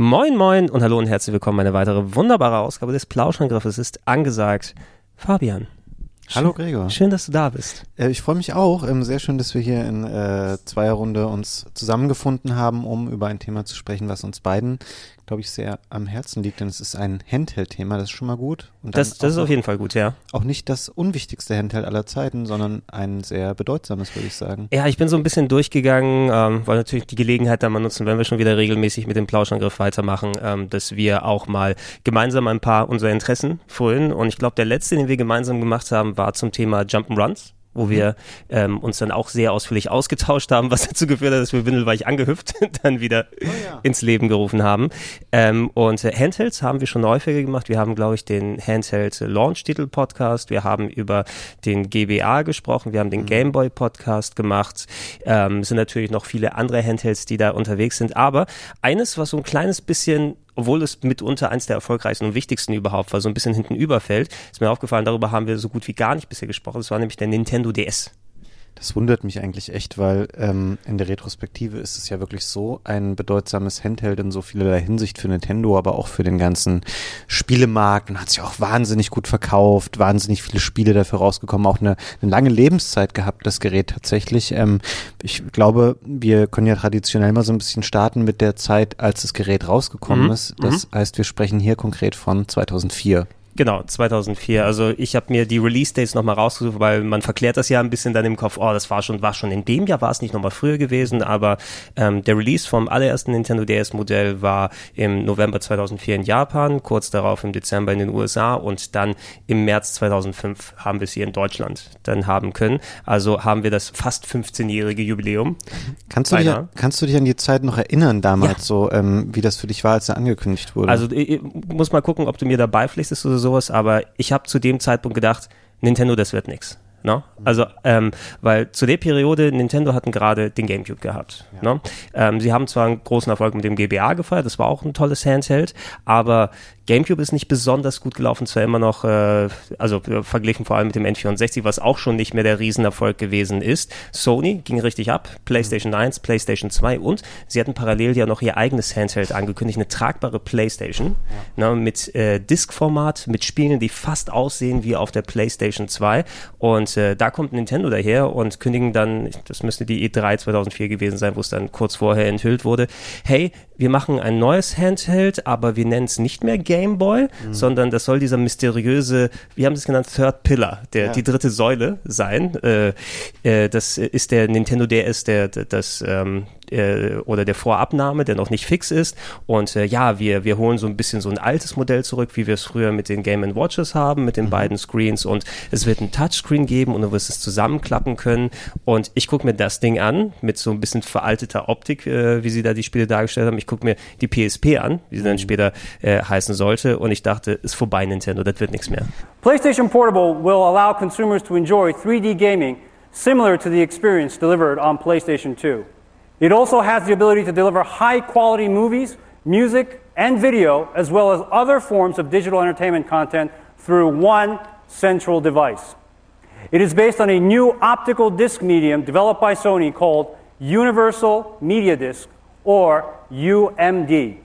Moin, moin und hallo und herzlich willkommen. Eine weitere wunderbare Ausgabe des Plauschangriffes ist angesagt. Fabian. Hallo Gregor. Schön, dass du da bist. Äh, ich freue mich auch. Ähm, sehr schön, dass wir hier in äh, Zweierrunde uns zusammengefunden haben, um über ein Thema zu sprechen, was uns beiden glaube ich, sehr am Herzen liegt, denn es ist ein Handheld-Thema, das ist schon mal gut. Und das das ist auf jeden Fall gut, ja. Auch nicht das unwichtigste Handheld aller Zeiten, sondern ein sehr bedeutsames, würde ich sagen. Ja, ich bin so ein bisschen durchgegangen, ähm, weil natürlich die Gelegenheit da mal nutzen, wenn wir schon wieder regelmäßig mit dem Plauschangriff weitermachen, ähm, dass wir auch mal gemeinsam ein paar unserer Interessen füllen. Und ich glaube, der letzte, den wir gemeinsam gemacht haben, war zum Thema Jump'n'Runs wo wir ähm, uns dann auch sehr ausführlich ausgetauscht haben, was dazu geführt hat, dass wir Windelweich angehüpft dann wieder oh ja. ins Leben gerufen haben. Ähm, und äh, Handhelds haben wir schon häufiger gemacht. Wir haben, glaube ich, den Handheld Launch Titel Podcast. Wir haben über den GBA gesprochen. Wir haben den mhm. Gameboy Podcast gemacht. Ähm, sind natürlich noch viele andere Handhelds, die da unterwegs sind. Aber eines, was so ein kleines bisschen obwohl es mitunter eins der erfolgreichsten und wichtigsten überhaupt war, so ein bisschen hinten überfällt, ist mir aufgefallen, darüber haben wir so gut wie gar nicht bisher gesprochen. Das war nämlich der Nintendo DS. Das wundert mich eigentlich echt, weil ähm, in der Retrospektive ist es ja wirklich so ein bedeutsames Handheld in so vielerlei Hinsicht für Nintendo, aber auch für den ganzen Spielemarkt und hat sich auch wahnsinnig gut verkauft, wahnsinnig viele Spiele dafür rausgekommen, auch eine, eine lange Lebenszeit gehabt, das Gerät tatsächlich. Ähm, ich glaube, wir können ja traditionell mal so ein bisschen starten mit der Zeit, als das Gerät rausgekommen mhm. ist. Das mhm. heißt, wir sprechen hier konkret von 2004. Genau, 2004. Also ich habe mir die Release-Dates nochmal rausgesucht, weil man verklärt das ja ein bisschen dann im Kopf, oh, das war schon, war schon in dem Jahr, war es nicht nochmal früher gewesen, aber ähm, der Release vom allerersten Nintendo DS-Modell war im November 2004 in Japan, kurz darauf im Dezember in den USA und dann im März 2005 haben wir es hier in Deutschland dann haben können. Also haben wir das fast 15-jährige Jubiläum. Kannst du, dich, kannst du dich an die Zeit noch erinnern damals, ja. so ähm, wie das für dich war, als er angekündigt wurde? Also ich, ich muss mal gucken, ob du mir dabei pflichtest oder so sowas, aber ich habe zu dem Zeitpunkt gedacht, Nintendo, das wird nix. No? Also, ähm, weil zu der Periode, Nintendo hatten gerade den GameCube gehabt. Ja. No? Ähm, sie haben zwar einen großen Erfolg mit dem GBA gefeiert, das war auch ein tolles Handheld, aber GameCube ist nicht besonders gut gelaufen, zwar immer noch, äh, also äh, verglichen vor allem mit dem N64, was auch schon nicht mehr der Riesenerfolg gewesen ist. Sony ging richtig ab, PlayStation 1, PlayStation 2 und sie hatten parallel ja noch ihr eigenes Handheld angekündigt, eine tragbare PlayStation ja. ne, mit äh, Diskformat, mit Spielen, die fast aussehen wie auf der PlayStation 2 und äh, da kommt Nintendo daher und kündigen dann, das müsste die E3 2004 gewesen sein, wo es dann kurz vorher enthüllt wurde, hey, wir machen ein neues Handheld, aber wir nennen es nicht mehr Game Boy, mhm. sondern das soll dieser mysteriöse, wie haben es genannt, Third Pillar, der ja. die dritte Säule sein. Äh, äh, das ist der Nintendo DS, der, das ähm, äh, oder der Vorabnahme, der noch nicht fix ist. Und äh, ja, wir, wir holen so ein bisschen so ein altes Modell zurück, wie wir es früher mit den Game Watches haben, mit den mhm. beiden Screens. Und es wird ein Touchscreen geben und du wirst es zusammenklappen können. Und ich gucke mir das Ding an, mit so ein bisschen veralteter Optik, äh, wie sie da die Spiele dargestellt haben. Ich gucke mir die PSP an, wie sie dann mhm. später äh, heißen sollte. Und ich dachte, ist vorbei, Nintendo, das wird nichts mehr. PlayStation Portable will allow consumers to enjoy 3D gaming similar to the experience delivered on PlayStation 2. It also has the ability to deliver high quality movies, music, and video, as well as other forms of digital entertainment content through one central device. It is based on a new optical disc medium developed by Sony called Universal Media Disc, or UMD.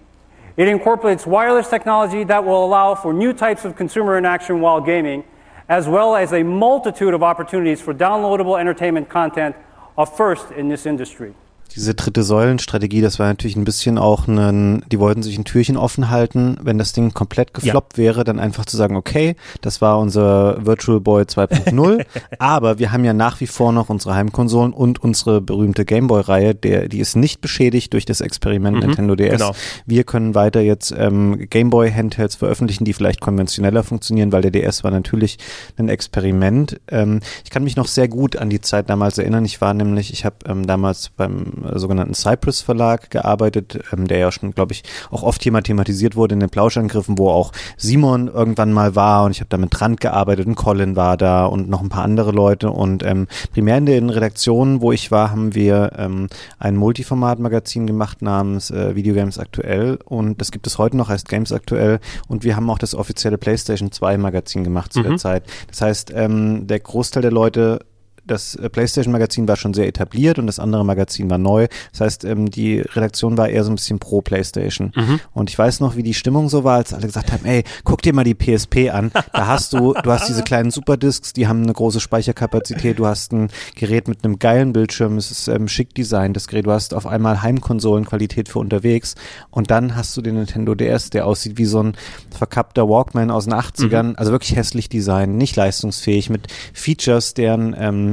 It incorporates wireless technology that will allow for new types of consumer interaction while gaming, as well as a multitude of opportunities for downloadable entertainment content, a first in this industry. Diese dritte Säulenstrategie, das war natürlich ein bisschen auch ein, die wollten sich ein Türchen offen halten, wenn das Ding komplett gefloppt ja. wäre, dann einfach zu sagen, okay, das war unser Virtual Boy 2.0, aber wir haben ja nach wie vor noch unsere Heimkonsolen und unsere berühmte Gameboy-Reihe, der, die ist nicht beschädigt durch das Experiment mhm, Nintendo DS. Genau. Wir können weiter jetzt ähm, Gameboy-Handhelds veröffentlichen, die vielleicht konventioneller funktionieren, weil der DS war natürlich ein Experiment. Ähm, ich kann mich noch sehr gut an die Zeit damals erinnern. Ich war nämlich, ich habe ähm, damals beim sogenannten Cypress Verlag gearbeitet, ähm, der ja schon, glaube ich, auch oft hier mal thematisiert wurde in den Plauschangriffen, wo auch Simon irgendwann mal war und ich habe da mit Trant gearbeitet und Colin war da und noch ein paar andere Leute und ähm, primär in den Redaktionen, wo ich war, haben wir ähm, ein Multiformat-Magazin gemacht namens äh, Videogames Aktuell und das gibt es heute noch, heißt Games Aktuell und wir haben auch das offizielle PlayStation 2 Magazin gemacht zu mhm. der Zeit. Das heißt, ähm, der Großteil der Leute das äh, PlayStation-Magazin war schon sehr etabliert und das andere Magazin war neu. Das heißt, ähm, die Redaktion war eher so ein bisschen pro PlayStation. Mhm. Und ich weiß noch, wie die Stimmung so war, als alle gesagt haben, ey, guck dir mal die PSP an. Da hast du, du hast diese kleinen Superdisks, die haben eine große Speicherkapazität. Du hast ein Gerät mit einem geilen Bildschirm. Es ist ähm, schick designt, das Gerät. Du hast auf einmal Heimkonsolenqualität für unterwegs. Und dann hast du den Nintendo DS, der aussieht wie so ein verkappter Walkman aus den 80ern. Mhm. Also wirklich hässlich designt, nicht leistungsfähig, mit Features, deren ähm,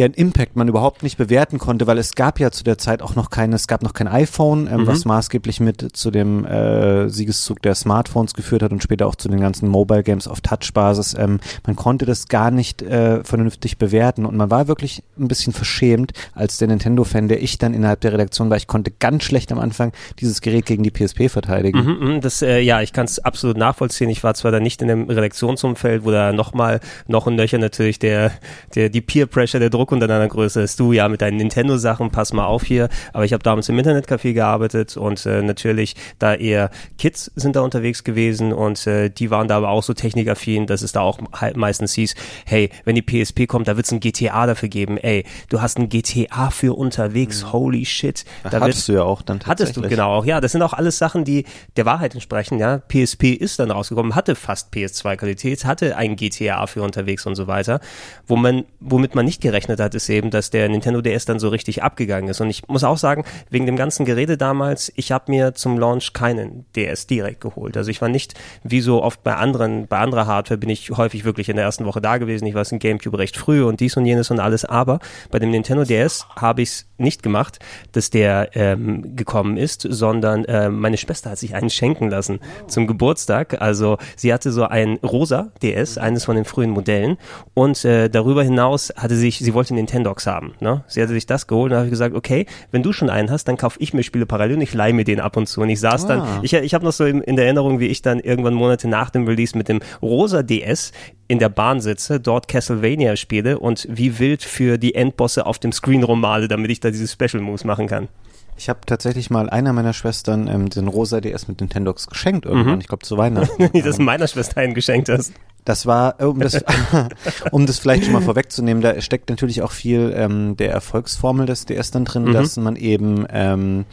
deren Impact man überhaupt nicht bewerten konnte, weil es gab ja zu der Zeit auch noch keine, es gab noch kein iPhone, ähm, mhm. was maßgeblich mit zu dem äh, Siegeszug der Smartphones geführt hat und später auch zu den ganzen Mobile Games auf Touch-Basis. Ähm, man konnte das gar nicht äh, vernünftig bewerten und man war wirklich ein bisschen verschämt als der Nintendo-Fan, der ich dann innerhalb der Redaktion war. Ich konnte ganz schlecht am Anfang dieses Gerät gegen die PSP verteidigen. Mhm, mhm, das, äh, ja, ich kann es absolut nachvollziehen. Ich war zwar da nicht in dem Redaktionsumfeld, wo da nochmal noch ein Nöcher natürlich der, der die Peer Pressure, der Druck unter deiner Größe ist du ja mit deinen Nintendo-Sachen, pass mal auf hier. Aber ich habe damals im Internetcafé gearbeitet und äh, natürlich da eher Kids sind da unterwegs gewesen und äh, die waren da aber auch so technikaffin, dass es da auch halt meistens hieß, hey, wenn die PSP kommt, da wird's ein GTA dafür geben. Ey, du hast ein GTA für unterwegs, mhm. holy shit. Da hattest du ja auch dann Hattest du, genau auch. Ja, das sind auch alles Sachen, die der Wahrheit entsprechen. Ja, PSP ist dann rausgekommen, hatte fast PS2-Qualität, hatte ein GTA für unterwegs und so weiter. Wo man, womit man nicht gerechnet gerechnet hat, ist eben, dass der Nintendo DS dann so richtig abgegangen ist. Und ich muss auch sagen, wegen dem ganzen Gerede damals, ich habe mir zum Launch keinen DS direkt geholt. Also ich war nicht, wie so oft bei anderen, bei anderer Hardware bin ich häufig wirklich in der ersten Woche da gewesen. Ich war in GameCube recht früh und dies und jenes und alles. Aber bei dem Nintendo DS habe ich es nicht gemacht, dass der ähm, gekommen ist, sondern äh, meine Schwester hat sich einen schenken lassen zum Geburtstag. Also sie hatte so ein rosa DS, eines von den frühen Modellen. Und äh, darüber hinaus hatte sich, sie wollte Nintendox haben. Ne? Sie hatte sich das geholt und habe ich gesagt, okay, wenn du schon einen hast, dann kaufe ich mir Spiele parallel und ich leihe mir den ab und zu. Und ich saß ah. dann, ich, ich habe noch so in, in der Erinnerung, wie ich dann irgendwann Monate nach dem Release mit dem rosa DS in der Bahn sitze, dort Castlevania spiele und wie wild für die Endbosse auf dem Screen rummale, damit ich da diese Special Moves machen kann. Ich habe tatsächlich mal einer meiner Schwestern ähm, den rosa DS mit Nintendox geschenkt irgendwann. Mhm. Ich glaube zu Weihnachten. das meiner Schwester einen geschenkt hast. Das war, äh, um das, um das vielleicht schon mal vorwegzunehmen, da steckt natürlich auch viel ähm, der Erfolgsformel des DS dann drin, mhm. dass man eben ähm,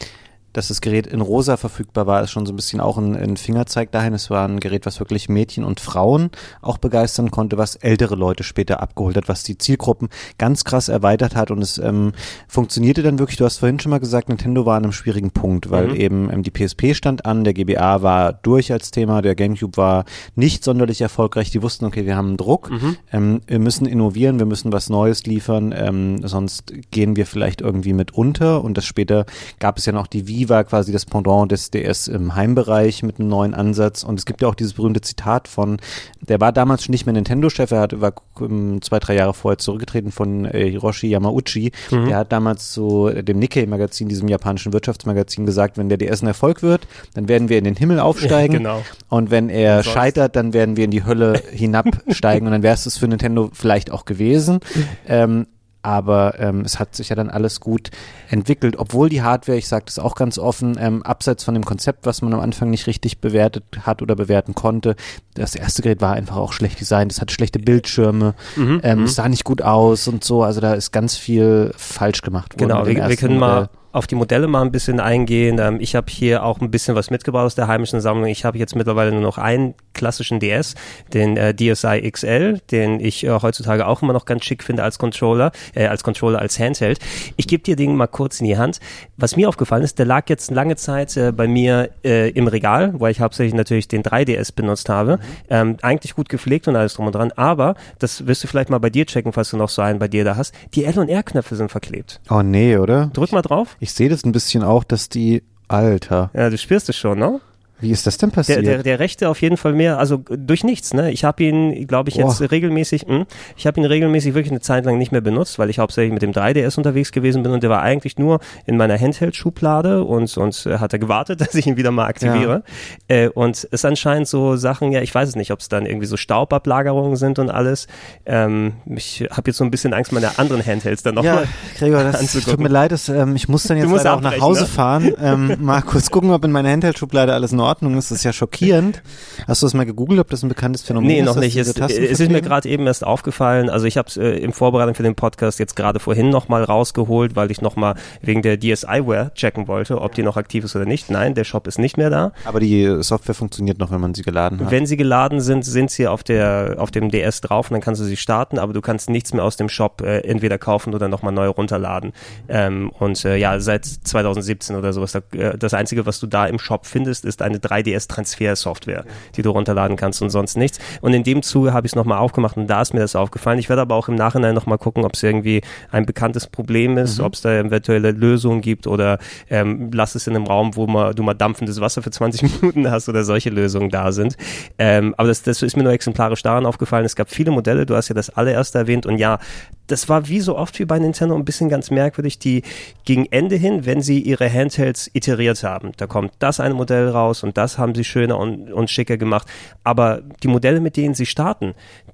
dass das Gerät in rosa verfügbar war, ist schon so ein bisschen auch ein, ein Fingerzeig dahin. Es war ein Gerät, was wirklich Mädchen und Frauen auch begeistern konnte, was ältere Leute später abgeholt hat, was die Zielgruppen ganz krass erweitert hat und es ähm, funktionierte dann wirklich. Du hast vorhin schon mal gesagt, Nintendo war an einem schwierigen Punkt, weil mhm. eben ähm, die PSP stand an, der GBA war durch als Thema, der GameCube war nicht sonderlich erfolgreich. Die wussten, okay, wir haben einen Druck, mhm. ähm, wir müssen innovieren, wir müssen was Neues liefern, ähm, sonst gehen wir vielleicht irgendwie mit unter und das später gab es ja noch die Wii war quasi das Pendant des DS im Heimbereich mit einem neuen Ansatz. Und es gibt ja auch dieses berühmte Zitat von, der war damals schon nicht mehr Nintendo-Chef, er hat, war um, zwei, drei Jahre vorher zurückgetreten von äh, Hiroshi Yamauchi. Mhm. Der hat damals zu dem Nikkei-Magazin, diesem japanischen Wirtschaftsmagazin, gesagt, wenn der DS ein Erfolg wird, dann werden wir in den Himmel aufsteigen. Ja, genau. Und wenn er scheitert, dann werden wir in die Hölle hinabsteigen. und dann wäre es für Nintendo vielleicht auch gewesen. ähm, aber ähm, es hat sich ja dann alles gut entwickelt, obwohl die Hardware, ich sage das auch ganz offen, ähm, abseits von dem Konzept, was man am Anfang nicht richtig bewertet hat oder bewerten konnte, das erste Gerät war einfach auch schlecht designt, es hat schlechte Bildschirme, mhm, ähm, mhm. es sah nicht gut aus und so, also da ist ganz viel falsch gemacht worden. Genau, wir, wir können mal auf die Modelle mal ein bisschen eingehen. Ähm, ich habe hier auch ein bisschen was mitgebracht aus der heimischen Sammlung. Ich habe jetzt mittlerweile nur noch einen klassischen DS, den äh, DSi XL, den ich äh, heutzutage auch immer noch ganz schick finde als Controller, äh, als Controller, als Handheld. Ich gebe dir den mal kurz in die Hand. Was mir aufgefallen ist, der lag jetzt lange Zeit äh, bei mir äh, im Regal, weil ich hauptsächlich natürlich den 3DS benutzt habe. Mhm. Ähm, eigentlich gut gepflegt und alles drum und dran, aber das wirst du vielleicht mal bei dir checken, falls du noch so einen bei dir da hast. Die L- und R-Knöpfe sind verklebt. Oh nee, oder? Drück mal drauf. Ich sehe das ein bisschen auch, dass die Alter. Ja, du spürst es schon, ne? Wie ist das denn passiert? Der, der, der rechte auf jeden Fall mehr, also durch nichts. Ne? Ich habe ihn, glaube ich, jetzt Boah. regelmäßig, mh, hm, ich habe ihn regelmäßig wirklich eine Zeit lang nicht mehr benutzt, weil ich hauptsächlich mit dem 3DS unterwegs gewesen bin und der war eigentlich nur in meiner Handheld-Schublade und, und äh, hat er gewartet, dass ich ihn wieder mal aktiviere. Ja. Äh, und es anscheinend so Sachen, ja, ich weiß es nicht, ob es dann irgendwie so Staubablagerungen sind und alles. Ähm, ich habe jetzt so ein bisschen Angst, meine anderen Handhelds dann nochmal ja, Gregor, das anzugucken. tut mir leid, dass, ähm, ich muss dann jetzt auch nach Hause ne? fahren. Ähm, mal kurz gucken, ob in meiner Handheld-Schublade alles noch Ordnung ist. Das ist ja schockierend. Hast du das mal gegoogelt, ob das ein bekanntes Phänomen nee, ist? Nee, noch nicht. Es, es, ist mir gerade eben erst aufgefallen. Also ich habe es äh, im Vorbereitung für den Podcast jetzt gerade vorhin nochmal rausgeholt, weil ich nochmal wegen der DSiWare checken wollte, ob die noch aktiv ist oder nicht. Nein, der Shop ist nicht mehr da. Aber die Software funktioniert noch, wenn man sie geladen hat. Wenn sie geladen sind, sind sie auf der auf dem DS drauf und dann kannst du sie starten, aber du kannst nichts mehr aus dem Shop äh, entweder kaufen oder nochmal neu runterladen. Ähm, und äh, ja, seit 2017 oder sowas. Äh, das Einzige, was du da im Shop findest, ist eine 3DS-Transfer-Software, die du runterladen kannst und sonst nichts. Und in dem Zuge habe ich es nochmal aufgemacht und da ist mir das aufgefallen. Ich werde aber auch im Nachhinein nochmal gucken, ob es irgendwie ein bekanntes Problem ist, mhm. ob es da eventuelle Lösungen gibt oder ähm, lass es in einem Raum, wo mal, du mal dampfendes Wasser für 20 Minuten hast oder solche Lösungen da sind. Ähm, aber das, das ist mir nur exemplarisch daran aufgefallen. Es gab viele Modelle, du hast ja das allererste erwähnt und ja, das war wie so oft wie bei Nintendo ein bisschen ganz merkwürdig, die gegen Ende hin, wenn sie ihre Handhelds iteriert haben, da kommt das eine Modell raus und das haben sie schöner und, und schicker gemacht. Aber die Modelle, mit denen sie starten,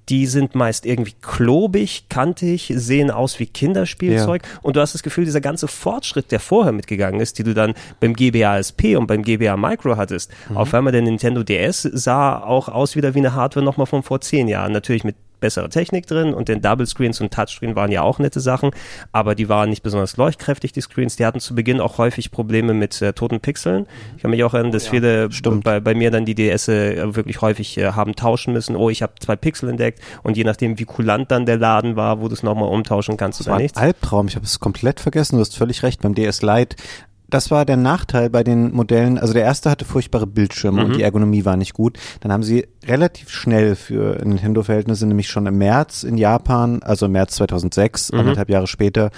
die sind meist irgendwie klobig, kantig, sehen aus wie Kinderspielzeug ja. und du hast das Gefühl, dieser ganze Fortschritt, der vorher mitgegangen ist, die du dann beim GBA SP und beim GBA Micro hattest, mhm. auf einmal der Nintendo DS sah auch aus wieder wie eine Hardware nochmal von vor zehn Jahren, natürlich mit bessere Technik drin und den Double Screens und Touchscreen waren ja auch nette Sachen, aber die waren nicht besonders leuchtkräftig, die Screens. Die hatten zu Beginn auch häufig Probleme mit äh, toten Pixeln. Ich kann mich auch erinnern, dass ja, viele bei, bei mir dann die DS äh, wirklich häufig äh, haben tauschen müssen. Oh, ich habe zwei Pixel entdeckt und je nachdem, wie kulant dann der Laden war, wo du es nochmal umtauschen kannst das oder nicht. Albtraum, ich habe es komplett vergessen, du hast völlig recht. Beim DS Lite das war der Nachteil bei den Modellen. Also der erste hatte furchtbare Bildschirme mhm. und die Ergonomie war nicht gut. Dann haben sie relativ schnell für Nintendo-Verhältnisse, nämlich schon im März in Japan, also im März 2006, mhm. anderthalb Jahre später,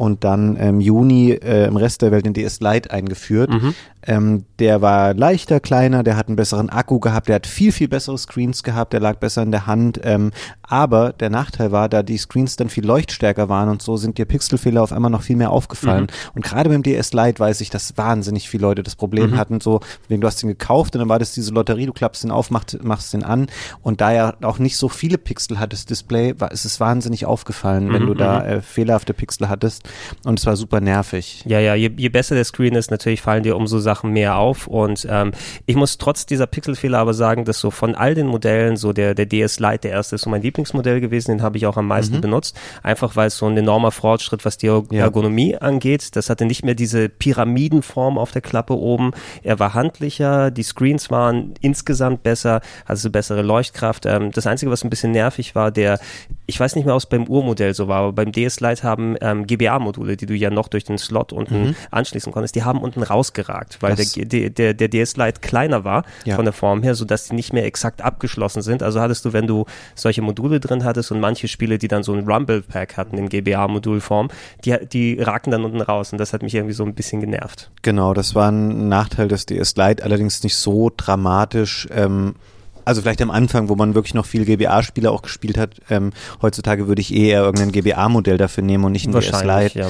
und dann im Juni äh, im Rest der Welt den DS Lite eingeführt. Mhm. Ähm, der war leichter, kleiner, der hat einen besseren Akku gehabt, der hat viel, viel bessere Screens gehabt, der lag besser in der Hand. Ähm, aber der Nachteil war, da die Screens dann viel leuchtstärker waren und so, sind dir Pixelfehler auf einmal noch viel mehr aufgefallen. Mhm. Und gerade beim DS Lite weiß ich, dass wahnsinnig viele Leute das Problem mhm. hatten, so, wegen du hast den gekauft und dann war das diese Lotterie, du klappst den auf, machst, machst den an und da ja auch nicht so viele Pixel hat das Display, war, ist es wahnsinnig aufgefallen, wenn mhm. du da äh, fehlerhafte Pixel hattest und es war super nervig. Ja, ja, je, je besser der Screen ist, natürlich fallen dir umso Sachen mehr auf und ähm, ich muss trotz dieser Pixelfehler aber sagen, dass so von all den Modellen, so der, der DS Lite, der erste ist so mein Lieblingsmodell gewesen, den habe ich auch am meisten mhm. benutzt, einfach weil es so ein enormer Fortschritt, was die Ergonomie ja. angeht, das hatte nicht mehr diese Pyramidenform auf der Klappe oben, er war handlicher, die Screens waren insgesamt besser, also bessere Leuchtkraft. Ähm, das Einzige, was ein bisschen nervig war, der, ich weiß nicht mehr, ob es beim Urmodell so war, aber beim DS Lite haben ähm, GBA-Module, die du ja noch durch den Slot unten mhm. anschließen konntest, die haben unten rausgeragt, weil das der, der, der DS Lite kleiner war ja. von der Form her, sodass die nicht mehr exakt abgeschlossen sind. Also hattest du, wenn du solche Module drin hattest und manche Spiele, die dann so ein Rumble-Pack hatten in GBA-Modulform, die, die ragten dann unten raus und das hat mich irgendwie so ein bisschen genervt. Genau, das war ein Nachteil des DS Lite, allerdings nicht so dramatisch. Ähm, also vielleicht am Anfang, wo man wirklich noch viel GBA-Spiele auch gespielt hat. Ähm, heutzutage würde ich eher irgendein GBA-Modell dafür nehmen und nicht ein DS Lite. Ja.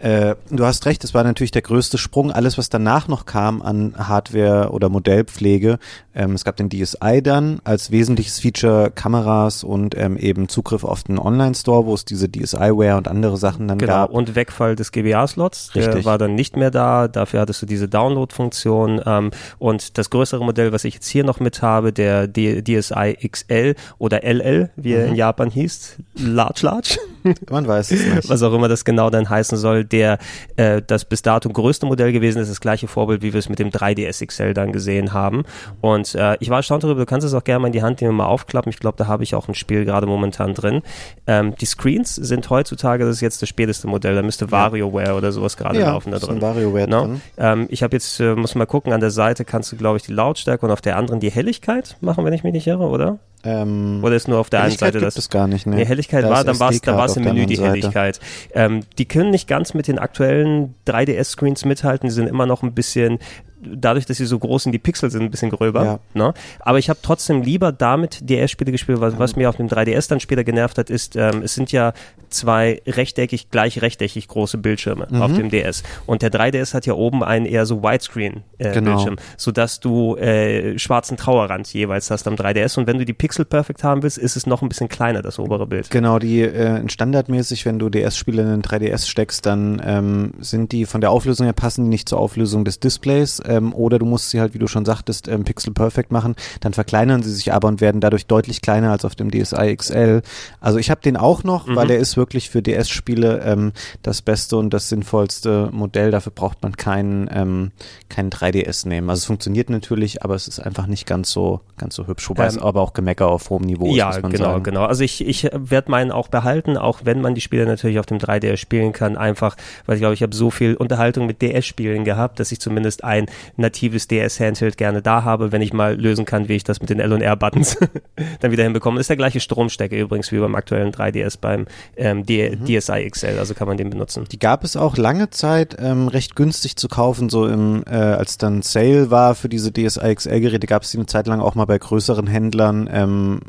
Äh, du hast recht, das war natürlich der größte Sprung. Alles, was danach noch kam an Hardware oder Modellpflege, ähm, es gab den DSi dann als wesentliches Feature Kameras und ähm, eben Zugriff auf den Online-Store, wo es diese DSi-Ware und andere Sachen dann Genau, gab. und Wegfall des GBA-Slots, der war dann nicht mehr da, dafür hattest du diese Download-Funktion ähm, und das größere Modell, was ich jetzt hier noch mit habe, der D DSi XL oder LL, wie Mhm. er in Japan hieß, Large Large, Man weiß es nicht. was auch immer das genau dann heißen soll, der äh, das bis dato größte Modell gewesen ist, das gleiche Vorbild, wie wir es mit dem 3DS XL dann gesehen haben. Und äh, ich war erstaunt darüber, du kannst es auch gerne mal in die Hand nehmen und mal aufklappen. Ich glaube, da habe ich auch ein Spiel gerade momentan drin. Ähm, die Screens sind heutzutage, das ist jetzt das späteste Modell, da müsste WarioWare oder sowas gerade Ja, laufen da drin. WarioWare No? drin. Ähm, ich habe jetzt, äh, muss mal gucken, an der Seite kannst du, glaube ich, die Lautstärke und auf der anderen die Helligkeit machen, wenn ich mich nicht irre, oder? Ähm, Oder ist nur auf der einen Seite gibt das? es gar nicht, ne? Nee, Helligkeit Da war, dann war es da SD-Card war's auf im Menü die. Helligkeit. Ähm, die können nicht ganz mit den aktuellen 3DS-Screens mithalten, die sind immer noch ein bisschen, dadurch, dass sie so groß sind, die Pixel sind ein bisschen gröber. Ja. Ne? Aber ich habe trotzdem lieber damit DS-Spiele gespielt, was, was mir auf dem 3DS dann später genervt hat, ist, ähm, es sind ja zwei rechteckig, gleich rechteckig große Bildschirme Mhm. auf dem DS. Und der 3DS hat ja oben einen eher so Widescreen-Bildschirm, Genau. sodass du äh, schwarzen Trauerrand jeweils hast am 3DS. Und wenn du die Pixel perfekt haben willst, ist es noch ein bisschen kleiner, das obere Bild. Genau, die äh, standardmäßig, wenn du DS-Spiele in den 3DS steckst, dann ähm, sind die von der Auflösung her passen die nicht zur Auflösung des Displays ähm, oder du musst sie halt, wie du schon sagtest, ähm, Pixel Perfect machen. Dann verkleinern sie sich aber und werden dadurch deutlich kleiner als auf dem DSi XL. Also ich habe den auch noch, Mhm. weil er ist wirklich für DS-Spiele ähm, das beste und das sinnvollste Modell. Dafür braucht man keinen ähm, keinen 3DS nehmen. Also es funktioniert natürlich, aber es ist einfach nicht ganz so ganz so hübsch. Wobei es Ähm, aber auch Gemecker auf hohem Niveau ist, ja, muss man genau, sagen. genau. Also ich, ich werde meinen auch behalten, auch wenn man die Spiele natürlich auf dem 3DS spielen kann, einfach, weil ich glaube, ich habe so viel Unterhaltung mit DS-Spielen gehabt, dass ich zumindest ein natives DS-Handheld gerne da habe, wenn ich mal lösen kann, wie ich das mit den L und R-Buttons dann wieder hinbekomme. Ist der gleiche Stromstecker übrigens wie beim aktuellen 3DS beim ähm, D Mhm. DSi XL, also kann man den benutzen. Die gab es auch lange Zeit ähm, recht günstig zu kaufen, so im, äh, als dann Sale war für diese DSi XL-Geräte, gab es die eine Zeit lang auch mal bei größeren Händlern ähm,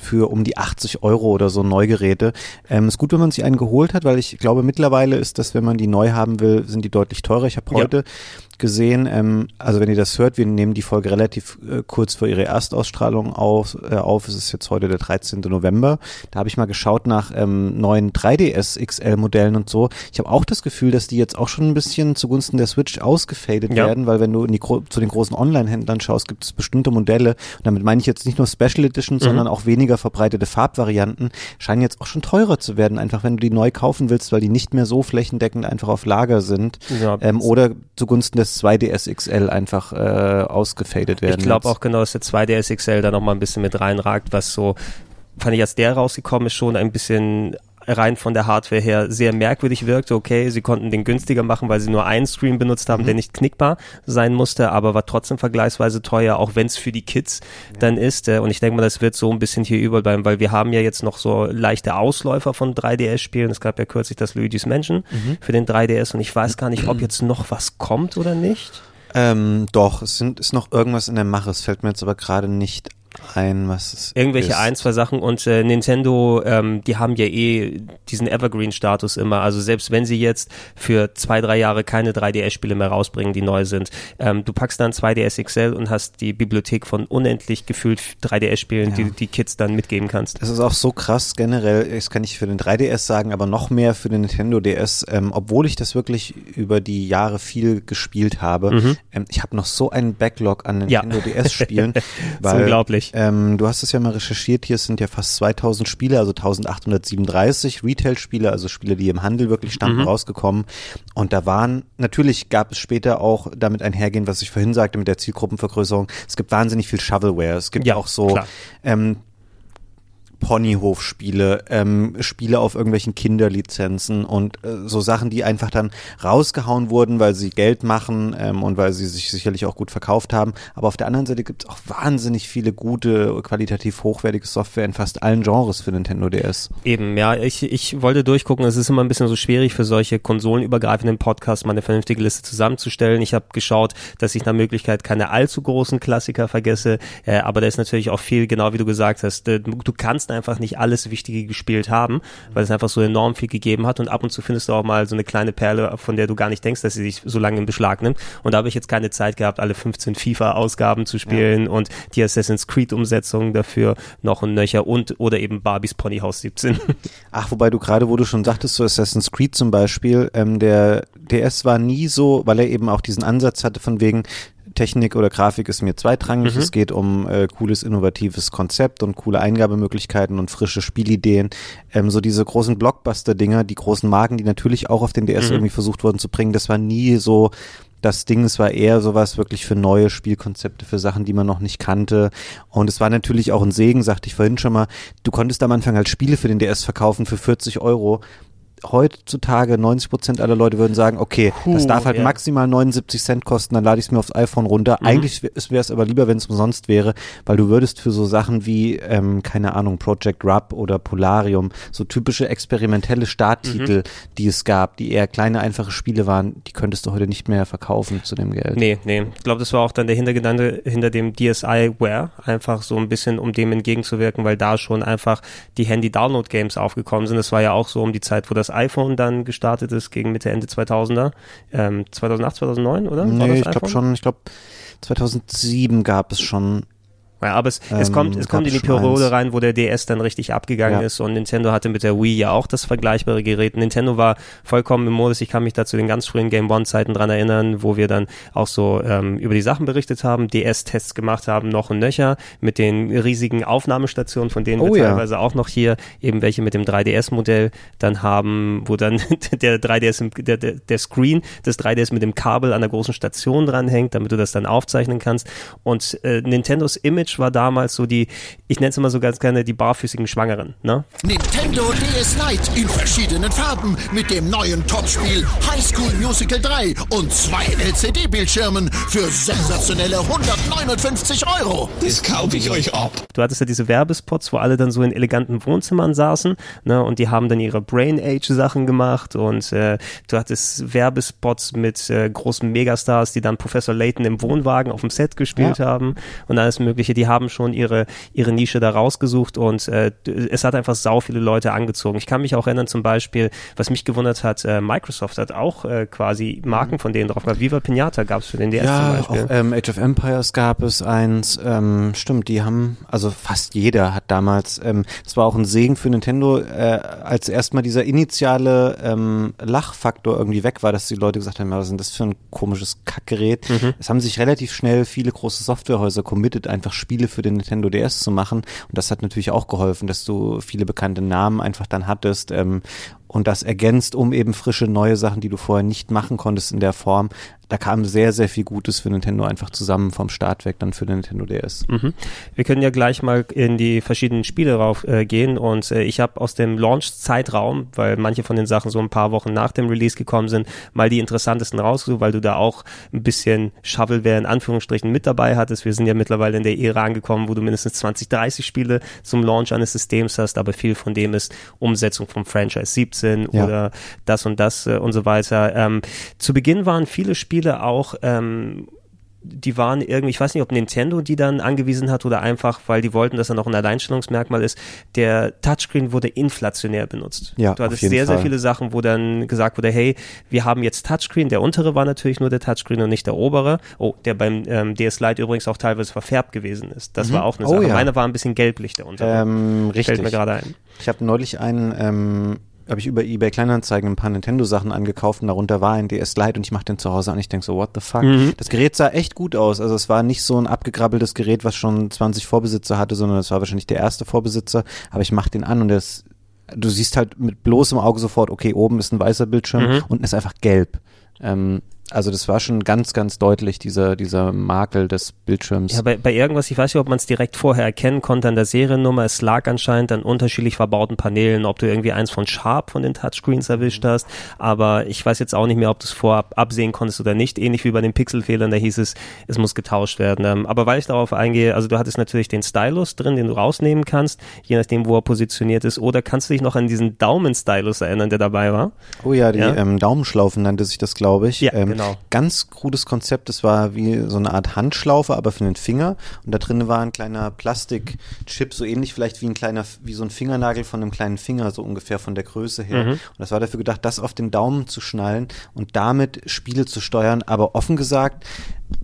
für um die 80 Euro oder so Neugeräte. Ähm, ist gut, wenn man sich einen geholt hat, weil ich glaube mittlerweile ist das, wenn man die neu haben will, sind die deutlich teurer. Ich habe Ja. Gesehen, ähm, also wenn ihr das hört, wir nehmen die Folge relativ äh, kurz vor ihrer Erstausstrahlung auf, äh, auf. Es ist jetzt heute der 13. November. Da habe ich mal geschaut nach ähm, neuen 3DS XL Modellen und so. Ich habe auch das Gefühl, dass die jetzt auch schon ein bisschen zugunsten der Switch ausgefadet Ja. werden, weil wenn du in die, zu den großen Online-Händlern schaust, gibt es bestimmte Modelle. Und damit meine ich jetzt nicht nur Special Edition, sondern auch weniger verbreitete Farbvarianten, scheinen jetzt auch schon teurer zu werden, einfach wenn du die neu kaufen willst, weil die nicht mehr so flächendeckend einfach auf Lager sind. Ja. Ähm, oder zugunsten des 2DS XL einfach äh, ausgefadet werden. Ich glaube auch genau, dass der 2DS XL da nochmal ein bisschen mit reinragt, was so, fand ich, als der rausgekommen ist, schon ein bisschen rein von der Hardware her sehr merkwürdig wirkte. Okay, sie konnten den günstiger machen, weil sie nur einen Screen benutzt haben, der nicht knickbar sein musste, aber war trotzdem vergleichsweise teuer, auch wenn es für die Kids dann ist. Äh, Und ich denke mal, das wird so ein bisschen hier überall bleiben, weil wir haben ja jetzt noch so leichte Ausläufer von 3DS-Spielen. Es gab ja kürzlich das Luigi's Mansion für den 3DS und ich weiß gar nicht, ob jetzt noch was kommt oder nicht. Ähm, doch, es sind, ist noch irgendwas in der Mache. Es fällt mir jetzt aber gerade nicht ein, was es Irgendwelche ist. ein, zwei Sachen und äh, Nintendo, ähm, die haben ja eh diesen Evergreen-Status immer. Also selbst wenn sie jetzt für zwei, drei Jahre keine 3DS-Spiele mehr rausbringen, die neu sind, ähm, du packst dann 2DS XL und hast die Bibliothek von unendlich gefühlt 3DS-Spielen, Ja. die du die Kids dann mitgeben kannst. Es ist auch so krass generell, das kann ich für den 3DS sagen, aber noch mehr für den Nintendo DS, ähm, obwohl ich das wirklich über die Jahre viel gespielt habe. Ähm, ich habe noch so einen Backlog an Mhm. Ja. Nintendo DS-Spielen. Das unglaublich. Ähm, du hast es ja mal recherchiert, hier sind ja fast 2000 Spiele, also 1837 Retail-Spiele, also Spiele, die im Handel wirklich standen, Mhm. rausgekommen. Und da waren, natürlich gab es später auch damit einhergehen, was ich vorhin sagte mit der Zielgruppenvergrößerung, es gibt wahnsinnig viel Shovelware. Es gibt Ja, auch so ähm, Ponyhof-Spiele, ähm, Spiele auf irgendwelchen Kinderlizenzen und äh, so Sachen, die einfach dann rausgehauen wurden, weil sie Geld machen ähm, und weil sie sich sicherlich auch gut verkauft haben. Aber auf der anderen Seite gibt es auch wahnsinnig viele gute, qualitativ hochwertige Software in fast allen Genres für Nintendo DS. Eben, ja, ich, ich wollte durchgucken, es ist immer ein bisschen so schwierig für solche konsolenübergreifenden Podcasts mal eine vernünftige Liste zusammenzustellen. Ich habe geschaut, dass ich nach Möglichkeit keine allzu großen Klassiker vergesse, äh, aber da ist natürlich auch viel, genau wie du gesagt hast, äh, du, du kannst kannst einfach nicht alles Wichtige gespielt haben, weil es einfach so enorm viel gegeben hat und ab und zu findest du auch mal so eine kleine Perle, von der du gar nicht denkst, dass sie sich so lange in Beschlag nimmt. Und da habe ich jetzt keine Zeit gehabt, alle 15 FIFA-Ausgaben zu spielen ja. und die Assassin's Creed-Umsetzung dafür noch ein Nöcher und oder eben Barbies Ponyhaus 17. Ach, wobei du gerade, wo du schon sagtest, so Assassin's Creed zum Beispiel, ähm, der DS war nie so, weil er eben auch diesen Ansatz hatte von wegen, Technik oder Grafik ist mir zweitrangig. Mhm. Es geht um äh, cooles, innovatives Konzept und coole Eingabemöglichkeiten und frische Spielideen. Ähm, so diese großen Blockbuster-Dinger, die großen Marken, die natürlich auch auf den DS mhm. irgendwie versucht wurden zu bringen, das war nie so das Ding, es war eher sowas wirklich für neue Spielkonzepte, für Sachen, die man noch nicht kannte. Und es war natürlich auch ein Segen, sagte ich vorhin schon mal. Du konntest am Anfang halt Spiele für den DS verkaufen für 40 Euro heutzutage 90 Prozent aller Leute würden sagen, okay, Puh, das darf halt ja. maximal 79 Cent kosten, dann lade ich es mir aufs iPhone runter. Mhm. Eigentlich wäre es aber lieber, wenn es umsonst wäre, weil du würdest für so Sachen wie, ähm, keine Ahnung, Project Rub oder Polarium, so typische experimentelle Starttitel, mhm. die es gab, die eher kleine, einfache Spiele waren, die könntest du heute nicht mehr verkaufen zu dem Geld. Nee, nee. Ich glaube, das war auch dann der Hintergedanke hinter dem DSiWare, einfach so ein bisschen, um dem entgegenzuwirken, weil da schon einfach die Handy-Download-Games aufgekommen sind. Das war ja auch so um die Zeit, wo das iPhone dann gestartet ist gegen Mitte, Ende 2000er. Ähm, 2008, 2009, oder? Nee, ich glaube schon, ich glaube 2007 gab es schon ja, aber es, ähm, es kommt, es kommt in die Periode rein, wo der DS dann richtig abgegangen ja. ist und Nintendo hatte mit der Wii ja auch das vergleichbare Gerät. Nintendo war vollkommen im Modus. Ich kann mich da zu den ganz frühen Game One Zeiten dran erinnern, wo wir dann auch so ähm, über die Sachen berichtet haben, DS-Tests gemacht haben, noch ein Nöcher mit den riesigen Aufnahmestationen, von denen oh, wir teilweise auch noch hier eben welche mit dem 3DS-Modell dann haben, wo dann der 3DS, der, der, der Screen des 3DS mit dem Kabel an der großen Station dranhängt, damit du das dann aufzeichnen kannst. Und äh, Nintendos Image Switch war damals so die, ich nenne es immer so ganz gerne die barfüßigen Schwangeren. Ne? Nintendo DS Lite in verschiedenen Farben mit dem neuen Topspiel High School Musical 3 und zwei LCD-Bildschirmen für sensationelle 159 Euro. Das kaufe ich euch ab. Du hattest ja diese Werbespots, wo alle dann so in eleganten Wohnzimmern saßen ne, und die haben dann ihre Brain Age Sachen gemacht und äh, du hattest Werbespots mit äh, großen Megastars, die dann Professor Layton im Wohnwagen auf dem Set gespielt ja. haben und alles mögliche. Die die haben schon ihre, ihre Nische da rausgesucht und äh, es hat einfach sau viele Leute angezogen. Ich kann mich auch erinnern zum Beispiel, was mich gewundert hat, äh, Microsoft hat auch äh, quasi Marken von denen drauf gehabt. Viva Pinata gab es für den DS ja, zum Beispiel. Auch, ähm, Age of Empires gab es eins. Ähm, stimmt, die haben, also fast jeder hat damals, ähm, das war auch ein Segen für Nintendo, äh, als erstmal dieser initiale ähm, Lachfaktor irgendwie weg war, dass die Leute gesagt haben, was ist denn das für ein komisches Kackgerät. Mhm. Es haben sich relativ schnell viele große Softwarehäuser committed, einfach Spiele für den Nintendo DS zu machen. Und das hat natürlich auch geholfen, dass du viele bekannte Namen einfach dann hattest. Ähm, und das ergänzt um eben frische neue Sachen, die du vorher nicht machen konntest in der Form, da kam sehr, sehr viel Gutes für Nintendo einfach zusammen vom Start weg dann für den Nintendo DS. Mhm. Wir können ja gleich mal in die verschiedenen Spiele rauf äh, gehen und äh, ich habe aus dem Launch-Zeitraum, weil manche von den Sachen so ein paar Wochen nach dem Release gekommen sind, mal die interessantesten rausgesucht, weil du da auch ein bisschen Shovelware in Anführungsstrichen mit dabei hattest. Wir sind ja mittlerweile in der Ära angekommen, wo du mindestens 20, 30 Spiele zum Launch eines Systems hast, aber viel von dem ist Umsetzung vom Franchise 17 ja. oder das und das äh, und so weiter. Ähm, zu Beginn waren viele Spiele Spiele auch ähm, die waren irgendwie, ich weiß nicht, ob Nintendo die dann angewiesen hat oder einfach, weil die wollten, dass er noch ein Alleinstellungsmerkmal ist. Der Touchscreen wurde inflationär benutzt. Ja, du hattest sehr, Fall. sehr viele Sachen, wo dann gesagt wurde, hey, wir haben jetzt Touchscreen. Der untere war natürlich nur der Touchscreen und nicht der obere. Oh, der beim ähm, DS Lite übrigens auch teilweise verfärbt gewesen ist. Das mhm. war auch eine oh, Sache. Ja. Meiner war ein bisschen gelblich, der untere. Ähm, richtig. Fällt mir gerade ein. Ich habe neulich einen ähm, habe ich über eBay Kleinanzeigen ein paar Nintendo-Sachen angekauft und darunter war ein DS Lite und ich mache den zu Hause an. Ich denke so, what the fuck? Mhm. Das Gerät sah echt gut aus. Also es war nicht so ein abgegrabbeltes Gerät, was schon 20 Vorbesitzer hatte, sondern es war wahrscheinlich der erste Vorbesitzer. Aber ich mache den an und das, du siehst halt mit bloßem Auge sofort, okay, oben ist ein weißer Bildschirm, mhm. unten ist einfach gelb. Ähm, also das war schon ganz, ganz deutlich, dieser, dieser Makel des Bildschirms. Ja, bei, bei irgendwas, ich weiß nicht, ob man es direkt vorher erkennen konnte an der Seriennummer. Es lag anscheinend an unterschiedlich verbauten Paneelen, ob du irgendwie eins von Sharp von den Touchscreens erwischt hast. Aber ich weiß jetzt auch nicht mehr, ob du es vorab absehen konntest oder nicht. Ähnlich wie bei den Pixelfehlern, da hieß es, es muss getauscht werden. Ähm, aber weil ich darauf eingehe, also du hattest natürlich den Stylus drin, den du rausnehmen kannst, je nachdem, wo er positioniert ist. Oder kannst du dich noch an diesen Daumen-Stylus erinnern, der dabei war? Oh ja, die ja? Ähm, Daumenschlaufen nannte sich das, glaube ich. Ja, ähm, genau Genau. Ganz krudes Konzept. Das war wie so eine Art Handschlaufe, aber für den Finger. Und da drin war ein kleiner Plastikchip, so ähnlich vielleicht wie ein kleiner, wie so ein Fingernagel von einem kleinen Finger, so ungefähr von der Größe her. Mhm. Und das war dafür gedacht, das auf den Daumen zu schnallen und damit Spiele zu steuern. Aber offen gesagt,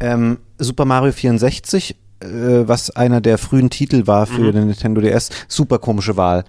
ähm, Super Mario 64 äh, was einer der frühen Titel war für Mhm. den Nintendo DS, super komische Wahl.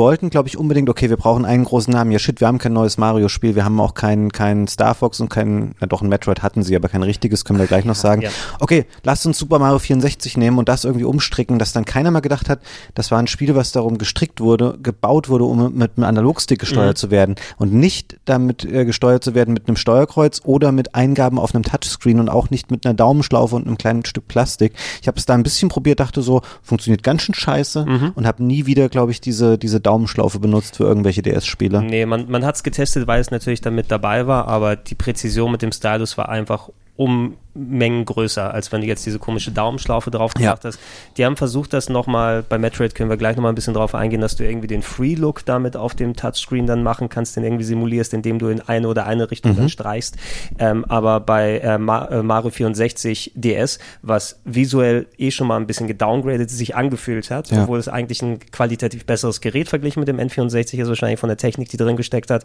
Wollten, glaube ich, unbedingt, okay, wir brauchen einen großen Namen. Ja, shit, wir haben kein neues Mario-Spiel, wir haben auch kein, kein Star Fox und kein, na doch, ein Metroid hatten sie, aber kein richtiges, können wir gleich noch sagen. Ja. Okay, lasst uns Super Mario 64 nehmen und das irgendwie umstricken, dass dann keiner mal gedacht hat, das war ein Spiel, was darum gestrickt wurde, gebaut wurde, um mit einem Analogstick gesteuert zu werden und nicht damit äh, gesteuert zu werden mit einem Steuerkreuz oder mit Eingaben auf einem Touchscreen und auch nicht mit einer Daumenschlaufe und einem kleinen Stück Plastik. Ich habe es da ein bisschen probiert, dachte so, funktioniert ganz schön scheiße und habe nie wieder, glaube ich, diese, diese Daumenschlaufe benutzt für irgendwelche DS-Spiele. Nee, man, man hat es getestet, weil es natürlich damit dabei war, aber die Präzision mit dem Stylus war einfach um Mengen größer, als wenn du jetzt diese komische Daumenschlaufe drauf gemacht Ja. hast. Die haben versucht, das nochmal, bei Metroid können wir gleich nochmal ein bisschen drauf eingehen, dass du irgendwie den Free-Look damit auf dem Touchscreen dann machen kannst, den irgendwie simulierst, indem du in eine oder eine Richtung dann streichst. Ähm, aber bei äh, Ma äh, Mario 64 DS, was visuell eh schon mal ein bisschen gedowngradet sich angefühlt hat, Ja. obwohl es eigentlich ein qualitativ besseres Gerät verglichen mit dem N64 ist, wahrscheinlich von der Technik, die drin gesteckt hat.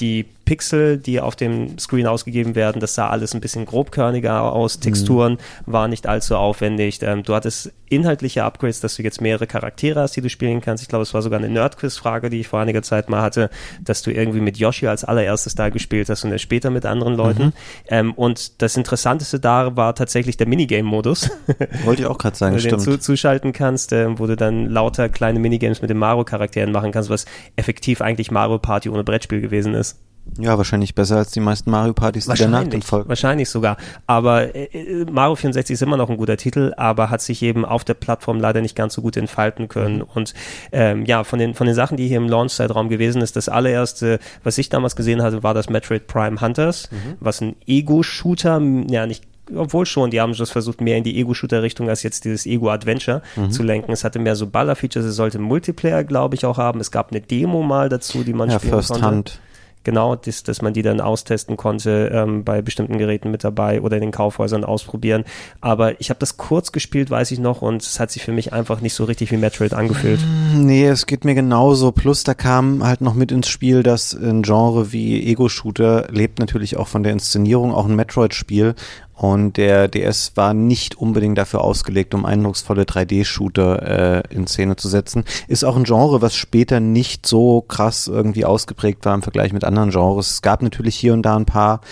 Die Pixel, die auf dem Screen ausgegeben werden, das sah alles ein bisschen grobkörniger aus. Texturen waren nicht allzu aufwendig. Ähm, du hattest inhaltliche Upgrades, dass du jetzt mehrere Charaktere hast, die du spielen kannst. Ich glaube, es war sogar eine Nerdquiz-Frage, die ich vor einiger Zeit mal hatte, dass du irgendwie mit Yoshi als allererstes da gespielt hast und erst später mit anderen Leuten. Ähm, und das Interessanteste da war tatsächlich der Minigame-Modus. Wollte ich auch gerade sagen, Wenn du stimmt. zu, zuschalten kannst, äh, wo du dann lauter kleine Minigames mit den Mario-Charakteren machen kannst, was effektiv eigentlich Mario Party ohne Brettspiel gewesen ist. Ja, wahrscheinlich besser als die meisten Mario-Partys, die danach dann folgen. wahrscheinlich sogar. Aber äh, äh, Mario 64 ist immer noch ein guter Titel, aber hat sich eben auf der Plattform leider nicht ganz so gut entfalten können. Mhm. Und ähm, ja, von den, von den Sachen, die hier im Launch-Zeitraum gewesen ist, das allererste, was ich damals gesehen hatte, war das Metroid Prime Hunters, Mhm. was ein Ego-Shooter, ja nicht obwohl schon, die haben das versucht, mehr in die Ego-Shooter-Richtung als jetzt dieses Ego-Adventure Mhm. zu lenken. Es hatte mehr so Baller-Features, es sollte Multiplayer, glaube ich, auch haben. Es gab eine Demo mal dazu, die man Ja, spielen First konnte. Hand. Genau, das, dass man die dann austesten konnte, ähm, bei bestimmten Geräten mit dabei oder in den Kaufhäusern ausprobieren. Aber ich habe das kurz gespielt, weiß ich noch, und es hat sich für mich einfach nicht so richtig wie Metroid angefühlt. Nee, es geht mir genauso. Plus da kam halt noch mit ins Spiel, dass ein Genre wie Ego-Shooter lebt natürlich auch von der Inszenierung, auch ein Metroid-Spiel. Und der DS war nicht unbedingt dafür ausgelegt, um eindrucksvolle 3D-Shooter äh, in Szene zu setzen. Ist auch ein Genre, was später nicht so krass irgendwie ausgeprägt war im Vergleich mit anderen Genres. Es gab natürlich hier und da ein paar,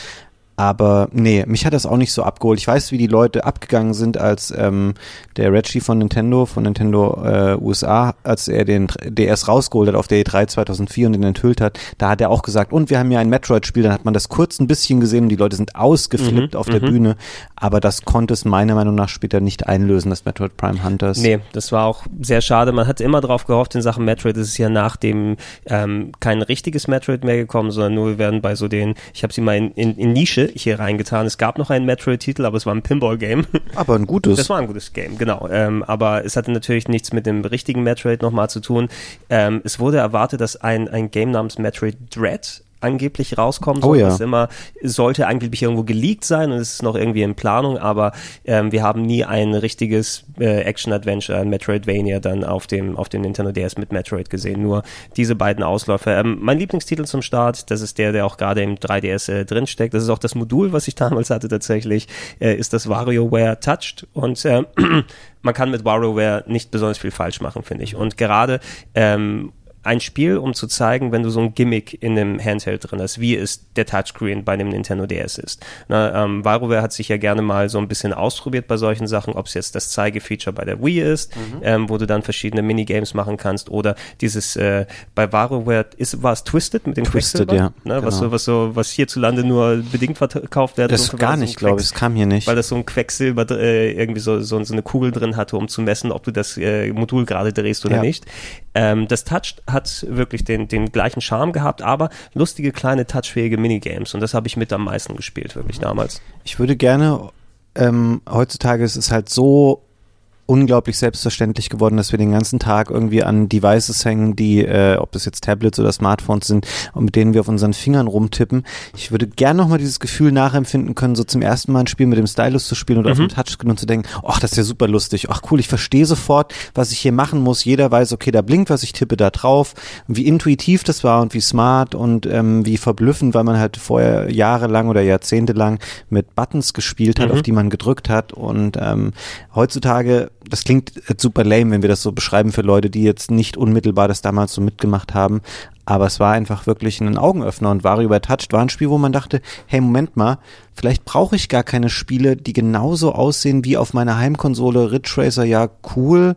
aber nee, mich hat das auch nicht so abgeholt. Ich weiß, wie die Leute abgegangen sind, als ähm, der Reggie von Nintendo, von Nintendo äh, USA, als er den DS rausgeholt hat auf der E3 2004 und den enthüllt hat. Da hat er auch gesagt, und wir haben ja ein Metroid-Spiel. Dann hat man das kurz ein bisschen gesehen und die Leute sind ausgeflippt auf der Bühne. Aber das konnte es meiner Meinung nach später nicht einlösen, das Metroid Prime Hunters. Nee, das war auch sehr schade. Man hat immer darauf gehofft, in Sachen Metroid ist es ja nach dem ähm, kein richtiges Metroid mehr gekommen, sondern nur wir werden bei so den, ich habe sie mal in, in, in Nische hier reingetan. Es gab noch einen Metroid-Titel, aber es war ein Pinball-Game. Aber ein gutes. Das war ein gutes Game, genau. Ähm, aber es hatte natürlich nichts mit dem richtigen Metroid nochmal zu tun. Ähm, es wurde erwartet, dass ein, ein Game namens Metroid Dread angeblich rauskommen Oh soll. ja. Das immer sollte angeblich irgendwo geleakt sein und es ist noch irgendwie in Planung, aber ähm, wir haben nie ein richtiges äh, Action-Adventure, ein Metroidvania dann auf dem auf dem Nintendo DS mit Metroid gesehen. Nur diese beiden Ausläufer. Ähm, mein Lieblingstitel zum Start, das ist der, der auch gerade im 3DS äh, drinsteckt. Das ist auch das Modul, was ich damals hatte tatsächlich, äh, ist das WarioWare Touched und äh, man kann mit WarioWare nicht besonders viel falsch machen, finde ich. Und gerade ähm, ein Spiel, um zu zeigen, wenn du so ein Gimmick in einem Handheld drin hast, wie es der Touchscreen bei dem Nintendo DS ist. Na, ähm, WarioWare hat sich ja gerne mal so ein bisschen ausprobiert bei solchen Sachen, ob es jetzt das Zeigefeature bei der Wii ist, mhm. ähm, wo du dann verschiedene Minigames machen kannst oder dieses äh, bei WarioWare ist war es Twisted mit dem Twisted, ja, ne, genau. was so was so was hierzulande nur bedingt verkauft wird. Das gar nicht, so glaube ich, es kam hier nicht, weil das so ein Quecksilber äh, irgendwie so, so so eine Kugel drin hatte, um zu messen, ob du das äh, Modul gerade drehst oder ja. nicht. Ähm, das Touch hat wirklich den, den gleichen Charme gehabt, aber lustige kleine touchfähige Minigames und das habe ich mit am meisten gespielt, wirklich damals. Ich würde gerne, ähm, heutzutage ist es halt so unglaublich selbstverständlich geworden, dass wir den ganzen Tag irgendwie an Devices hängen, die, äh, ob das jetzt Tablets oder Smartphones sind, und mit denen wir auf unseren Fingern rumtippen. Ich würde gerne nochmal dieses Gefühl nachempfinden können, so zum ersten Mal ein Spiel mit dem Stylus zu spielen oder mhm. auf dem Touchscreen und zu denken, ach, das ist ja super lustig, ach cool, ich verstehe sofort, was ich hier machen muss. Jeder weiß, okay, da blinkt was, ich tippe da drauf. Und wie intuitiv das war und wie smart und ähm, wie verblüffend, weil man halt vorher jahrelang oder jahrzehntelang mit Buttons gespielt hat, mhm. auf die man gedrückt hat. Und ähm, heutzutage das klingt super lame, wenn wir das so beschreiben für Leute, die jetzt nicht unmittelbar das damals so mitgemacht haben. Aber es war einfach wirklich ein Augenöffner und Wario Touched war ein Spiel, wo man dachte, hey, Moment mal, vielleicht brauche ich gar keine Spiele, die genauso aussehen wie auf meiner Heimkonsole. Ridge Racer, ja, cool.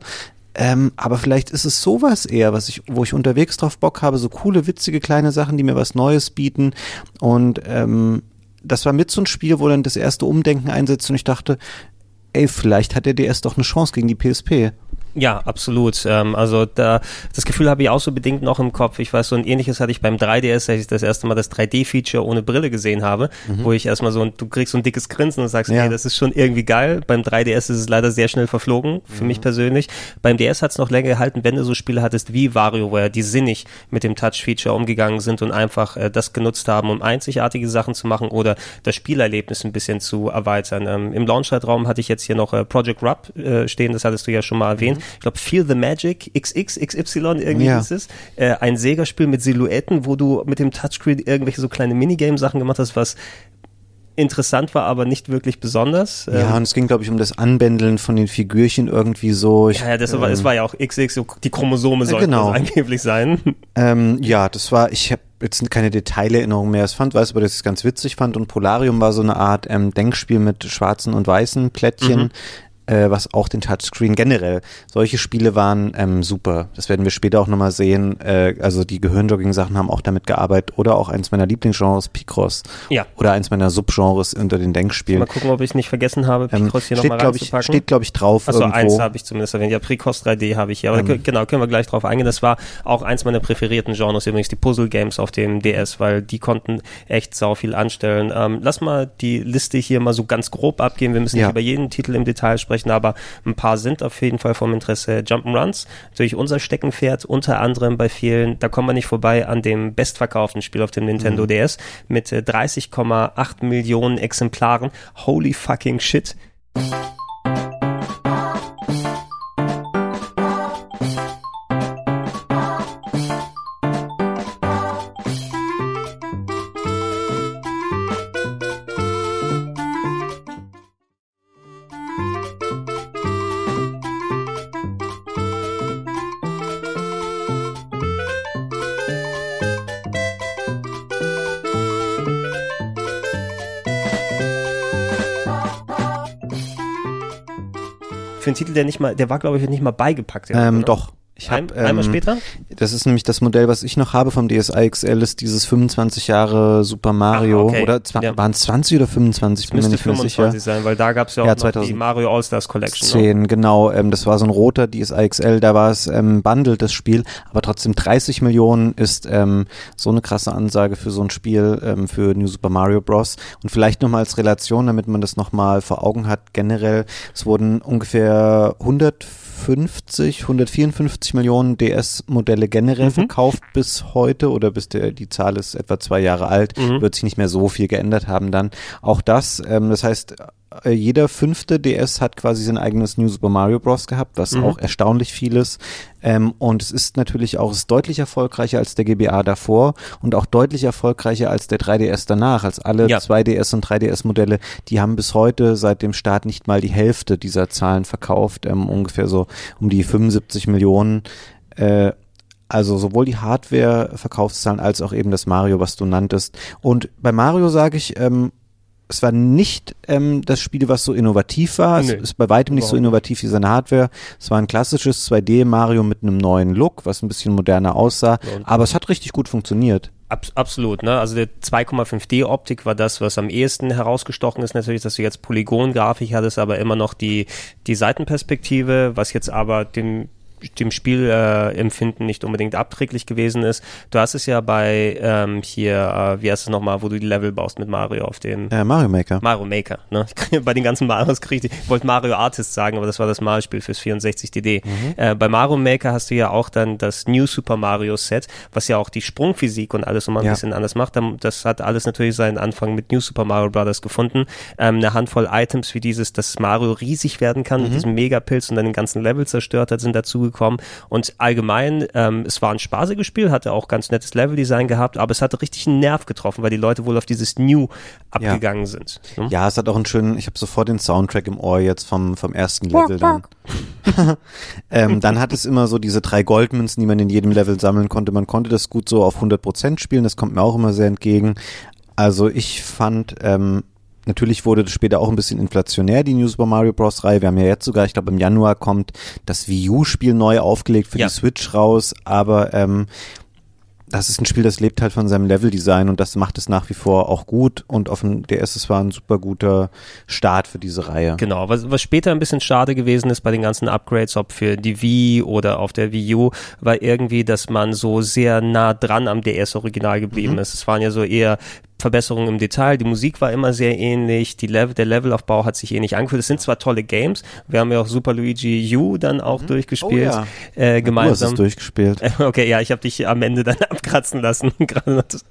Ähm, aber vielleicht ist es sowas eher, was ich, wo ich unterwegs drauf Bock habe, so coole, witzige kleine Sachen, die mir was Neues bieten. Und ähm, das war mit so ein Spiel, wo dann das erste Umdenken einsetzt und ich dachte, ey, vielleicht hat der DS doch eine Chance gegen die PSP. Ja, absolut. Ähm, also da, das Gefühl habe ich auch so bedingt noch im Kopf. Ich weiß, so ein ähnliches hatte ich beim 3DS, als ich das erste Mal das 3D-Feature ohne Brille gesehen habe, mhm. wo ich erstmal so, du kriegst so ein dickes Grinsen und sagst, ja. okay, das ist schon irgendwie geil. Beim 3DS ist es leider sehr schnell verflogen, für mhm. mich persönlich. Beim DS hat es noch länger gehalten, wenn du so Spiele hattest wie WarioWare, die sinnig mit dem Touch-Feature umgegangen sind und einfach äh, das genutzt haben, um einzigartige Sachen zu machen oder das Spielerlebnis ein bisschen zu erweitern. Ähm, Im Launchpad-Raum hatte ich jetzt hier noch äh, Project Rub äh, stehen, das hattest du ja schon mal erwähnt. Mhm ich glaube Feel the Magic XX, XY, irgendwie ja. ist es. Äh, ein Sega-Spiel mit Silhouetten, wo du mit dem Touchscreen irgendwelche so kleine Minigame-Sachen gemacht hast, was interessant war, aber nicht wirklich besonders. Ja, ähm, und es ging, glaube ich, um das Anbändeln von den Figürchen irgendwie so. Ich, ja, ja, das war, ähm, es war ja auch XX, die Chromosome sollten genau. angeblich sein. Ähm, ja, das war, ich habe jetzt keine Detailerinnerung mehr. Es fand, weiß aber, dass ich es ganz witzig fand. Und Polarium war so eine Art ähm, Denkspiel mit schwarzen und weißen Plättchen. Mhm äh, was auch den Touchscreen generell. Solche Spiele waren ähm, super. Das werden wir später auch nochmal sehen. Äh, also die Gehirnjogging-Sachen haben auch damit gearbeitet oder auch eins meiner Lieblingsgenres, Picross. Ja. Oder eins meiner Subgenres unter den Denkspielen. Mal gucken, ob ich es nicht vergessen habe, ähm, Picross hier nochmal reinzupacken. Ich, steht, glaube ich, drauf Achso, eins habe ich zumindest erwähnt. Ja, Picross 3D habe ich hier. Aber ähm, genau, können wir gleich drauf eingehen. Das war auch eins meiner präferierten Genres, übrigens die Puzzle-Games auf dem DS, weil die konnten echt sau viel anstellen. Ähm, lass mal die Liste hier mal so ganz grob abgehen. Wir müssen ja. nicht über jeden Titel im Detail sprechen, aber ein paar sind auf jeden Fall vom Interesse. Jump'n'Runs, natürlich unser Steckenpferd, unter anderem bei vielen, da kommen wir nicht vorbei an dem bestverkauften Spiel auf dem Nintendo mhm. DS mit 30,8 äh, Millionen Exemplaren. Holy fucking shit. Für einen Titel, der nicht mal, der war glaube ich nicht mal beigepackt. Ähm, doch. Ich hab, Ein, einmal ähm, später? Das ist nämlich das Modell, was ich noch habe vom DSi XL, ist dieses 25 Jahre Super Mario. Ach, okay. Oder ja. waren es 20 oder 25? Das bin mir nicht 25 sicher. sein, weil da gab es ja auch ja, 2000 die Mario All-Stars Collection. 10, ne? genau. Ähm, das war so ein roter DSi XL, da war es ähm, bundled, das Spiel. Aber trotzdem 30 Millionen ist ähm, so eine krasse Ansage für so ein Spiel, ähm, für New Super Mario Bros. Und vielleicht nochmal als Relation, damit man das nochmal vor Augen hat, generell, es wurden ungefähr 100 150, 154 Millionen DS-Modelle generell mhm. verkauft bis heute oder bis der, die Zahl ist etwa zwei Jahre alt, mhm. wird sich nicht mehr so viel geändert haben dann. Auch das, ähm, das heißt, jeder fünfte DS hat quasi sein eigenes New Super Mario Bros. gehabt, was mhm. auch erstaunlich viel ist. Ähm, und es ist natürlich auch ist deutlich erfolgreicher als der GBA davor und auch deutlich erfolgreicher als der 3DS danach, als alle ja. 2DS und 3DS Modelle. Die haben bis heute seit dem Start nicht mal die Hälfte dieser Zahlen verkauft, ähm, ungefähr so um die 75 Millionen. Äh, Also sowohl die Hardware-Verkaufszahlen als auch eben das Mario, was du nanntest. Und bei Mario sage ich, ähm, es war nicht ähm, das Spiel, was so innovativ war. Nee, es ist bei weitem nicht so innovativ wie seine Hardware. Es war ein klassisches 2D-Mario mit einem neuen Look, was ein bisschen moderner aussah. Aber es hat richtig gut funktioniert. Abs absolut, ne? Also der 2,5D-Optik war das, was am ehesten herausgestochen ist, natürlich, dass du jetzt Polygon-Grafik hattest, aber immer noch die, die Seitenperspektive, was jetzt aber dem dem Spielempfinden äh, nicht unbedingt abträglich gewesen ist. Du hast es ja bei ähm, hier, äh, wie heißt es nochmal, wo du die Level baust mit Mario auf dem Äh, Mario Maker. Mario Maker. Ne? Bei den ganzen Marios kriege ich, wollte Mario Artist sagen, aber das war das Mario-Spiel fürs 64DD. Äh, bei Mario Maker hast du ja auch dann das New Super Mario Set, was ja auch die Sprungphysik und alles nochmal ein Ja. bisschen anders macht. Das hat alles natürlich seinen Anfang mit New Super Mario Brothers gefunden. Ähm, eine Handvoll Items wie dieses, dass Mario riesig werden kann mit diesem Megapilz und dann den ganzen Level zerstört hat, sind dazugekommen. Und allgemein, ähm, es war ein spaßiges Spiel, hatte auch ganz nettes Leveldesign gehabt, aber es hatte richtig einen Nerv getroffen, weil die Leute wohl auf dieses New abgegangen sind. ne? Ja, es hat auch einen schönen, ich habe sofort den Soundtrack im Ohr jetzt vom, vom ersten Level dann. ähm, dann hat es immer so diese drei Goldmünzen, die man in jedem Level sammeln konnte. Man konnte das gut so auf 100% spielen, das kommt mir auch immer sehr entgegen. Also ich fand, ähm, natürlich wurde das später auch ein bisschen inflationär, die New Super Mario Bros. Reihe. Wir haben ja jetzt sogar, ich glaube im Januar kommt das Wii U-Spiel neu aufgelegt für Ja. die Switch raus, aber ähm, das ist ein Spiel, das lebt halt von seinem Leveldesign und das macht es nach wie vor auch gut und auf dem DS es war ein super guter Start für diese Reihe. Genau, was, was später ein bisschen schade gewesen ist bei den ganzen Upgrades, ob für die Wii oder auf der Wii U, war irgendwie, dass man so sehr nah dran am DS-Original geblieben ist. Es waren ja so eher Verbesserungen im Detail, die Musik war immer sehr ähnlich, die Level, der Levelaufbau hat sich ähnlich angefühlt. Es sind zwar tolle Games, wir haben ja auch Super Luigi U dann auch durchgespielt, Oh ja. äh, Du hast es gemeinsam. durchgespielt. Okay, ja, ich habe dich am Ende dann abkratzen lassen, das,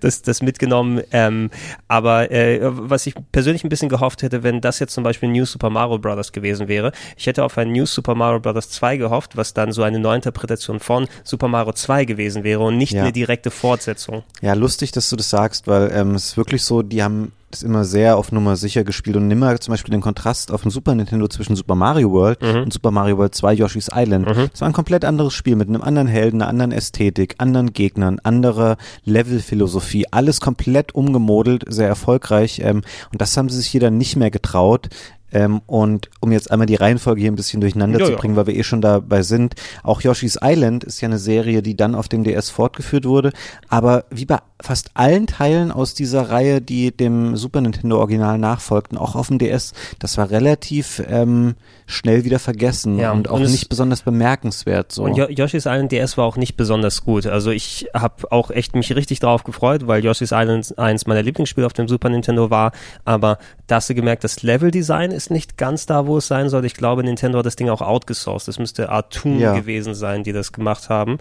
das, das mitgenommen. Ähm, aber äh, was ich persönlich ein bisschen gehofft hätte, wenn das jetzt zum Beispiel New Super Mario Bros. gewesen wäre, ich hätte auf ein New Super Mario Bros. 2 gehofft, was dann so eine Neuinterpretation von Super Mario 2 gewesen wäre und nicht Ja. eine direkte Fortsetzung. Ja, lustig, dass du das sagst, weil ähm, es ist wirklich so, die haben das immer sehr auf Nummer sicher gespielt und nimmer zum Beispiel den Kontrast auf dem Super Nintendo zwischen Super Mario World Mhm. und Super Mario World 2 Yoshi's Island. Das war ein komplett anderes Spiel mit einem anderen Helden, einer anderen Ästhetik, anderen Gegnern, anderer Levelphilosophie, alles komplett umgemodelt, sehr erfolgreich ähm, und das haben sie sich hier dann nicht mehr getraut. Ähm, und um jetzt einmal die Reihenfolge hier ein bisschen durcheinander Ja, zu ja. bringen, weil wir eh schon dabei sind, auch Yoshi's Island ist ja eine Serie, die dann auf dem DS fortgeführt wurde, aber wie bei fast allen Teilen aus dieser Reihe, die dem Super Nintendo Original nachfolgten, auch auf dem DS, das war relativ ähm, schnell wieder vergessen Ja, und auch und nicht besonders bemerkenswert so. Und Jo- Yoshi's Island DS war auch nicht besonders gut. Also ich habe auch echt mich richtig drauf gefreut, weil Yoshi's Island eins meiner Lieblingsspiele auf dem Super Nintendo war. Aber da hast du gemerkt, das Leveldesign ist nicht ganz da, wo es sein sollte. Ich glaube, Nintendo hat das Ding auch outgesourced. Das müsste Artoon Ja. gewesen sein, die das gemacht haben.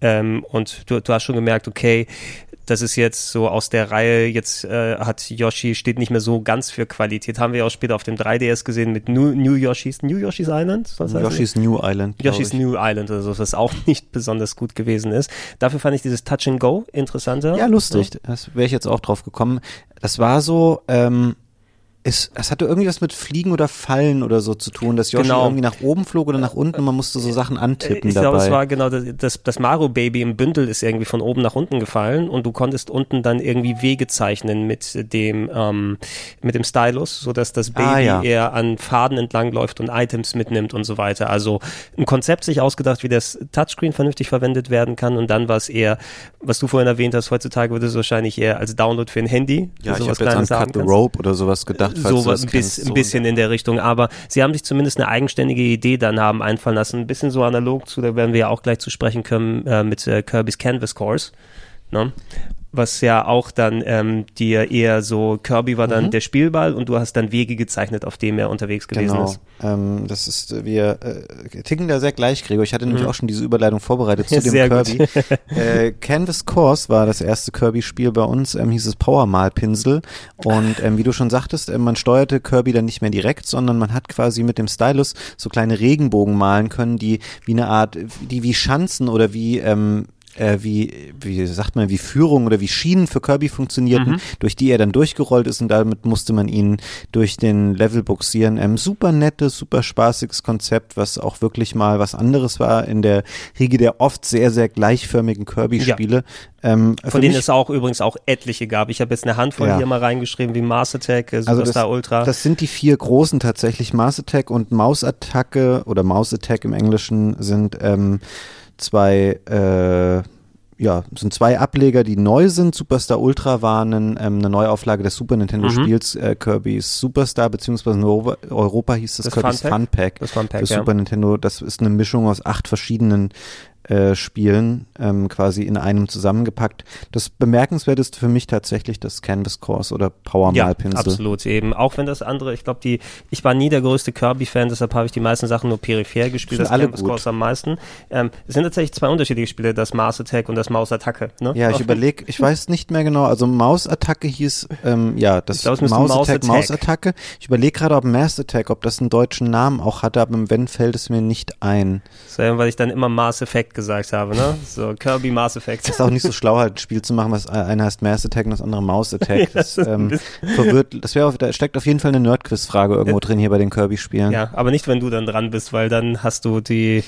Ähm, und du, du hast schon gemerkt, okay, das ist jetzt so aus der Reihe, jetzt äh, hat Yoshi, steht nicht mehr so ganz für Qualität. Haben wir auch später auf dem 3DS gesehen mit New, New Yoshi's, New Yoshi's Island? Was? Yoshi's New Island. Yoshi's ich. New Island oder so, was auch nicht besonders gut gewesen ist. Dafür fand ich dieses Touch and Go interessanter. Ja, lustig. Das wäre ich jetzt auch drauf gekommen. Das war so, ähm, es, es hatte irgendwie was mit Fliegen oder Fallen oder so zu tun, dass Yoshi Genau. irgendwie nach oben flog oder nach unten und man musste so Sachen antippen Ich dabei. glaube, es war genau das, das, das Mario-Baby im Bündel ist irgendwie von oben nach unten gefallen und du konntest unten dann irgendwie Wege zeichnen mit dem, ähm, mit dem Stylus, sodass das Baby Ah, ja. eher an Faden entlang läuft und Items mitnimmt und so weiter. Also ein Konzept sich ausgedacht, wie das Touchscreen vernünftig verwendet werden kann und dann war es eher, was du vorhin erwähnt hast, heutzutage würde es wahrscheinlich eher als Download für ein Handy. ja, ich habe jetzt an Cut the. Rope oder sowas gedacht, falls so was bis, ein bisschen in der Richtung, aber sie haben sich zumindest eine eigenständige Idee dann haben einfallen lassen, ein bisschen so analog zu, da werden wir ja auch gleich zu sprechen können, äh, mit äh, Kirby's Canvas Course, ne? Was ja auch dann ähm, dir eher so, Kirby war dann der Spielball und du hast dann Wege gezeichnet, auf dem er unterwegs gewesen Genau. ist. Ähm, das ist, äh, wir äh, ticken da sehr gleich, Gregor. Ich hatte nämlich auch schon diese Überleitung vorbereitet zu dem Mhm. Sehr. Kirby. äh, Canvas Course war das erste Kirby-Spiel bei uns, ähm, hieß es Power-Malpinsel. Und ähm, wie du schon sagtest, ähm, man steuerte Kirby dann nicht mehr direkt, sondern man hat quasi mit dem Stylus so kleine Regenbogen malen können, die wie eine Art, die wie Schanzen oder wie ähm, äh, wie, wie sagt man, wie Führung oder wie Schienen für Kirby funktionierten, Mhm. durch die er dann durchgerollt ist und damit musste man ihn durch den Level buxieren. Ähm, super nettes, super spaßiges Konzept, was auch wirklich mal was anderes war in der Riege der oft sehr, sehr gleichförmigen Kirby-Spiele. Ähm, Von denen mich- es auch übrigens auch etliche gab. Ich habe jetzt eine Handvoll Ja. hier mal reingeschrieben, wie Mars Attack, äh, Also Superstar das, Ultra. Das sind die vier großen tatsächlich. Mars Attack und Mausattacke oder Mouse Attack im Englischen sind ähm, zwei, äh, ja, sind zwei Ableger, die neu sind. Superstar Ultra war ein, ähm, eine Neuauflage des Super Nintendo Mhm. Spiels äh, Kirby's Superstar, beziehungsweise in Europa, Europa hieß das, Das Kirby's Fun Pack? Fun Pack. Das Fun Pack, für ja. Super Nintendo. Das ist eine Mischung aus acht verschiedenen äh, Spielen, ähm, quasi in einem zusammengepackt. Das Bemerkenswerteste für mich tatsächlich das Canvas Course oder Power ja, Malpinsel. absolut eben. Auch wenn das andere, ich glaube, die, ich war nie der größte Kirby-Fan, deshalb habe ich die meisten Sachen nur peripher gespielt. Sind Das alle Canvas gut. Course am meisten. Ähm, es sind tatsächlich zwei unterschiedliche Spiele, das Mars Attack und das Maus Attacke. Ne? Ja, ich überlege, ich weiß nicht mehr genau. Also Mausattacke hieß, ähm, ja, das glaub, Maus Attack, Attack. Mausattacke. Ich überlege gerade, ob Mass Attack, ob das einen deutschen Namen auch hatte, aber im Wenn fällt es mir nicht ein. So, weil ich dann immer Mass Effect gesagt habe, ne? So, Kirby Mass Effect. Ist auch nicht so schlau, halt ein Spiel zu machen, was einer heißt Mass Attack und das andere Maus Attack. Ja, Das, das ähm, verwirrt, das wäre, da steckt auf jeden Fall eine Nerd-Quiz-Frage irgendwo drin hier bei den Kirby-Spielen. Ja, aber nicht, wenn du dann dran bist, weil dann hast du die,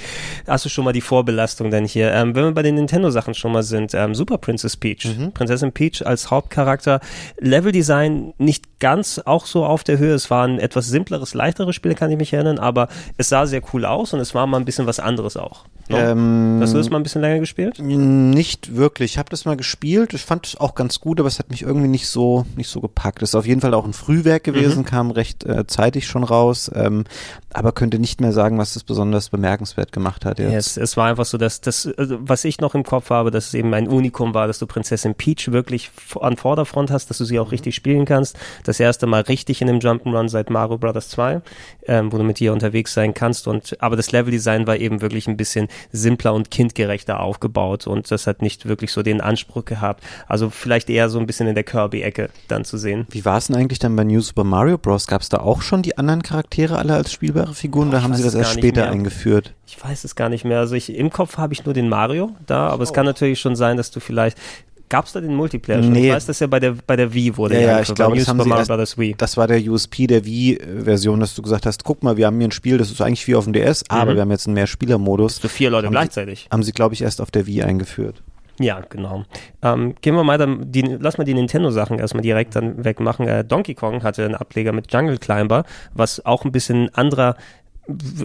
hast du schon mal die Vorbelastung dann hier. Ähm, wenn wir bei den Nintendo-Sachen schon mal sind, ähm, Super Princess Peach. Mhm. Prinzessin Peach als Hauptcharakter. Leveldesign nicht ganz auch so auf der Höhe. Es war ein etwas simpleres, leichteres Spiel, kann ich mich erinnern, aber es sah sehr cool aus und es war mal ein bisschen was anderes auch. Ne? Ähm, Hast du das mal ein bisschen länger gespielt? Nicht wirklich. Ich habe das mal gespielt. Ich fand es auch ganz gut, aber es hat mich irgendwie nicht so nicht so gepackt. Es ist auf jeden Fall auch ein Frühwerk gewesen, Mhm. kam recht äh, zeitig schon raus, ähm, aber könnte nicht mehr sagen, was das besonders bemerkenswert gemacht hat Ja, jetzt. es, es war einfach so, dass das, also, was ich noch im Kopf habe, dass es eben ein Unikum war, dass du Prinzessin Peach wirklich an Vorderfront hast, dass du sie auch richtig spielen kannst. Das erste Mal richtig in dem Jump'n'Run seit Mario Bros. 2, ähm, wo du mit ihr unterwegs sein kannst. Und aber das Leveldesign war eben wirklich ein bisschen simpler und kindgerechter aufgebaut und das hat nicht wirklich so den Anspruch gehabt. Also vielleicht eher so ein bisschen in der Kirby-Ecke dann zu sehen. Wie war es denn eigentlich dann bei New Super Mario Bros? Gab es da auch schon die anderen Charaktere alle als spielbare Figuren? Boah, oder haben sie das erst später mehr. eingeführt? Ich weiß es gar nicht mehr. Also ich, im Kopf habe ich nur den Mario da, aber es kann natürlich schon sein, dass du vielleicht Gab es da den Multiplayer schon? Nee. Ich weiß, dass ja bei der, bei der Wii wurde Ja, ja, ich glaube, das haben sie erst-. Wii. Das war der USP der Wii-Version, dass du gesagt hast, guck mal, wir haben hier ein Spiel, das ist eigentlich wie auf dem DS, aber Mhm. wir haben jetzt einen Mehrspieler-Modus. So vier Leute Haben gleichzeitig. Haben sie, glaube ich, erst auf der Wii eingeführt. Ja, genau. Ähm, gehen wir mal dann, die, lass mal die Nintendo-Sachen erstmal direkt dann wegmachen. Äh, Donkey Kong hatte einen Ableger mit Jungle Climber, was auch ein bisschen anderer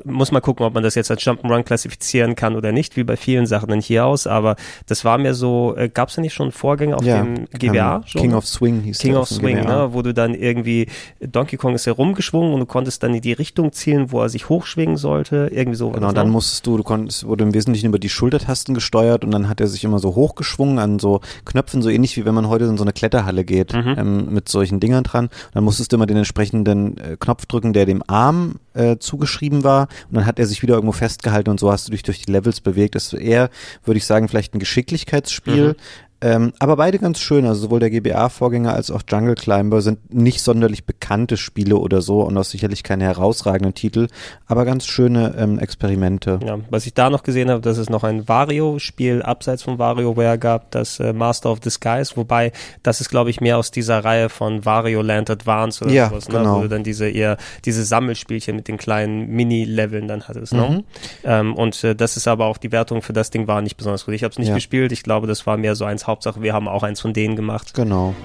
muss mal gucken, ob man das jetzt als Jump'n'Run klassifizieren kann oder nicht, wie bei vielen Sachen dann hier aus, aber das war mir so, äh, gab es da nicht schon einen Vorgänger auf dem GBA? ähm, schon? King of Swing hieß King of dem Swing, GBA. ne, wo du dann irgendwie, Donkey Kong ist herumgeschwungen und du konntest dann in die Richtung zielen, wo er sich hochschwingen sollte, irgendwie so. Genau, das, dann ne? musstest du, du konntest, wurde im Wesentlichen über die Schultertasten gesteuert und dann hat er sich immer so hochgeschwungen an so Knöpfen, so ähnlich wie wenn man heute in so eine Kletterhalle geht, Mhm. ähm, mit solchen Dingern dran. Dann musstest du immer den entsprechenden äh, Knopf drücken, der dem Arm äh, zugeschrieben war und dann hat er sich wieder irgendwo festgehalten und so hast du dich durch die Levels bewegt. Das ist eher, würde ich sagen, vielleicht ein Geschicklichkeitsspiel. Mhm. Ähm, aber beide ganz schön, also sowohl der GBA-Vorgänger als auch Jungle Climber sind nicht sonderlich bekannte Spiele oder so und auch sicherlich keine herausragenden Titel, aber ganz schöne ähm, Experimente. Ja, was ich da noch gesehen habe, dass es noch ein Wario-Spiel abseits von WarioWare gab, das äh, Master of Disguise, wobei das ist, glaube ich, mehr aus dieser Reihe von Wario Land Advance oder Ja, sowas, ne? genau. wo du dann diese eher diese Sammelspielchen mit den kleinen Mini-Leveln dann hattest. Mhm. Ne? Ähm, und äh, das ist aber auch die Wertung für das Ding war nicht besonders gut. Ich habe es nicht Ja. gespielt. Ich glaube, das war mehr so eins Hauptsache. Wir haben auch eins von denen gemacht. Genau.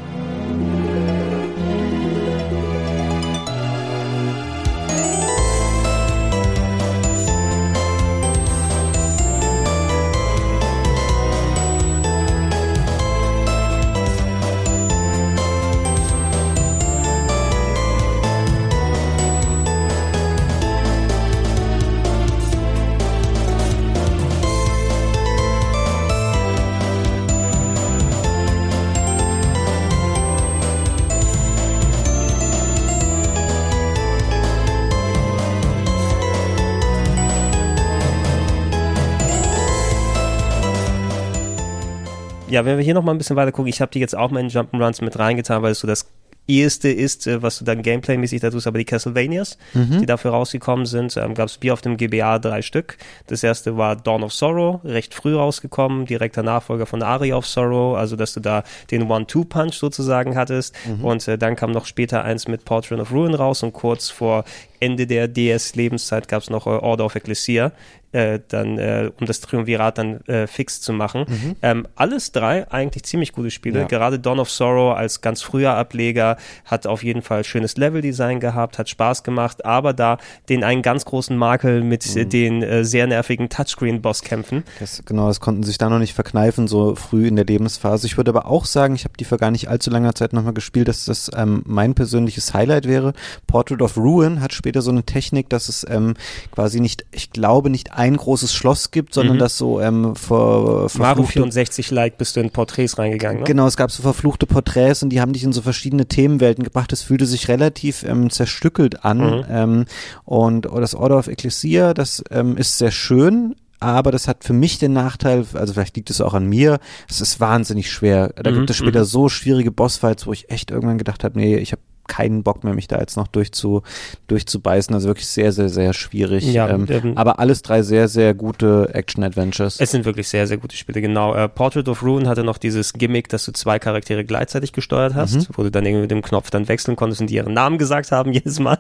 Ja, wenn wir hier noch mal ein bisschen weiter gucken, ich habe die jetzt auch mal in Jump'n'Runs mit reingetan, weil es so das eheste ist, äh, was du dann Gameplay-mäßig da tust, aber die Castlevanias, Mhm. die dafür rausgekommen sind, ähm, gab es Bier auf dem GBA drei Stück. Das erste war Dawn of Sorrow, recht früh rausgekommen, direkter Nachfolger von Aria of Sorrow, also dass du da den One-Two-Punch sozusagen hattest. Mhm. Und äh, dann kam noch später eins mit Portrait of Ruin raus und kurz vor Ende der DS-Lebenszeit gab es noch äh, Order of Ecclesia, äh, dann, äh, um das Triumvirat dann äh, fix zu machen. Ähm, alles drei eigentlich ziemlich gute Spiele. Ja. Gerade Dawn of Sorrow als ganz früher Ableger hat auf jeden Fall schönes Leveldesign gehabt, hat Spaß gemacht, aber da den einen ganz großen Makel mit äh, den äh, sehr nervigen Touchscreen-Bosskämpfen. Genau, das konnten sich da noch nicht verkneifen, so früh in der Lebensphase. Ich würde aber auch sagen, ich habe die vor gar nicht allzu langer Zeit nochmal gespielt, dass das ähm, mein persönliches Highlight wäre. Portrait of Ruin hat später so eine Technik, dass es ähm, quasi nicht, ich glaube, nicht ein großes Schloss gibt, sondern Mhm. dass so ähm, vor, Mario verfluchte- 64-like bist du in Porträts reingegangen. Ne? Genau, es gab so verfluchte Porträts und die haben dich in so verschiedene Themenwelten gebracht. Es fühlte sich relativ ähm, zerstückelt an. Mhm. Ähm, und das Order of Ecclesia, das ähm, ist sehr schön. Aber das hat für mich den Nachteil, also vielleicht liegt es auch an mir, es ist wahnsinnig schwer. Da Mhm, gibt es später mhm. so schwierige Bossfights, wo ich echt irgendwann gedacht habe, nee, ich habe keinen Bock mehr, mich da jetzt noch durchzu, durchzubeißen. Also wirklich sehr, sehr, sehr schwierig. Ja, ähm, ähm, aber alles drei sehr, sehr gute Action-Adventures. Es sind wirklich sehr, sehr gute Spiele, genau. Äh, Portrait of Ruin hatte noch dieses Gimmick, dass du zwei Charaktere gleichzeitig gesteuert hast, Mhm. wo du dann irgendwie mit dem Knopf dann wechseln konntest und die ihren Namen gesagt haben jedes Mal.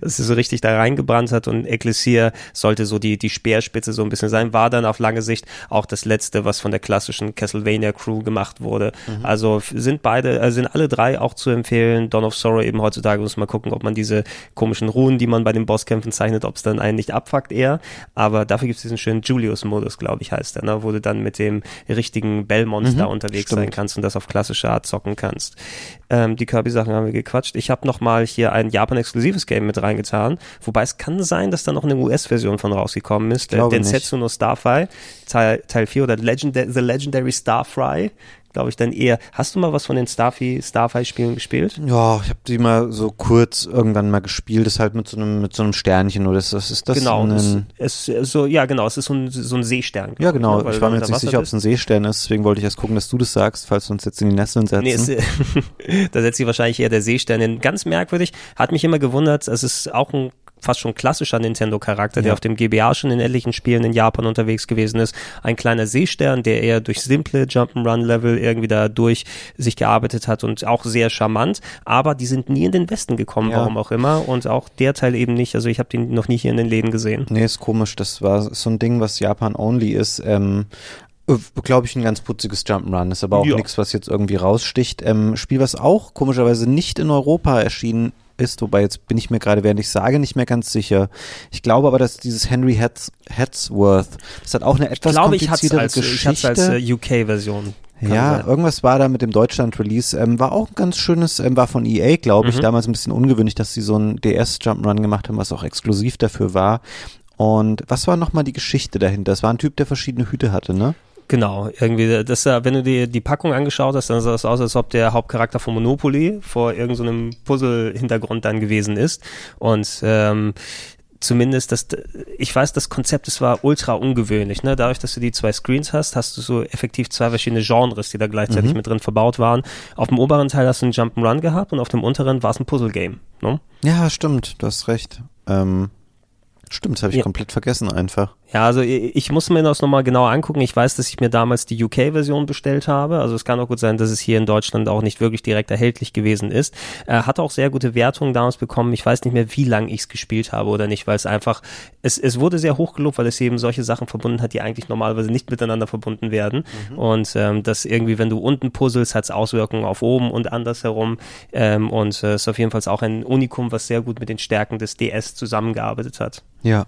Dass sie so richtig da reingebrannt hat und Ecclesia sollte so die, die Speerspitze so ein bisschen sein, war dann auf lange Sicht auch das letzte, was von der klassischen Castlevania Crew gemacht wurde. Mhm. Also sind beide, äh, sind alle drei auch zu empfehlen. Dawn of Sorrow eben heutzutage muss man gucken, ob man diese komischen Runen, die man bei den Bosskämpfen zeichnet, ob es dann einen nicht abfuckt eher. Aber dafür gibt es diesen schönen Julius-Modus, glaube ich, heißt der, ne? wo du dann mit dem richtigen Bellmonster Mhm, unterwegs stimmt. sein kannst und das auf klassische Art zocken kannst. Ähm, die Kirby-Sachen haben wir gequatscht. Ich habe noch mal hier ein Japan-exklusives Game mit reingetan, wobei es kann sein, dass da noch eine US-Version von rausgekommen ist. Der glaube nicht. Densetsu no Starfry, Teil, Teil 4 oder Legend The Legendary Starfry, glaube ich dann eher. Hast du mal was von den Starfy, Starfy-Spielen gespielt? Ja, ich habe die mal so kurz irgendwann mal gespielt, ist halt mit so einem mit so einem Sternchen oder ist das ist das genau, ein, es, es, so, ja genau, es ist so ein, so ein Seestern. Ja, genau. ne, weil Ich war mir jetzt nicht Wasser sicher, ob es ein Seestern ist, deswegen wollte ich erst gucken, dass du das sagst, falls wir uns jetzt in die Nesseln setzen. Nee, es, da setzt sich wahrscheinlich eher der Seestern hin. Ganz merkwürdig, hat mich immer gewundert, es ist auch ein fast schon klassischer Nintendo-Charakter, der Ja. auf dem GBA schon in etlichen Spielen in Japan unterwegs gewesen ist. Ein kleiner Seestern, der eher durch simple Jump'n'Run-Level irgendwie da durch sich gearbeitet hat und auch sehr charmant, aber die sind nie in den Westen gekommen, Ja. warum auch immer, und auch der Teil eben nicht. Also ich habe den noch nie hier in den Läden gesehen. nee, ist komisch. Das war so ein Ding, was Japan-only ist. Ähm, glaube ich, ein ganz putziges Jump'n'Run. Ist aber auch Ja. nichts, was jetzt irgendwie raussticht. Ähm, Spiel, was auch komischerweise nicht in Europa erschienen ist, wobei jetzt bin ich mir gerade, während ich sage, nicht mehr ganz sicher. Ich glaube aber, dass dieses Henry Hats Hatsworth, das hat auch eine Ich etwas glaube, ich hatte kompliziertere es als, ich hat's Geschichte. als äh, UK-Version. Ja, sein. irgendwas war da mit dem Deutschland-Release. Ähm, war auch ein ganz schönes, ähm, war von EA, glaube ich, Mhm. damals ein bisschen ungewöhnlich, dass sie so ein DS-Jump'n'Run gemacht haben, was auch exklusiv dafür war. Und was war nochmal die Geschichte dahinter? Das war ein Typ, der verschiedene Hüte hatte, ne? Genau, irgendwie, das, wenn du dir die Packung angeschaut hast, dann sah es aus, als ob der Hauptcharakter von Monopoly vor irgendeinem Puzzle-Hintergrund dann gewesen ist. Und ähm, zumindest das, ich weiß, das Konzept, das war ultra ungewöhnlich. Ne? Dadurch, dass du die zwei Screens hast, hast du so effektiv zwei verschiedene Genres, die da gleichzeitig Mhm. mit drin verbaut waren. Auf dem oberen Teil hast du einen Jump'n'Run gehabt und auf dem unteren war es ein Puzzle-Game. Ne? Ja, stimmt, du hast recht. Ähm, stimmt, das habe ich Ja. komplett vergessen einfach. Ja, also ich muss mir das nochmal genauer angucken. Ich weiß, dass ich mir damals die UK-Version bestellt habe. Also es kann auch gut sein, dass es hier in Deutschland auch nicht wirklich direkt erhältlich gewesen ist. Er hat auch sehr gute Wertungen damals bekommen. Ich weiß nicht mehr, wie lange ich es gespielt habe oder nicht, weil es einfach, es, es wurde sehr hoch gelobt, weil es eben solche Sachen verbunden hat, die eigentlich normalerweise nicht miteinander verbunden werden. Und ähm, das irgendwie, wenn du unten puzzelst, hat es Auswirkungen auf oben und andersherum. Ähm, und äh, es ist auf jeden Fall auch ein Unikum, was sehr gut mit den Stärken des DS zusammengearbeitet hat. Ja.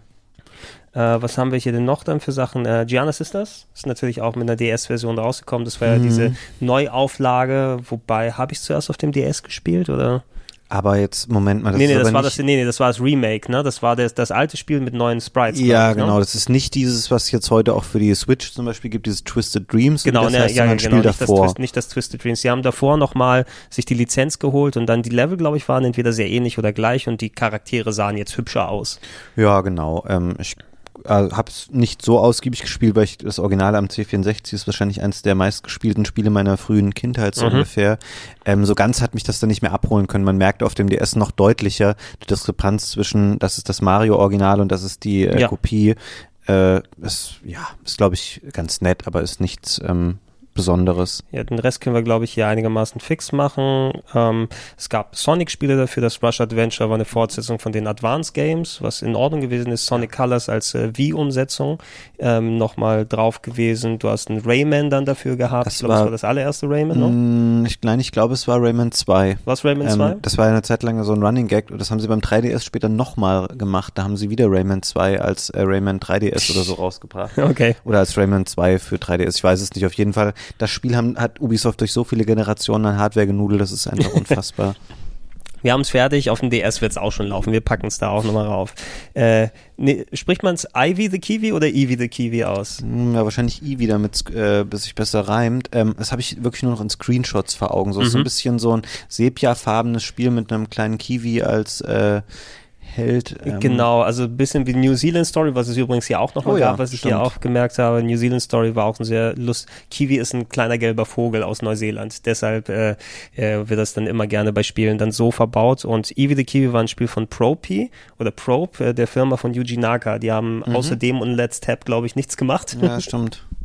Äh, was haben wir hier denn noch dann für Sachen? Äh, Gianna Sisters ist natürlich auch mit einer DS-Version rausgekommen. Das war ja Mhm. diese Neuauflage, wobei habe ich zuerst auf dem DS gespielt oder? Aber jetzt, Moment mal, das nee, ist nee, das war das, nee, nee, das war das Remake, ne? Das war das, das alte Spiel mit neuen Sprites. Ja, ich, genau. Ne? Das ist nicht dieses, was jetzt heute auch für die Switch zum Beispiel gibt, dieses Twisted Dreams. Genau, das ne, heißt ja, ja, ein genau, Spiel nicht das, davor. Twist, nicht das Twisted Dreams. Sie haben davor nochmal sich die Lizenz geholt und dann die Level, glaube ich, waren entweder sehr ähnlich oder gleich und die Charaktere sahen jetzt hübscher aus. Ja, genau. Ähm, ich äh, habe es nicht so ausgiebig gespielt, weil ich das Original am C64 ist wahrscheinlich eines der meistgespielten Spiele meiner frühen Kindheit so Mhm. ungefähr. Ähm, so ganz hat mich das dann nicht mehr abholen können. Man merkt auf dem DS noch deutlicher die Diskrepanz zwischen, das ist das Mario-Original und das ist die äh, Ja. Kopie. Äh, ist, ja, ist glaube ich ganz nett, aber ist nichts ähm, Besonderes. Ja, den Rest können wir, glaube ich, hier einigermaßen fix machen. Ähm, es gab Sonic-Spiele dafür. Das Rush Adventure war eine Fortsetzung von den Advance Games, was in Ordnung gewesen ist. Sonic Colors als äh, Wii-Umsetzung ähm, nochmal drauf gewesen. Du hast einen Rayman dann dafür gehabt. Das ich glaube, das war- das allererste Rayman. Mm, ich, nein, ich glaube, es war Rayman 2. Was Rayman 2? Ähm, das war eine Zeit lang so ein Running Gag und das haben sie beim 3DS später nochmal gemacht. Da haben sie wieder Rayman 2 als äh, Rayman 3DS oder so rausgebracht. okay. Oder als Rayman 2 für 3DS, ich weiß es nicht. Auf jeden Fall, das Spiel haben, hat Ubisoft durch so viele Generationen an Hardware genudelt, das ist einfach unfassbar. Wir haben es fertig. Auf dem DS wird es auch schon laufen. Wir packen es da auch nochmal rauf. Äh, nee, spricht man es Ivy the Kiwi oder Eevee the Kiwi aus? Hm, ja, wahrscheinlich I wieder mit, äh, bis sich besser reimt. Ähm, das habe ich wirklich nur noch in Screenshots vor Augen. So, ist so ein bisschen so ein sepiafarbenes Spiel mit einem kleinen Kiwi als äh, Held. Ähm, Genau, also ein bisschen wie New Zealand Story, was es übrigens hier auch noch mal Oh ja, gab, was ich stimmt. hier auch gemerkt habe. New Zealand Story war auch ein sehr lust. Kiwi ist ein kleiner gelber Vogel aus Neuseeland, deshalb äh, äh, wird das dann immer gerne bei Spielen dann so verbaut. Und Eevee the Kiwi war ein Spiel von Propi oder Probe, äh, der Firma von Yuji Naka. Die haben außerdem und Let's Tap, glaube ich, nichts gemacht. Ja, stimmt.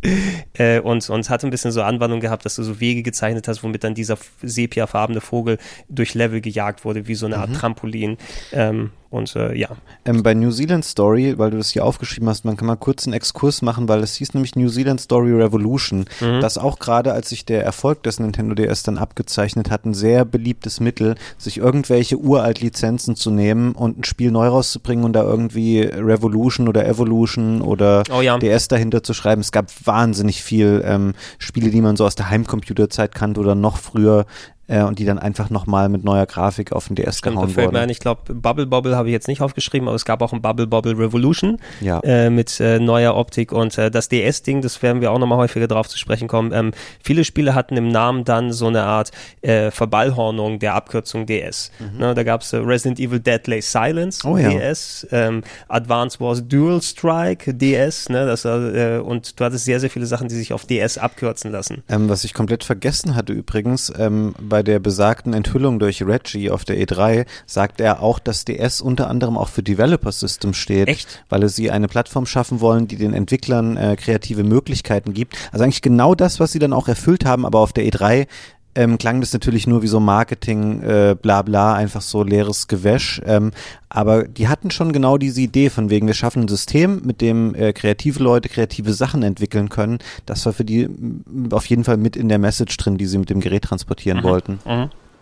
äh, und, und hatte ein bisschen so Anwandlung gehabt, dass du so Wege gezeichnet hast, womit dann dieser sepiafarbene Vogel durch Level gejagt wurde, wie so eine Art Trampolin. Ähm, und äh, ja, Ähm, bei New Zealand Story, weil du das hier aufgeschrieben hast, man kann mal kurz einen Exkurs machen, weil es hieß nämlich New Zealand Story Revolution, das auch gerade als sich der Erfolg des Nintendo DS dann abgezeichnet hat, ein sehr beliebtes Mittel, sich irgendwelche uralt Lizenzen zu nehmen und ein Spiel neu rauszubringen und da irgendwie Revolution oder Evolution oder Oh ja. DS dahinter zu schreiben. Es gab wahnsinnig viel ähm, Spiele, die man so aus der Heimcomputerzeit kannte oder noch früher äh, und die dann einfach nochmal mit neuer Grafik auf den DS Stimmt, gehauen mir wurden. ein, ich glaube, Bubble Bobble habe ich jetzt nicht aufgeschrieben, aber es gab auch ein Bubble Bobble Revolution Ja. äh, mit äh, neuer Optik und äh, das DS-Ding, das werden wir auch nochmal häufiger drauf zu sprechen kommen. Ähm, viele Spiele hatten im Namen dann so eine Art äh, Verballhornung der Abkürzung DS. Ne, da gab es äh, Resident Evil Deadly Silence, Oh ja. DS, ähm, Advance Wars Dual Strike, DS, ne, das, und du hattest sehr, sehr viele Sachen, die sich auf DS abkürzen lassen. Ähm, was ich komplett vergessen hatte übrigens, ähm, bei der besagten Enthüllung durch Reggie auf der E3 sagt er auch, dass DS unter anderem auch für Developer System steht, Echt? weil sie eine Plattform schaffen wollen, die den Entwicklern äh, kreative Möglichkeiten gibt. Also eigentlich genau das, was sie dann auch erfüllt haben, aber auf der E3 ähm, klang das natürlich nur wie so Marketing, äh, bla bla, einfach so leeres Gewäsch. Ähm, aber die hatten schon genau diese Idee von wegen, wir schaffen ein System, mit dem äh, kreative Leute kreative Sachen entwickeln können. Das war für die m, auf jeden Fall mit in der Message drin, die sie mit dem Gerät transportieren wollten.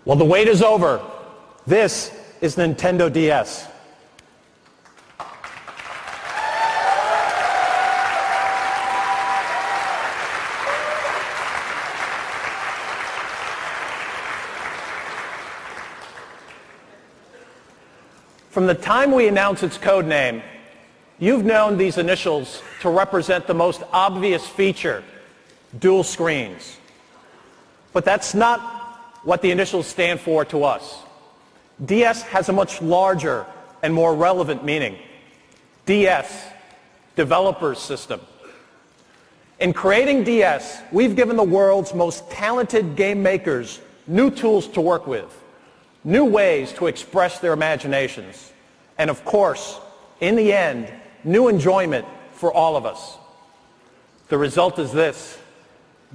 Well, the wait is over. This is Nintendo DS. From the time we announced its code name, you've known these initials to represent the most obvious feature, dual screens. But that's not what the initials stand for to us. DS has a much larger and more relevant meaning. DS, Developer's System. In creating DS, we've given the world's most talented game makers new tools to work with, new ways to express their imaginations, and of course, in the end, new enjoyment for all of us. The result is this.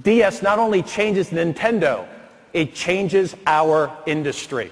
DS not only changes Nintendo, it changes our industry.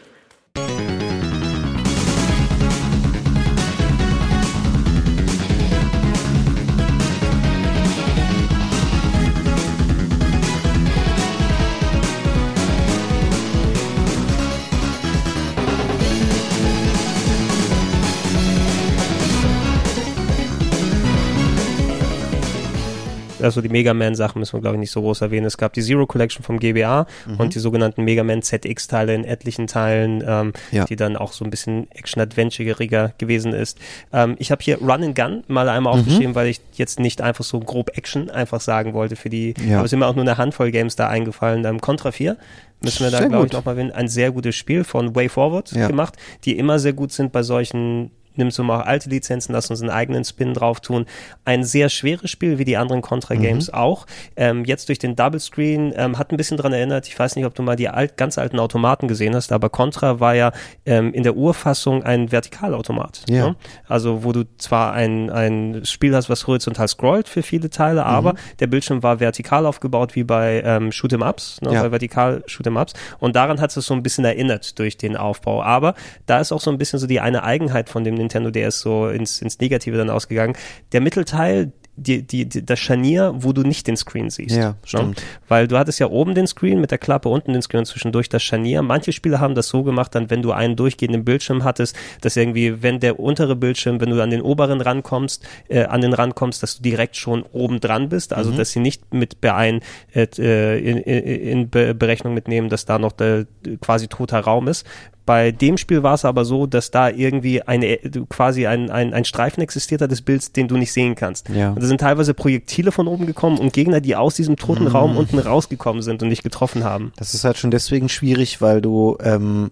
Also die Mega Man-Sachen müssen wir, glaube ich, nicht so groß erwähnen. Es gab die Zero Collection vom GBA und die sogenannten Mega Man ZX-Teile in etlichen Teilen, ähm, Ja. die dann auch so ein bisschen Action-Adventuriger gewesen ist. Ähm, ich habe hier Run and Gun mal einmal aufgeschrieben, weil ich jetzt nicht einfach so grob Action einfach sagen wollte für die, Ja. aber es sind mir auch nur eine Handvoll Games da eingefallen. Ähm, Contra 4 müssen wir da, glaube ich, nochmal erwähnen. Ein sehr gutes Spiel von Way Forward Ja. gemacht, die immer sehr gut sind bei solchen nimmst du mal alte Lizenzen, lass uns einen eigenen Spin drauf tun. Ein sehr schweres Spiel, wie die anderen Contra-Games mhm. auch. Ähm, jetzt durch den Double Screen ähm, hat ein bisschen dran erinnert, ich weiß nicht, ob du mal die alt, ganz alten Automaten gesehen hast, aber Contra war ja ähm, in der Urfassung ein Vertikalautomat. Ja. Ne? Also wo du zwar ein, ein Spiel hast, was horizontal scrollt für viele Teile, aber mhm. der Bildschirm war vertikal aufgebaut wie bei ähm, Shoot'em-Ups, ne? ja. bei vertikal Shoot'em-Ups und daran hat es so ein bisschen erinnert durch den Aufbau. Aber da ist auch so ein bisschen so die eine Eigenheit von dem Nintendo DS so ins, ins Negative dann ausgegangen. Der Mittelteil, die, die, die, das Scharnier, wo du nicht den Screen siehst. Ja, ne? stimmt. Ne? Weil du hattest ja oben den Screen mit der Klappe, unten den Screen und zwischendurch das Scharnier. Manche Spiele haben das so gemacht, dann wenn du einen durchgehenden Bildschirm hattest, dass irgendwie, wenn der untere Bildschirm, wenn du an den oberen rankommst, äh, an den rankommst, dass du direkt schon oben dran bist, also mhm. dass sie nicht mit beein, äh, in, in, in Berechnung mitnehmen, dass da noch der quasi toter Raum ist, bei dem Spiel war es aber so, dass da irgendwie eine, quasi ein, ein, ein Streifen existiert hat des Bilds, den du nicht sehen kannst. Ja. Und da sind teilweise Projektile von oben gekommen und Gegner, die aus diesem toten mhm. Raum unten rausgekommen sind und dich getroffen haben. Das ist halt schon deswegen schwierig, weil du ähm,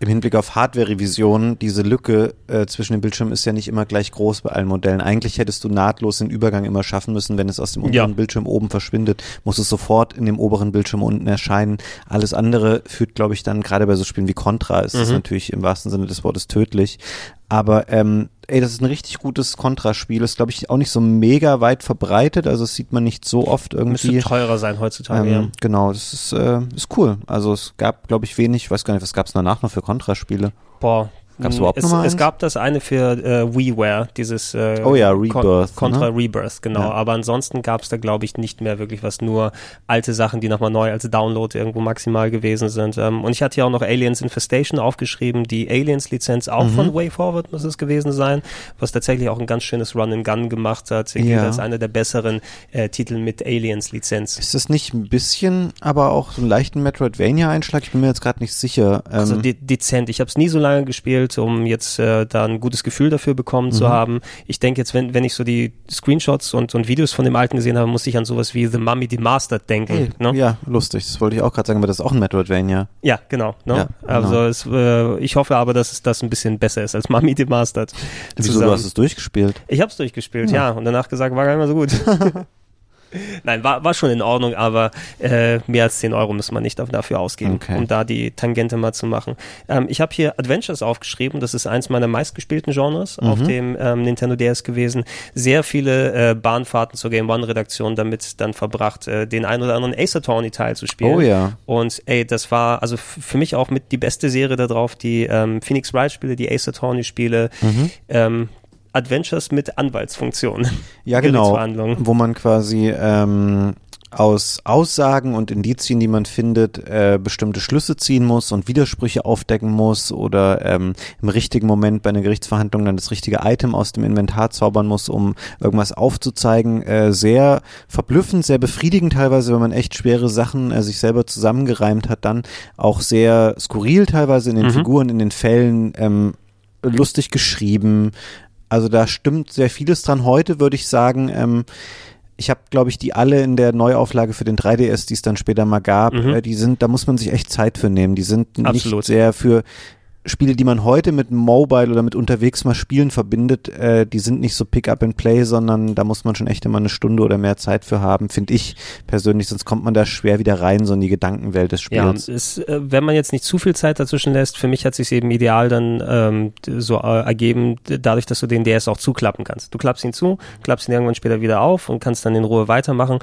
im Hinblick auf Hardware-Revisionen, diese Lücke äh, zwischen den Bildschirmen ist ja nicht immer gleich groß bei allen Modellen. Eigentlich hättest du nahtlos den Übergang immer schaffen müssen, wenn es aus dem unteren ja. Bildschirm oben verschwindet, muss es sofort in dem oberen Bildschirm unten erscheinen. Alles andere führt, glaube ich, dann gerade bei so Spielen wie Contra ist es mhm. natürlich im wahrsten Sinne des Wortes tödlich. Aber ähm, ey, das ist ein richtig gutes Kontraspiel. Ist, glaube ich, auch nicht so mega weit verbreitet. Also das sieht man nicht so oft irgendwie. Müsste teurer sein heutzutage, ähm, ja. Genau, das ist, äh, ist cool. Also es gab, glaube ich, wenig, ich weiß gar nicht, was gab es danach noch für Kontraspiele? Boah, Gab es überhaupt es, noch mal es gab das eine für äh, WiiWare, dieses äh, oh ja, Rebirth, Contra ne? Rebirth, genau. Ja. Aber ansonsten gab es da, glaube ich, nicht mehr wirklich was, nur alte Sachen, die nochmal neu als Download irgendwo maximal gewesen sind. Ähm, und ich hatte ja auch noch Aliens Infestation aufgeschrieben, die Aliens-Lizenz auch mhm. von WayForward muss es gewesen sein, was tatsächlich auch ein ganz schönes Run-and-Gun gemacht hat. Er ja. als einer der besseren äh, Titel mit Aliens-Lizenz. Ist das nicht ein bisschen, aber auch so einen leichten Metroidvania-Einschlag? Ich bin mir jetzt gerade nicht sicher. Also ähm, also de dezent. Ich habe es nie so lange gespielt gespielt, um jetzt äh, da ein gutes Gefühl dafür bekommen mhm. zu haben. Ich denke jetzt, wenn, wenn ich so die Screenshots und, und Videos von dem alten gesehen habe, muss ich an sowas wie The Mummy Demastered denken. Hey, ne? Ja, lustig. Das wollte ich auch gerade sagen, aber das ist auch ein Metroidvania. Ja, genau. Ne? Ja, genau. Also es, äh, ich hoffe aber, dass es das ein bisschen besser ist als Mummy Demastered. Wieso, du hast es durchgespielt? Ich habe es durchgespielt, ja. ja. Und danach gesagt, war gar nicht mehr so gut. Nein, war, war schon in Ordnung, aber äh, mehr als 10 Euro muss man nicht dafür ausgeben, okay. um da die Tangente mal zu machen. Ähm, ich habe hier Adventures aufgeschrieben, das ist eins meiner meistgespielten Genres mhm. auf dem ähm, Nintendo DS gewesen. Sehr viele äh, Bahnfahrten zur Game One Redaktion damit dann verbracht, äh, den ein oder anderen Ace Attorney Teil zu spielen. Oh ja. Und ey, das war also für mich auch mit die beste Serie da drauf, die ähm, Phoenix Wright Spiele, die Ace Attorney Spiele. Mhm. Adventures mit Anwaltsfunktion. Ja, genau. Wo man quasi ähm, aus Aussagen und Indizien, die man findet, äh, bestimmte Schlüsse ziehen muss und Widersprüche aufdecken muss oder ähm, im richtigen Moment bei einer Gerichtsverhandlung dann das richtige Item aus dem Inventar zaubern muss, um irgendwas aufzuzeigen. Äh, sehr verblüffend, sehr befriedigend teilweise, wenn man echt schwere Sachen äh, sich selber zusammengereimt hat, dann auch sehr skurril teilweise in den mhm. Figuren, in den Fällen. Ähm, lustig geschrieben, also da stimmt sehr vieles dran. Heute würde ich sagen, ähm, ich habe, glaube ich, die alle in der Neuauflage für den 3DS, die es dann später mal gab, mhm. äh, die sind, da muss man sich echt Zeit für nehmen. Die sind Absolut. nicht sehr für Spiele, die man heute mit Mobile oder mit unterwegs mal spielen verbindet, äh, die sind nicht so Pick-up and Play, sondern da muss man schon echt immer eine Stunde oder mehr Zeit für haben, finde ich persönlich, sonst kommt man da schwer wieder rein, so in die Gedankenwelt des Spiels. Ja, ist, äh, wenn man jetzt nicht zu viel Zeit dazwischen lässt, für mich hat sich eben ideal dann ähm, so äh, ergeben, dadurch, dass du den DS auch zuklappen kannst. Du klappst ihn zu, klappst ihn irgendwann später wieder auf und kannst dann in Ruhe weitermachen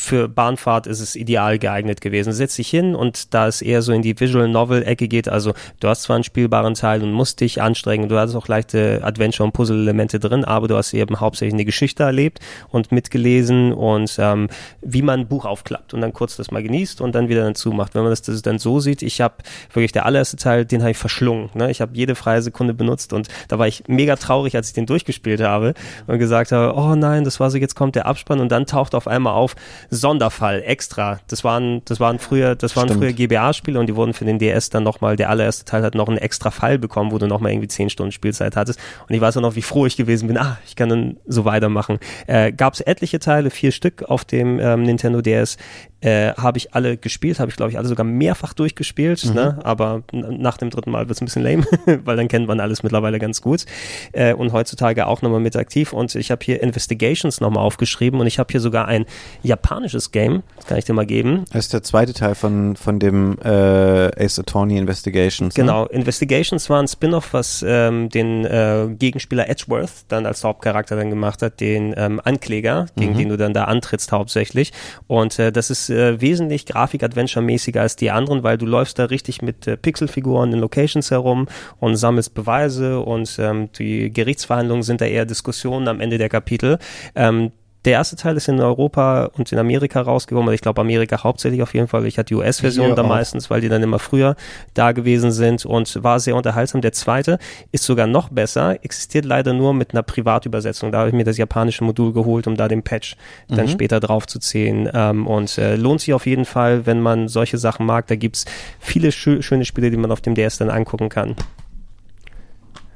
für Bahnfahrt ist es ideal geeignet gewesen. Setz dich hin und da es eher so in die Visual Novel Ecke geht, also du hast zwar einen spielbaren Teil und musst dich anstrengen, du hast auch leichte Adventure und Puzzle Elemente drin, aber du hast eben hauptsächlich eine Geschichte erlebt und mitgelesen und ähm, wie man ein Buch aufklappt und dann kurz das mal genießt und dann wieder dann zumacht. Wenn man das, das dann so sieht, ich habe wirklich der allererste Teil, den habe ich verschlungen. Ne? Ich habe jede freie Sekunde benutzt und da war ich mega traurig, als ich den durchgespielt habe und gesagt habe, oh nein, das war so, jetzt kommt der Abspann und dann taucht auf einmal auf, Sonderfall extra. Das waren, das waren früher, das waren Stimmt. früher GBA-Spiele und die wurden für den DS dann nochmal, der allererste Teil hat noch einen extra Fall bekommen, wo du nochmal irgendwie zehn Stunden Spielzeit hattest. Und ich weiß auch noch, wie froh ich gewesen bin. Ah, ich kann dann so weitermachen. Äh, Gab es etliche Teile, vier Stück auf dem ähm, Nintendo DS äh, habe ich alle gespielt, habe ich glaube ich alle sogar mehrfach durchgespielt, Mhm. ne? aber nach dem dritten Mal wird es ein bisschen lame, weil dann kennt man alles mittlerweile ganz gut äh, und heutzutage auch nochmal mit aktiv und ich habe hier Investigations nochmal aufgeschrieben und ich habe hier sogar ein japanisches Game, das kann ich dir mal geben, Das ist der zweite Teil von, von dem äh, Ace Attorney Investigations. Ne? Genau, Investigations war ein Spin-off, was ähm, den äh, Gegenspieler Edgeworth dann als Hauptcharakter dann gemacht hat, den ähm, Ankläger, gegen den du dann da antrittst hauptsächlich. Und äh, das ist äh, wesentlich Grafik-Adventure-mäßiger als die anderen, weil du läufst da richtig mit äh, Pixelfiguren in Locations herum und sammelst Beweise und ähm, die Gerichtsverhandlungen sind da eher Diskussionen am Ende der Kapitel. Ähm, der erste Teil ist in Europa und in Amerika rausgekommen. Also Ich glaube Amerika hauptsächlich auf jeden Fall. Ich hatte die US-Version da auch. meistens, weil die dann immer früher da gewesen sind und war sehr unterhaltsam. Der zweite ist sogar noch besser, existiert leider nur mit einer Privatübersetzung. Da habe ich mir das japanische Modul geholt, um da den Patch dann später drauf zu ziehen. Ähm, und äh, lohnt sich auf jeden Fall, wenn man solche Sachen mag. Da gibt's viele schö schöne Spiele, die man auf dem DS dann angucken kann.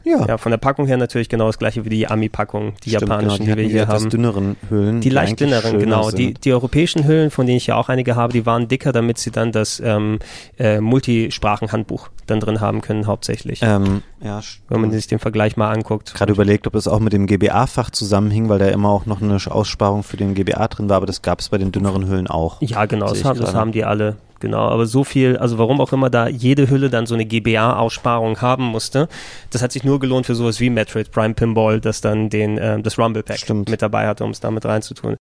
Ja, Ja, von der Packung her natürlich genau das gleiche wie die Ami-Packung, die stimmt, japanischen, genau. die, wir hatten hier haben. dünneren Hüllen. Die leicht dünneren, genau. Die, sind. die europäischen Hüllen, von denen ich ja auch einige habe, die waren dicker, damit sie dann das ähm, äh, Multisprachenhandbuch dann drin haben können, hauptsächlich. ähm, ja, wenn man sich den Vergleich mal anguckt. gerade überlegt, ob es auch mit dem GBA-Fach zusammenhing, weil da immer auch noch eine Aussparung für den GBA drin war, aber das gab es bei den dünneren Hüllen auch. Ja, genau, das ich haben, das haben die alle. Genau, aber so viel, also warum auch immer da jede Hülle dann so eine GBA-Aussparung haben musste, das hat sich nur gelohnt für sowas wie Metroid Prime Pinball, das dann den, ähm, das Rumble Pack Stimmt. mit dabei hatte, um es damit reinzutun.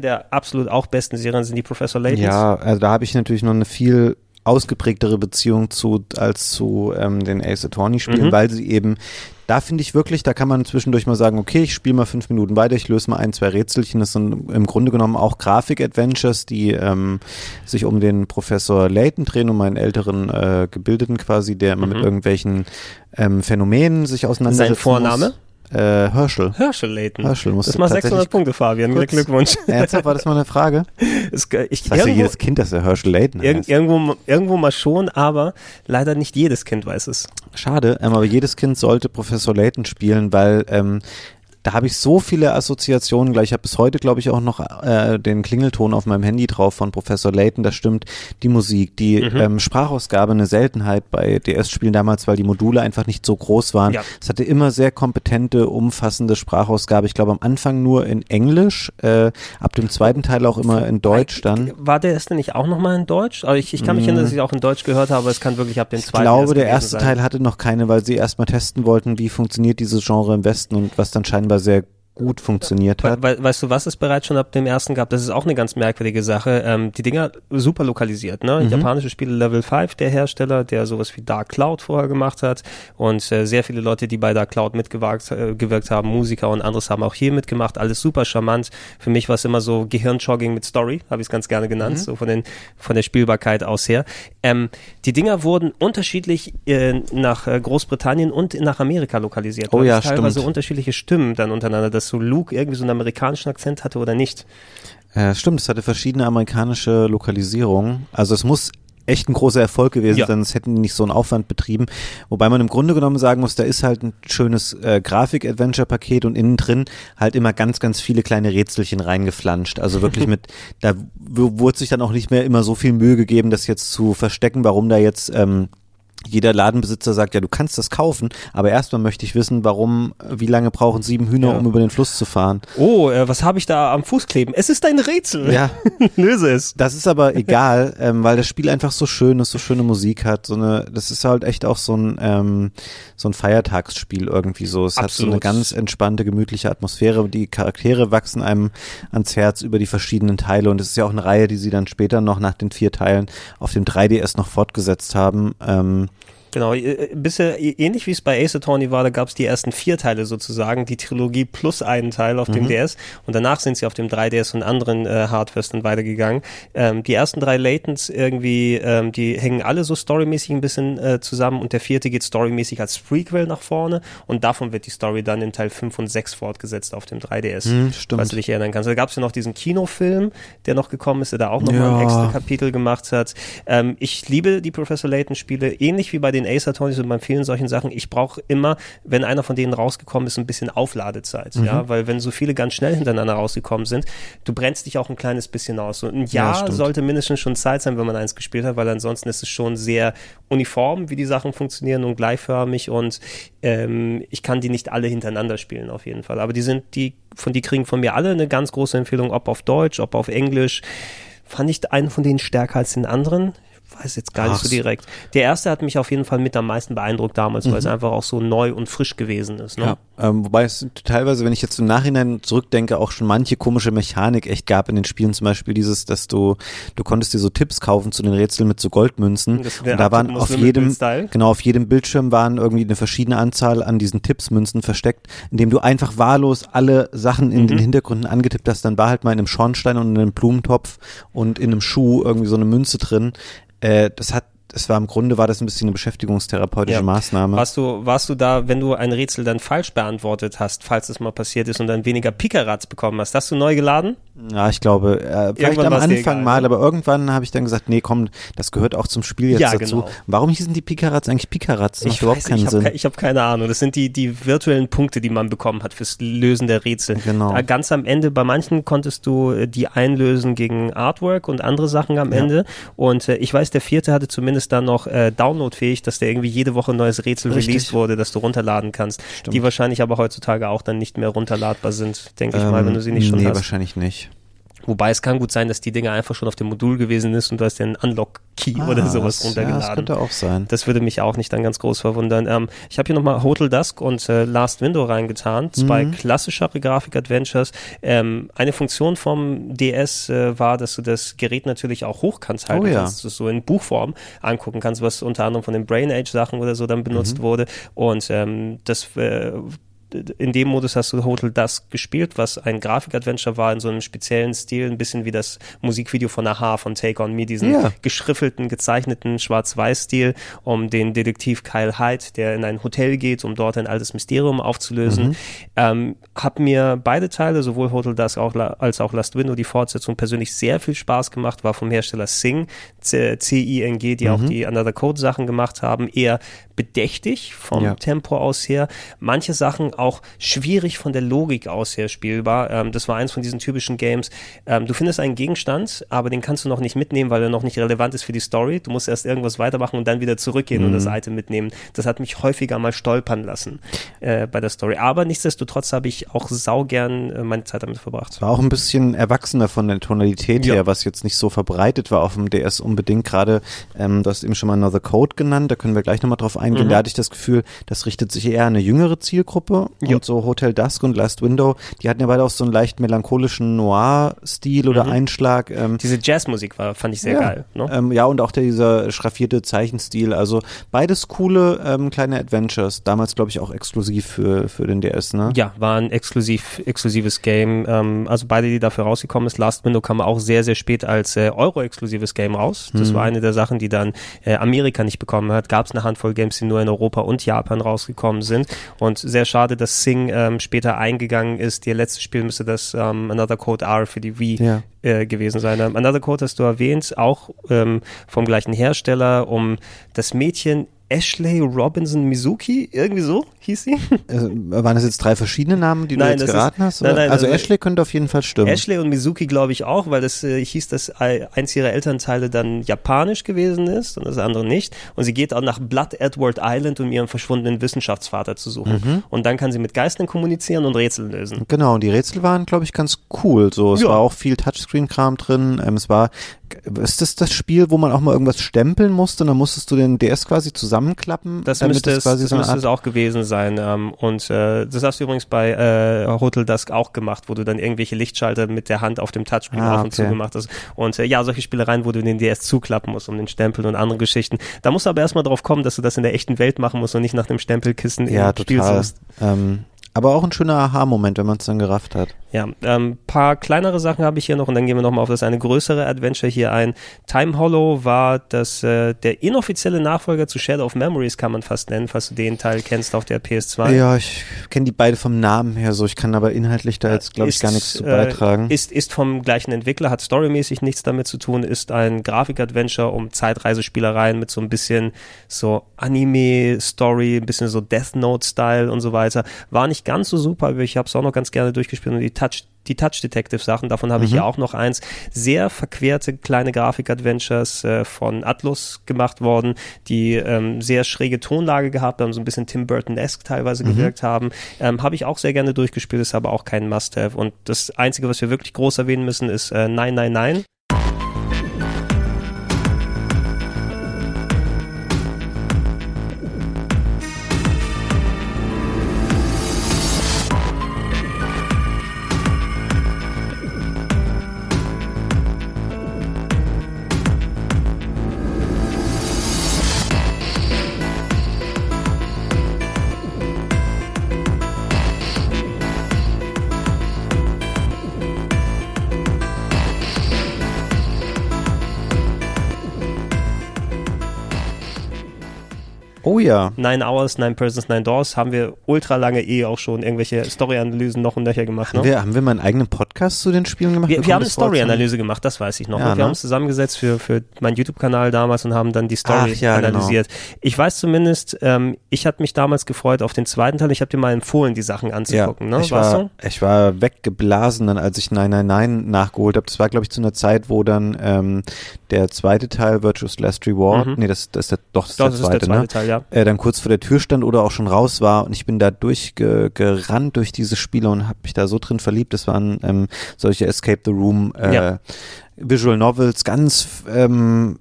Eine der absolut auch besten Serien sind die Professor Laytons. Ja, also da habe ich natürlich noch eine viel ausgeprägtere Beziehung zu als zu ähm, den Ace Attorney Spielen, Mhm. weil sie eben da finde ich wirklich, da kann man zwischendurch mal sagen, okay, ich spiele mal fünf Minuten weiter, ich löse mal ein, zwei Rätselchen. Das sind im Grunde genommen auch Grafik-Adventures, die ähm, sich um den Professor Layton drehen, um einen älteren äh, Gebildeten quasi, der immer mit irgendwelchen ähm, Phänomenen sich auseinandersetzt. Mhm. Sein Vorname? Äh, Herschel. Herschel Layton. Herschel musste das macht 600 tatsächlich Punkte, Fabian. kurz- Glückwunsch. Ernsthaft, war das mal eine Frage? Es, ich, weiß ja irgendwo, jedes Kind, dass er Herschel Layton irg heißt. irgendwo, irgendwo mal schon, aber leider nicht jedes Kind weiß es. Schade, ähm, aber jedes Kind sollte Professor Layton spielen, weil ähm, da habe ich so viele Assoziationen gleich. Ich habe bis heute, glaube ich, auch noch äh, den Klingelton auf meinem Handy drauf von Professor Layton. Das stimmt. Die Musik, die Mhm. ähm, Sprachausgabe, eine Seltenheit bei DS-Spielen damals, weil die Module einfach nicht so groß waren. Ja. Es hatte immer sehr kompetente, umfassende Sprachausgabe. Ich glaube, am Anfang nur in Englisch, äh, ab dem zweiten Teil auch immer in Deutsch dann. War der erste nicht auch nochmal in Deutsch? Aber ich, ich kann mich erinnern, dass ich auch in Deutsch gehört habe, aber es kann wirklich ab dem Ich zweiten glaube, erst der erste sein. Teil hatte noch keine, weil sie erstmal testen wollten, wie funktioniert dieses Genre im Westen und was dann scheinbar sehr gut funktioniert hat. We we weißt du, was es bereits schon ab dem ersten gab? Das ist auch eine ganz merkwürdige Sache. Ähm, die Dinger super lokalisiert, ne? Japanische Spiele Level 5, der Hersteller, der sowas wie Dark Cloud vorher gemacht hat und äh, sehr viele Leute, die bei Dark Cloud mitgewirkt äh, gewirkt haben, Musiker und anderes haben auch hier mitgemacht. Alles super charmant. Für mich war es immer so Gehirnjogging mit Story, habe ich es ganz gerne genannt, so von den von der Spielbarkeit aus her. Ähm, die Dinger wurden unterschiedlich äh, nach äh, Großbritannien und nach Amerika lokalisiert. Oh ja, es teilweise stimmt. unterschiedliche Stimmen dann untereinander, dass so Luke irgendwie so einen amerikanischen Akzent hatte oder nicht. Äh, stimmt, es hatte verschiedene amerikanische Lokalisierungen. Also es muss echt ein großer Erfolg gewesen Ja. sein, sonst hätten die nicht so einen Aufwand betrieben. Wobei man im Grunde genommen sagen muss, da ist halt ein schönes äh, Grafik-Adventure-Paket und innen drin halt immer ganz, ganz viele kleine Rätselchen reingeflanscht. Also wirklich mit, da wurde sich dann auch nicht mehr immer so viel Mühe gegeben, das jetzt zu verstecken, warum da jetzt ähm, jeder Ladenbesitzer sagt, ja, du kannst das kaufen, aber erstmal möchte ich wissen, warum, wie lange brauchen sieben Hühner, Ja. um über den Fluss zu fahren. Oh, äh, was habe ich da am Fuß kleben? Es ist ein Rätsel. Ja. Löse es. Das ist aber egal, ähm, weil das Spiel einfach so schön ist, so schöne Musik hat, so eine, das ist halt echt auch so ein, ähm, so ein Feiertagsspiel irgendwie so. Es hat so eine Absolut. ganz entspannte, gemütliche Atmosphäre. Die Charaktere wachsen einem ans Herz über die verschiedenen Teile und es ist ja auch eine Reihe, die sie dann später noch nach den vier Teilen auf dem 3DS noch fortgesetzt haben. Ähm, Genau, äh, bisher ähnlich wie es bei Ace Attorney war, da gab es die ersten vier Teile sozusagen, die Trilogie plus einen Teil auf Mhm. dem DS und danach sind sie auf dem 3DS und anderen äh, Hardwares dann weitergegangen. Ähm, die ersten drei Latents irgendwie, ähm, die hängen alle so storymäßig ein bisschen äh, zusammen und der vierte geht storymäßig als Prequel nach vorne und davon wird die Story dann in Teil 5 und 6 fortgesetzt auf dem 3DS, Hm, stimmt. falls du dich erinnern kannst. Da gab es ja noch diesen Kinofilm, der noch gekommen ist, der da auch nochmal ein Ja. extra Kapitel gemacht hat. Ähm, ich liebe die Professor Layton Spiele, ähnlich wie bei den Ace Attorneys und bei vielen solchen Sachen. Ich brauche immer, wenn einer von denen rausgekommen ist, ein bisschen Aufladezeit, Mhm. ja, weil wenn so viele ganz schnell hintereinander rausgekommen sind, du brennst dich auch ein kleines bisschen aus. So ein Ja, Jahr stimmt. sollte mindestens schon Zeit sein, wenn man eins gespielt hat, weil ansonsten ist es schon sehr uniform, wie die Sachen funktionieren und gleichförmig und ähm, ich kann die nicht alle hintereinander spielen auf jeden Fall. Aber die sind, die von die kriegen von mir alle eine ganz große Empfehlung, ob auf Deutsch, ob auf Englisch. Fand ich einen von denen stärker als den anderen? Ich weiß jetzt gar nicht Ach so so. direkt. Der erste hat mich auf jeden Fall mit am meisten beeindruckt damals, weil es einfach auch so neu und frisch gewesen ist. Ne? Ja, ähm, wobei es teilweise, wenn ich jetzt im Nachhinein zurückdenke, auch schon manche komische Mechanik echt gab in den Spielen. Zum Beispiel dieses, dass du, du konntest dir so Tipps kaufen zu den Rätseln mit so Goldmünzen. Und da waren auf jedem, genau, auf jedem Bildschirm waren irgendwie eine verschiedene Anzahl an diesen Tippsmünzen versteckt, indem du einfach wahllos alle Sachen in den Mhm. Hintergründen angetippt hast. Dann war halt mal in einem Schornstein und in einem Blumentopf und in einem Schuh irgendwie so eine Münze drin. Äh, das hat, das war im Grunde war das ein bisschen eine beschäftigungstherapeutische Ja. Maßnahme. Warst du, warst du da, wenn du ein Rätsel dann falsch beantwortet hast, falls es mal passiert ist und dann weniger Pikerats bekommen hast, hast du neu geladen? Ja, ich glaube, äh, vielleicht Irgendwann am Anfang egal, mal, aber irgendwann habe ich dann gesagt, nee, komm, das gehört auch zum Spiel jetzt Ja, dazu. genau. Warum hießen die Pikarats eigentlich macht Ich überhaupt weiß, keinen ich habe Sinn. ke ich hab keine Ahnung. Das sind die, die virtuellen Punkte, die man bekommen hat fürs Lösen der Rätsel. Genau. Da ganz am Ende, bei manchen konntest du äh, die einlösen gegen Artwork und andere Sachen am Ende. Und äh, ich weiß, der vierte hatte zumindest dann noch äh, downloadfähig, dass der irgendwie jede Woche ein neues Rätsel Richtig. released wurde, das du runterladen kannst. Die wahrscheinlich aber heutzutage auch dann nicht mehr runterladbar sind, denke ich mal, wenn du sie nicht schon Ähm, nee, hast. wahrscheinlich nicht. Wobei es kann gut sein, dass die Dinger einfach schon auf dem Modul gewesen ist und du hast den Unlock-Key oder sowas das, runtergeladen. Ah, Ja, das könnte auch sein. Das würde mich auch nicht dann ganz groß verwundern. Ähm, ich habe hier nochmal Hotel Dusk und äh, Last Window reingetan. Zwei Mhm. klassischere Grafik-Adventures. Ähm, eine Funktion vom DS äh, war, dass du das Gerät natürlich auch hochkant halten Oh ja. kannst, dass du es so in Buchform angucken kannst, was unter anderem von den Brain Age Sachen oder so dann benutzt Mhm. wurde. Und ähm, das äh, in dem Modus hast du Hotel Dusk gespielt, was ein Grafik-Adventure war in so einem speziellen Stil, ein bisschen wie das Musikvideo von Aha von Take On Me, diesen Ja. geschriffelten, gezeichneten Schwarz-Weiß-Stil um den Detektiv Kyle Hyde, der in ein Hotel geht, um dort ein altes Mysterium aufzulösen. Ähm, hab mir beide Teile, sowohl Hotel Dusk auch, als auch Last Window, die Fortsetzung persönlich sehr viel Spaß gemacht, war vom Hersteller Sing, C-I-N-G, die auch die Another Code Sachen gemacht haben, eher bedächtig vom Ja. Tempo aus her. Manche Sachen auch schwierig von der Logik aus her spielbar. Ähm, das war eins von diesen typischen Games. Ähm, du findest einen Gegenstand, aber den kannst du noch nicht mitnehmen, weil er noch nicht relevant ist für die Story. Du musst erst irgendwas weitermachen und dann wieder zurückgehen und das Item mitnehmen. Das hat mich häufiger mal stolpern lassen äh, bei der Story. Aber nichtsdestotrotz habe ich auch saugern äh, meine Zeit damit verbracht. War auch ein bisschen erwachsener von der Tonalität Ja. her, was jetzt nicht so verbreitet war auf dem DS unbedingt. Gerade, ähm, du hast eben schon mal Another Code genannt, da können wir gleich nochmal drauf eingehen. Da hatte ich das Gefühl, das richtet sich eher an eine jüngere Zielgruppe. Ja. Und so Hotel Dusk und Last Window, die hatten ja beide auch so einen leicht melancholischen Noir-Stil oder Einschlag. Ähm, Diese Jazzmusik war, fand ich sehr ja. geil. Ne? Ähm, ja, und auch der, dieser schraffierte Zeichenstil. Also beides coole ähm, kleine Adventures. Damals, glaube ich, auch exklusiv für, für den DS, ne? Ja, war ein exklusiv, exklusives Game. Ähm, also beide, die dafür rausgekommen ist. Last Window kam auch sehr, sehr spät als äh, Euro-exklusives Game raus. Das war eine der Sachen, die dann äh, Amerika nicht bekommen hat. Gab es eine Handvoll Games, die nur in Europa und Japan rausgekommen sind. Und sehr schade, dass Sing ähm, später eingegangen ist. Ihr letztes Spiel müsste das ähm, Another Code R für die Wii Ja. äh, gewesen sein. Ähm, Another Code hast du erwähnt, auch ähm, vom gleichen Hersteller, um das Mädchen Ashley Robinson Mizuki, irgendwie so hieß sie. Äh, waren das jetzt drei verschiedene Namen, die du Nein, jetzt das ist- geraten hast? nein, nein, also also- Ashley könnte auf jeden Fall stimmen. Ashley und Mizuki glaube ich auch, weil das äh, hieß, dass eins ihrer Elternteile dann japanisch gewesen ist und das andere nicht. Und sie geht auch nach Blood Edward Island, um ihren verschwundenen Wissenschaftsvater zu suchen. Mhm. Und dann kann sie mit Geistern kommunizieren und Rätsel lösen. Genau, und die Rätsel waren, glaube ich, ganz cool. So, es Ja. war auch viel Touchscreen-Kram drin. Ähm, es war, ist das das Spiel, wo man auch mal irgendwas stempeln musste? Und dann musstest du den DS quasi zusammenklappen? Das müsste, es, das so müsste es auch gewesen sein. Ähm, und äh, das hast du übrigens bei äh, Hotel Dusk auch gemacht, wo du dann irgendwelche Lichtschalter mit der Hand auf dem Touchscreen Ah, auf und zu okay. gemacht hast. Und äh, ja, solche Spielereien, wo du den DS zuklappen musst, um den Stempel und andere Geschichten. Da musst du aber erstmal drauf kommen, dass du das in der echten Welt machen musst und nicht nach dem Stempelkissen Ja, im Spiel total. suchst. Ähm, aber auch ein schöner Aha-Moment, wenn man es dann gerafft hat. Ja, ähm, paar kleinere Sachen habe ich hier noch und dann gehen wir nochmal auf das eine größere Adventure hier ein. Time Hollow war das äh, der inoffizielle Nachfolger zu Shadow of Memories, kann man fast nennen, falls du den Teil kennst auf der PS2. Ja, ich kenne die beide vom Namen her so. Ich kann aber inhaltlich da jetzt, glaube ich, gar nichts zu äh, beitragen. Ist, ist vom gleichen Entwickler, hat storymäßig nichts damit zu tun, ist ein Grafik-Adventure um Zeitreisespielereien mit so ein bisschen so Anime-Story, ein bisschen so Death Note-Style und so weiter. War nicht ganz so super, aber ich habe es auch noch ganz gerne durchgespielt und die Touch die Touch Detective Sachen, davon habe ich ja auch noch eins. Sehr verquerte kleine Grafik-Adventures äh, von Atlus gemacht worden, die ähm, sehr schräge Tonlage gehabt haben, so ein bisschen Tim Burton-esque teilweise gewirkt haben. Ähm, habe ich auch sehr gerne durchgespielt, ist aber auch kein Must-Have. Und das Einzige, was wir wirklich groß erwähnen müssen, ist äh, 999. oh ja. Nine Hours, Nine Persons, Nine Doors haben wir ultra lange eh auch schon irgendwelche Story-Analysen noch und nöcher gemacht. Ne? Haben, wir, haben wir mal einen eigenen Podcast zu den Spielen gemacht? Wir, wir haben eine Story-Analyse gemacht, das weiß ich noch. Ja, und wir ne? haben uns zusammengesetzt für, für meinen YouTube-Kanal damals und haben dann die Story Ach, ja, genau. analysiert. Ich weiß zumindest, ähm, ich hatte mich damals gefreut auf den zweiten Teil. Ich habe dir mal empfohlen, die Sachen Ja, anzugucken. ne? ich, Warst war, du? ich war weggeblasen, dann, als ich 999 nachgeholt habe. Das war, glaube ich, zu einer Zeit, wo dann ähm, der zweite Teil, Virtuous Last Reward, Mhm. nee, das, das ist der, doch, das ist Doch, der das ist zweite, der zweite ne? Teil, ja. äh, dann kurz vor der Tür stand oder auch schon raus war und ich bin da durchgerannt durch diese Spiele und habe mich da so drin verliebt. Das waren ähm, solche Escape the Room äh, Ja. Visual Novels, ganz ähm,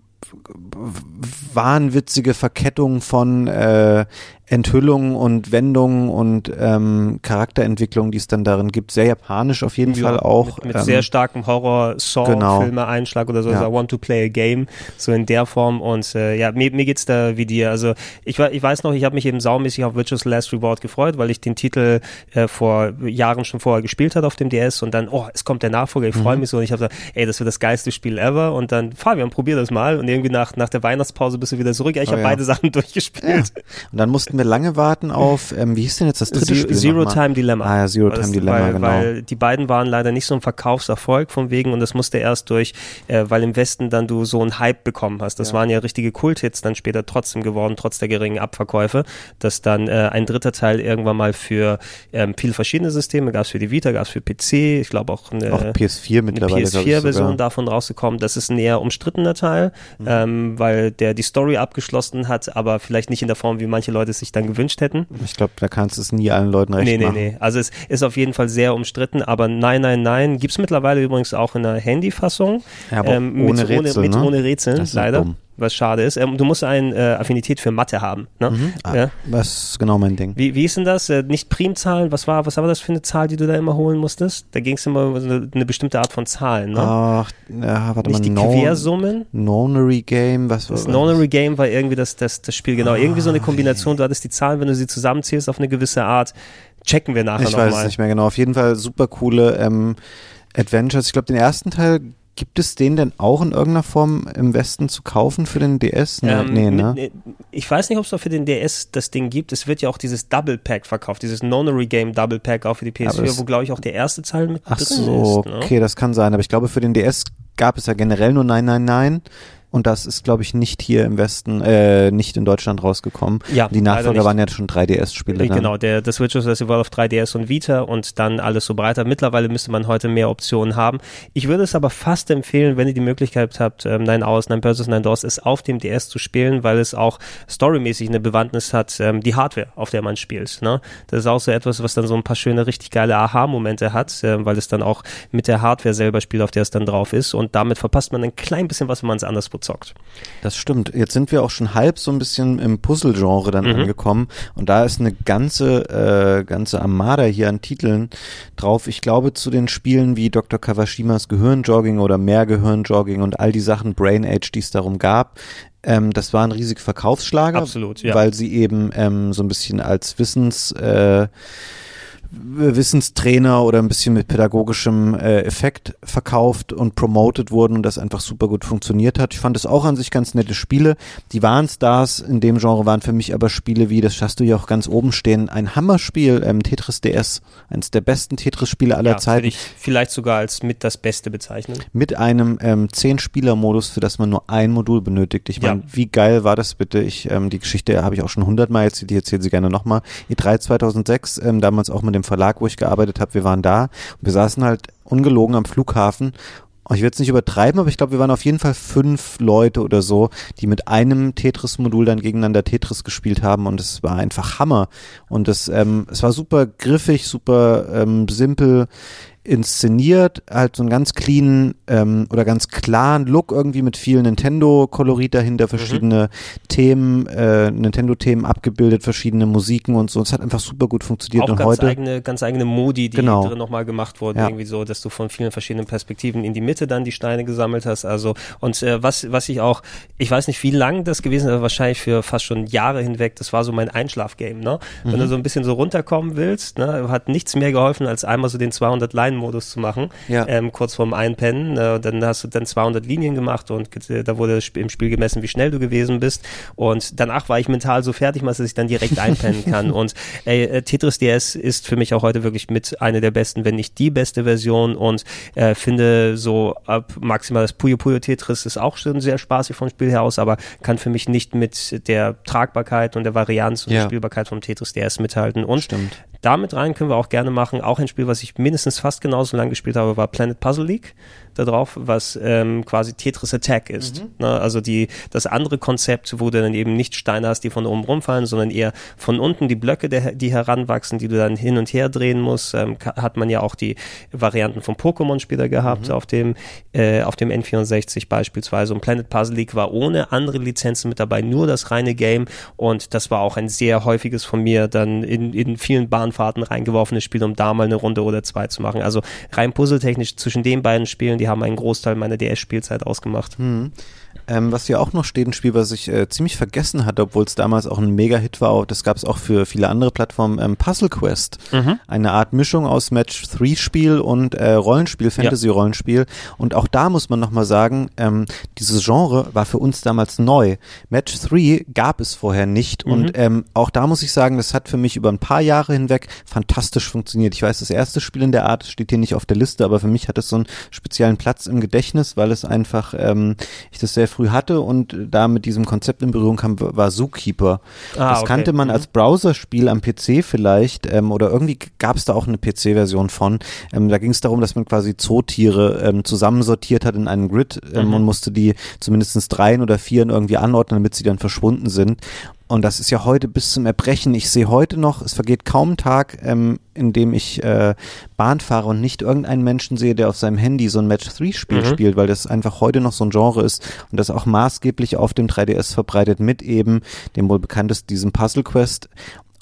wahnwitzige Verkettung von äh, Enthüllungen und Wendungen und ähm, Charakterentwicklung, die es dann darin gibt. Sehr japanisch auf jeden Ja, Fall auch. Mit, mit ähm, sehr starkem genau. Horror-Saw-Filme-Einschlag oder so. Ja. Also I want to play a game, so in der Form. Und äh, ja, mir, mir geht's da wie dir. Also ich, ich weiß noch, ich habe mich eben saumäßig auf Virtuous Last Reward gefreut, weil ich den Titel äh, vor Jahren schon vorher gespielt hatte auf dem DS und dann, oh, es kommt der Nachfolger, ich freue Mhm. mich so. Und ich habe gesagt, ey, das wird das geilste Spiel ever. Und dann, Fabian, probier das mal. Und irgendwie nach, nach der Weihnachtspause bist du wieder zurück. Ja, ich Oh habe ja. beide Sachen durchgespielt. Und dann mussten wir lange warten auf, ähm, wie hieß denn jetzt das dritte Zero, Spiel? Zero? Time Dilemma. Ah ja, Zero Time Dilemma, weil, genau. Weil die beiden waren leider nicht so ein Verkaufserfolg von wegen und das musste erst durch, äh, weil im Westen dann du so einen Hype bekommen hast. Das waren ja richtige Kulthits dann später trotzdem geworden, trotz der geringen Abverkäufe, dass dann äh, ein dritter Teil irgendwann mal für ähm, viele verschiedene Systeme, gab es für die Vita, gab es für PC, ich glaube auch eine, Auch PS4 eine mittlerweile, glaub ich, PS4-Version sogar. davon rausgekommen. Das ist ein eher umstrittener Teil, Mhm. ähm, weil der die Story abgeschlossen hat, aber vielleicht nicht in der Form, wie manche Leute es sich dann gewünscht hätten. Ich glaube, da kannst du es nie allen Leuten recht Nee, nee, machen. nee. Also es ist auf jeden Fall sehr umstritten, aber nein, nein, nein. Gibt es mittlerweile übrigens auch in der Handyfassung. Ja, aber ähm, mit, ohne Rätsel, mit, ne? ohne Rätsel, Das ist leider. dumm. Was schade ist. Ähm, du musst eine äh, Affinität für Mathe haben. Ne? Ah, Ja. Das ist genau mein Ding. Wie, wie ist denn das? Äh, nicht Primzahlen, was war, was war das für eine Zahl, die du da immer holen musstest? Da ging es immer um eine, eine bestimmte Art von Zahlen, ne? Ach, ja, warte nicht die mal. No- Quersummen? Nonary Game, was Das war Nonary Game war irgendwie das, das, das Spiel, genau. Irgendwie so eine Kombination. Du hattest die Zahlen, wenn du sie zusammenzählst auf eine gewisse Art. Checken wir nachher Ich weiß es nochmal. nicht mehr genau. Auf jeden Fall super coole ähm, Adventures. Ich glaube, den ersten Teil, gibt es den denn auch in irgendeiner Form im Westen zu kaufen für den DS? Nee, Ähm, nee ne? Ich weiß nicht, ob es auch für den DS das Ding gibt. Es wird ja auch dieses Double Pack verkauft, dieses Nonary Game Double Pack auch für die Aber PS4, es- wo glaube ich auch der erste Teil mit Ach drin so, ist. Ne? okay, das kann sein. Aber ich glaube, für den DS gab es ja generell nur 999. und das ist, glaube ich, nicht hier im Westen, äh, nicht in Deutschland rausgekommen. Ja, Die Nachfolger waren ja schon 3DS-Spiele. dann. Genau, der, das Switch Festival auf 3DS und Vita und dann alles so breiter. Mittlerweile müsste man heute mehr Optionen haben. Ich würde es aber fast empfehlen, wenn ihr die Möglichkeit habt, ähm, Nine Hours, Nine Versus, Nine Doors, es auf dem DS zu spielen, weil es auch storymäßig eine Bewandtnis hat, ähm, die Hardware, auf der man spielt. Ne? Das ist auch so etwas, was dann so ein paar schöne, richtig geile Aha-Momente hat, äh, weil es dann auch mit der Hardware selber spielt, auf der es dann drauf ist und damit verpasst man ein klein bisschen was, wenn man es anderswo zockt. Das stimmt. Jetzt sind wir auch schon halb so ein bisschen im Puzzle-Genre dann angekommen und da ist eine ganze, äh, ganze Armada hier an Titeln drauf. Ich glaube zu den Spielen wie Dr. Kawashimas Gehirnjogging oder mehr Gehirnjogging und all die Sachen Brain Age, die es darum gab, ähm, das waren riesige Verkaufsschlager, Absolut, ja. weil sie eben ähm, so ein bisschen als Wissens äh, Wissenstrainer oder ein bisschen mit pädagogischem äh, Effekt verkauft und promoted wurden und das einfach super gut funktioniert hat. Ich fand es auch an sich ganz nette Spiele. Die waren Stars in dem Genre waren für mich aber Spiele wie, das hast du ja auch ganz oben stehen, ein Hammerspiel, ähm, Tetris DS, eines der besten Tetris-Spiele aller Ja, Zeiten. ich vielleicht sogar als mit das Beste bezeichnen. Mit einem ähm, Zehn-Spieler-Modus, für das man nur ein Modul benötigt. Ich meine, Ja. wie geil war das bitte? Ich, ähm, die Geschichte habe ich auch schon hundertmal erzählt, ich erzähle sie gerne nochmal. E3 2006, ähm, damals auch mit dem Verlag, wo ich gearbeitet habe, wir waren da. Und wir saßen halt ungelogen am Flughafen. Ich will es nicht übertreiben, aber ich glaube, wir waren auf jeden Fall fünf Leute oder so, die mit einem Tetris-Modul dann gegeneinander Tetris gespielt haben. Und es war einfach Hammer. Und es, ähm, es war super griffig, super ähm, simpel inszeniert, halt so einen ganz cleanen ähm, oder ganz klaren Look irgendwie mit viel Nintendo-Kolorit dahinter, verschiedene Themen, äh, Nintendo-Themen abgebildet, verschiedene Musiken und so. Es hat einfach super gut funktioniert auch und ganz heute. eigene, ganz eigene Modi, die Genau. drin nochmal gemacht wurden, Ja. irgendwie so, dass du von vielen verschiedenen Perspektiven in die Mitte dann die Steine gesammelt hast. Also und äh, was was ich auch, ich weiß nicht, wie lang das gewesen ist, aber wahrscheinlich für fast schon Jahre hinweg. Das war so mein Einschlafgame. Ne, wenn Mhm. du so ein bisschen so runterkommen willst, ne, hat nichts mehr geholfen, als einmal so den 200 Line Modus zu machen, Ja. ähm, kurz vorm Einpennen. Äh, dann hast du dann 200 Linien gemacht und äh, da wurde im Spiel gemessen, wie schnell du gewesen bist. Und danach war ich mental so fertig, dass ich dann direkt einpennen kann. Und äh, Tetris DS ist für mich auch heute wirklich mit einer der besten, wenn nicht die beste Version. Und äh, finde so ab maximal das Puyo Puyo Tetris ist auch schon sehr spaßig vom Spiel her aus, aber kann für mich nicht mit der Tragbarkeit und der Varianz und Ja. der Spielbarkeit vom Tetris DS mithalten. Und Stimmt. Damit rein können wir auch gerne machen. Auch ein Spiel, was ich mindestens fast genauso lange gespielt habe, war Planet Puzzle League drauf, was ähm, quasi Tetris Attack ist. Ne? Also die das andere Konzept, wo du dann eben nicht Steine hast, die von oben rumfallen, sondern eher von unten die Blöcke, der, die heranwachsen, die du dann hin und her drehen musst. Ähm, hat man ja auch die Varianten vom Pokémon-Spieler gehabt auf dem äh, auf dem N64 beispielsweise. Und Planet Puzzle League war ohne andere Lizenzen mit dabei, nur das reine Game. Und das war auch ein sehr häufiges von mir dann in, in vielen Bahnfahrten reingeworfenes Spiel, um da mal eine Runde oder zwei zu machen. Also rein puzzletechnisch zwischen den beiden Spielen, die haben einen Großteil meiner DS-Spielzeit ausgemacht. Ähm, was hier auch noch steht, ein Spiel, was ich äh, ziemlich vergessen hatte, obwohl es damals auch ein Mega-Hit war, das gab es auch für viele andere Plattformen, ähm, Puzzle Quest. Eine Art Mischung aus Match-3-Spiel und äh, Rollenspiel, Fantasy-Rollenspiel. Und auch da muss man nochmal sagen, ähm, dieses Genre war für uns damals neu. Match 3 gab es vorher nicht und ähm, auch da muss ich sagen, das hat für mich über ein paar Jahre hinweg fantastisch funktioniert. Ich weiß, das erste Spiel in der Art steht hier nicht auf der Liste, aber für mich hat es so einen speziellen Platz im Gedächtnis, weil es einfach, ähm, ich das sehr früh hatte und da mit diesem Konzept in Berührung kam, war Zookeeper. Ah, das okay. kannte man als Browserspiel am PC vielleicht ähm, oder irgendwie gab es da auch eine PC-Version von. Ähm, da ging es darum, dass man quasi Zootiere ähm, zusammensortiert hat in einem Grid ähm, und musste die zumindest dreien oder vieren irgendwie anordnen, damit sie dann verschwunden sind. Und das ist ja heute bis zum Erbrechen. Ich sehe heute noch, es vergeht kaum ein Tag, ähm, in dem ich äh, Bahn fahre und nicht irgendeinen Menschen sehe, der auf seinem Handy so ein Match-3-Spiel spielt, weil das einfach heute noch so ein Genre ist und das auch maßgeblich auf dem 3DS verbreitet mit eben dem wohl bekanntesten, diesem Puzzle Quest.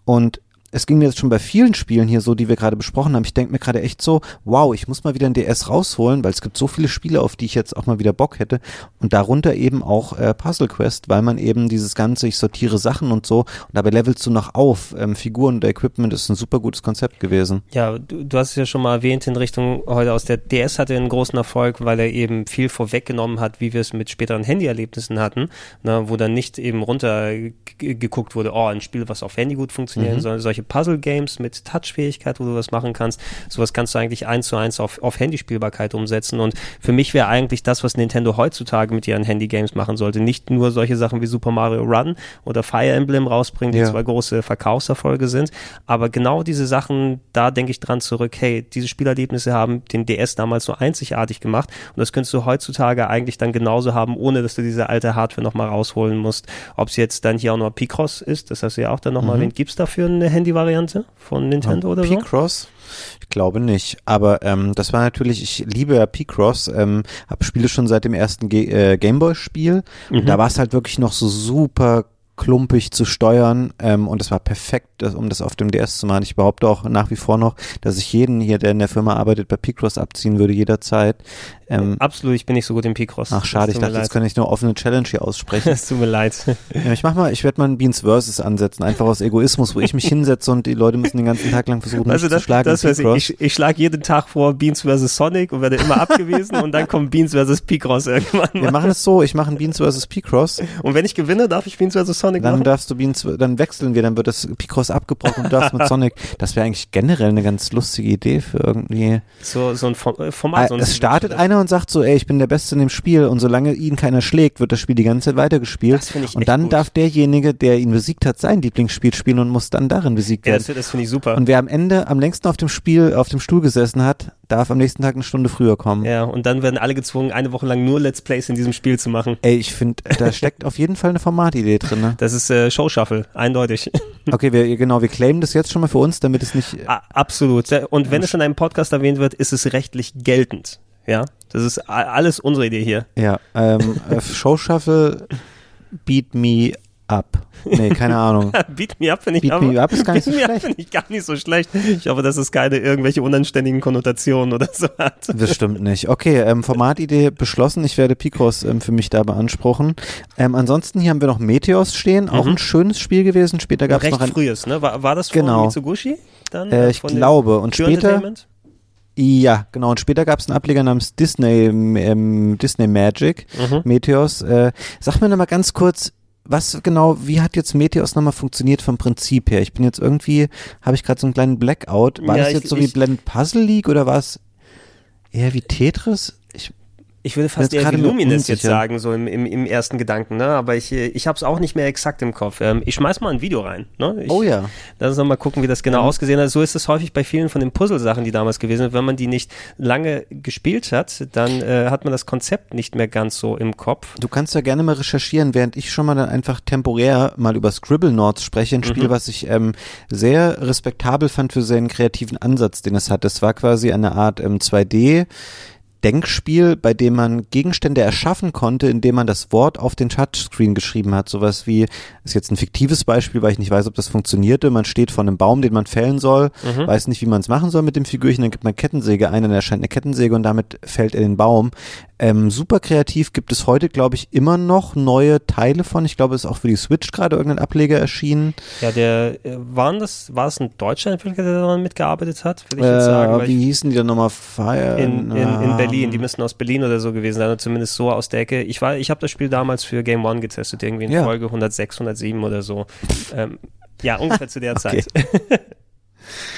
Und es ging mir jetzt schon bei vielen Spielen hier so, die wir gerade besprochen haben. Ich denke mir gerade echt so, wow, ich muss mal wieder ein DS rausholen, weil es gibt so viele Spiele, auf die ich jetzt auch mal wieder Bock hätte. Und darunter eben auch äh, Puzzle Quest, weil man eben dieses ganze, ich sortiere Sachen und so, und dabei levelst du noch auf. Ähm, Figuren und Equipment ist ein super gutes Konzept gewesen. Ja, du, du hast es ja schon mal erwähnt in Richtung heute aus der DS hatte einen großen Erfolg, weil er eben viel vorweggenommen hat, wie wir es mit späteren Handyerlebnissen hatten, ne, wo dann nicht eben runter g- geguckt wurde, oh, ein Spiel, was auf Handy gut funktioniert, sondern solche solche Puzzle-Games mit Touch-Fähigkeit, wo du was machen kannst. Sowas kannst du eigentlich eins zu eins auf, auf Handyspielbarkeit umsetzen. Und für mich wäre eigentlich das, was Nintendo heutzutage mit ihren Handy-Games machen sollte, nicht nur solche Sachen wie Super Mario Run oder Fire Emblem rausbringen, die Ja. zwei große Verkaufserfolge sind, aber genau diese Sachen, da denke ich dran zurück, hey, diese Spielerlebnisse haben den DS damals so einzigartig gemacht und das könntest du heutzutage eigentlich dann genauso haben, ohne dass du diese alte Hardware nochmal rausholen musst. Ob es jetzt dann hier auch noch Picross ist, das hast du ja auch dann nochmal erwähnt. Gibt es dafür eine Handy-Variante von Nintendo oder so? P-Cross? Ich glaube nicht. Aber ähm, das war natürlich, ich liebe ja P-Cross, ähm, hab Spiele schon seit dem ersten Ge äh, Gameboy-Spiel. Mhm. Da war es halt wirklich noch so super klumpig zu steuern ähm, und es war perfekt, das, um das auf dem DS zu machen. Ich behaupte auch nach wie vor noch, dass ich jeden hier, der in der Firma arbeitet, bei P-Cross abziehen würde jederzeit. Ähm, Absolut, ich bin nicht so gut im Picross. ach schade, Das ich dachte, jetzt könnte ich nur offene Challenge hier aussprechen. Es tut mir leid. Ja, ich mach mal, ich werde mal ein Beans Versus ansetzen, einfach aus Egoismus, wo ich mich hinsetze und die Leute müssen den ganzen Tag lang versuchen, mich Also zu das, schlagen. das in weiß ich, Picross. ich, ich schlage jeden Tag vor Beans vs. Sonic und werde immer abgewiesen und dann kommt Beans vs. Picross irgendwann Wir machen es so, ich mache ein Beans vs. P-Cross, Und wenn ich gewinne, darf ich Beans vs. Sonic dann machen? darfst du Beans, dann wechseln wir, dann wird das P-Cross abgebrochen und du darfst mit Sonic. Das wäre eigentlich generell eine ganz lustige Idee für irgendwie. So, so ein äh, Format. so ein- es startet einer und sagt so, ey, ich bin der Beste in dem Spiel und solange ihn keiner schlägt, wird das Spiel die ganze Zeit weitergespielt. Das ich und dann gut. darf derjenige, der ihn besiegt hat, sein Lieblingsspiel spielen und muss dann darin besiegt Ja, werden. das, das finde ich super. Und wer am Ende am längsten auf dem Spiel, auf dem Stuhl gesessen hat, darf am nächsten Tag eine Stunde früher kommen. ja, und dann werden alle gezwungen, eine Woche lang nur Let's Plays in diesem Spiel zu machen. Ey, ich finde, da steckt auf jeden Fall eine Formatidee drin. Ne? Das ist äh, Show-Shuffle, eindeutig. Okay, wir, genau, wir claimen das jetzt schon mal für uns, damit es nicht. A- Absolut. Und wenn es in einem Podcast erwähnt wird, ist es rechtlich geltend. Ja, das ist alles unsere Idee hier. Ja, ähm, äh, Show Shuffle, Beat Me Up. Nee, keine Ahnung. Beat me up finde ich Beat aber, me up ist gar nicht so Beat me up schlecht. finde ich gar nicht so schlecht. Ich hoffe, dass es keine irgendwelche unanständigen Konnotationen oder so hat. Bestimmt nicht. Okay, ähm, Formatidee beschlossen. Ich werde Picross ähm, für mich da beanspruchen. Ähm, ansonsten hier haben wir noch Meteos stehen. Auch ein schönes Spiel gewesen. Später gab es Mhm. Noch ein. frühes, ne? War, war das von Genau. Mitsugushi? Dann, Äh, ich von dem glaube. Und später. Ja, genau. Und später gab es einen Ableger namens Disney, ähm, Disney Magic, Mhm. Meteos. Äh, sag mir nochmal ganz kurz, was genau, wie hat jetzt Meteos nochmal funktioniert vom Prinzip her? Ich bin jetzt irgendwie, habe ich gerade so einen kleinen Blackout. War Ja, das ich- jetzt so wie ich- Blend Puzzle League oder war es eher wie Tetris? Ich, würde fast eher wie Lumines jetzt sagen, so im, im, im ersten Gedanken, ne? Aber ich, ich habe es auch nicht mehr exakt im Kopf. Ähm, ich schmeiß mal ein Video rein. Ne? Ich, oh ja. Lass uns noch mal gucken, wie das genau ausgesehen hat. So ist es häufig bei vielen von den Puzzle-Sachen, die damals gewesen sind. Wenn man die nicht lange gespielt hat, dann äh, hat man das Konzept nicht mehr ganz so im Kopf. Du kannst ja gerne mal recherchieren, während ich schon mal dann einfach temporär mal über Scribble Notes spreche. Ein Spiel, was ich ähm, sehr respektabel fand für seinen kreativen Ansatz, den es hat. Es war quasi eine Art ähm, 2D. Denkspiel, bei dem man Gegenstände erschaffen konnte, indem man das Wort auf den Touchscreen geschrieben hat. Sowas wie, ist jetzt ein fiktives Beispiel, weil ich nicht weiß, ob das funktionierte. Man steht vor einem Baum, den man fällen soll, weiß nicht, wie man es machen soll mit dem Figürchen, dann gibt man Kettensäge ein, dann erscheint eine Kettensäge und damit fällt er den Baum. Ähm, super kreativ gibt es heute, glaube ich, immer noch neue Teile von. Ich glaube, es ist auch für die Switch gerade irgendein Ableger erschienen. Ja, der äh, waren das, war es ein deutscher Entwickler, der daran mitgearbeitet hat, würde ich jetzt sagen. Äh, wie hießen die dann nochmal? Fire? in, in, in Berlin, die Ähm, müssten aus Berlin oder so gewesen sein, oder zumindest so aus der Ecke. Ich war, ich habe das Spiel damals für Game One getestet, irgendwie in Ja. Folge 106, 107 oder so. ähm, ja, ungefähr zu der Zeit.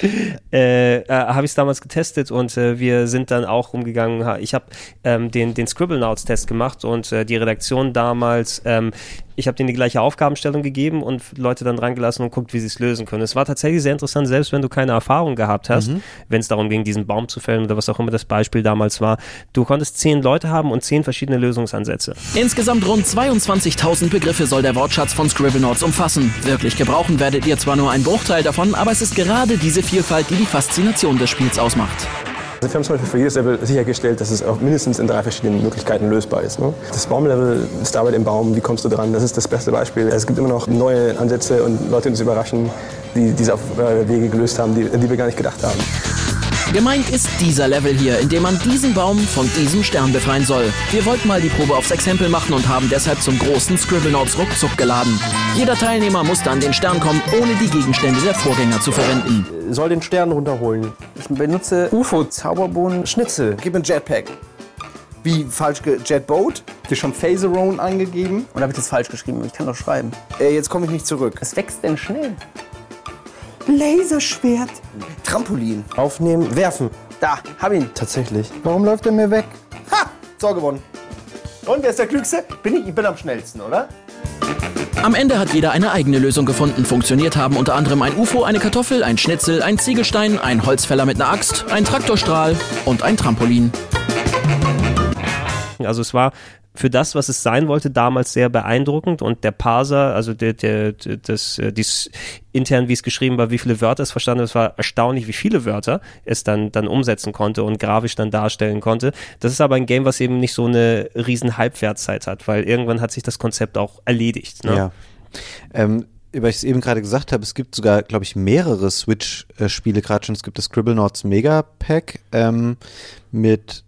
äh, äh, habe ich es damals getestet und äh, wir sind dann auch rumgegangen. Ich habe ähm, den, den Scribblenauts-Test gemacht und äh, die Redaktion damals, ähm, ich habe denen die gleiche Aufgabenstellung gegeben und Leute dann dran gelassen und guckt, wie sie es lösen können. Es war tatsächlich sehr interessant, selbst wenn du keine Erfahrung gehabt hast, wenn es darum ging, diesen Baum zu fällen oder was auch immer das Beispiel damals war. Du konntest zehn Leute haben und zehn verschiedene Lösungsansätze. Insgesamt rund 22.000 Begriffe soll der Wortschatz von Scribblenauts umfassen. Wirklich gebrauchen werdet ihr zwar nur einen Bruchteil davon, aber es ist gerade diese Vielfalt, die die Faszination des Spiels ausmacht. Also wir haben zum Beispiel für jedes Level sichergestellt, dass es auch mindestens in drei verschiedenen Möglichkeiten lösbar ist. Ne? Das Baumlevel ist Arbeit im Baum, wie kommst du dran? Das ist das beste Beispiel. Es gibt immer noch neue Ansätze und Leute, die uns überraschen, die diese auf äh, Wege gelöst haben, die, die wir gar nicht gedacht haben. Gemeint ist dieser Level hier, in dem man diesen Baum von diesem Stern befreien soll. Wir wollten mal die Probe aufs Exempel machen und haben deshalb zum großen Scribblenauts ruckzuck geladen. Jeder Teilnehmer musste an den Stern kommen, ohne die Gegenstände der Vorgänger zu verwenden. soll den Stern runterholen. Ich benutze UFO, Zauberbohnen, Schnitzel. Gib ein Jetpack. Wie falsch ge Jetboat? Dir schon Phaserone eingegeben? Oder habe ich das falsch geschrieben? Ich kann doch schreiben. Äh, jetzt komme ich nicht zurück. Es wächst denn schnell. Laserschwert. Trampolin. Aufnehmen, werfen. Da, hab ihn. Tatsächlich. Warum läuft er mir weg? Ha! Tor gewonnen. Und wer ist der Klügste? Bin ich, ich bin am schnellsten, oder? Am Ende hat jeder eine eigene Lösung gefunden. Funktioniert haben unter anderem ein UFO, eine Kartoffel, ein Schnitzel, ein Ziegelstein, ein Holzfäller mit einer Axt, ein Traktorstrahl und ein Trampolin. Also es war für das, was es sein wollte, damals sehr beeindruckend und der Parser, also der, der, das, äh, dies intern, wie es geschrieben war, wie viele Wörter es verstanden hat, es war erstaunlich, wie viele Wörter es dann, dann umsetzen konnte und grafisch dann darstellen konnte. Das ist aber ein Game, was eben nicht so eine riesen Halbwertszeit hat, weil irgendwann hat sich das Konzept auch erledigt. Ne? Ja. Ähm, weil ich es eben gerade gesagt habe, es gibt sogar, glaube ich, mehrere Switch-Spiele gerade schon. Es gibt das Scribblenauts Mega Pack ähm, mit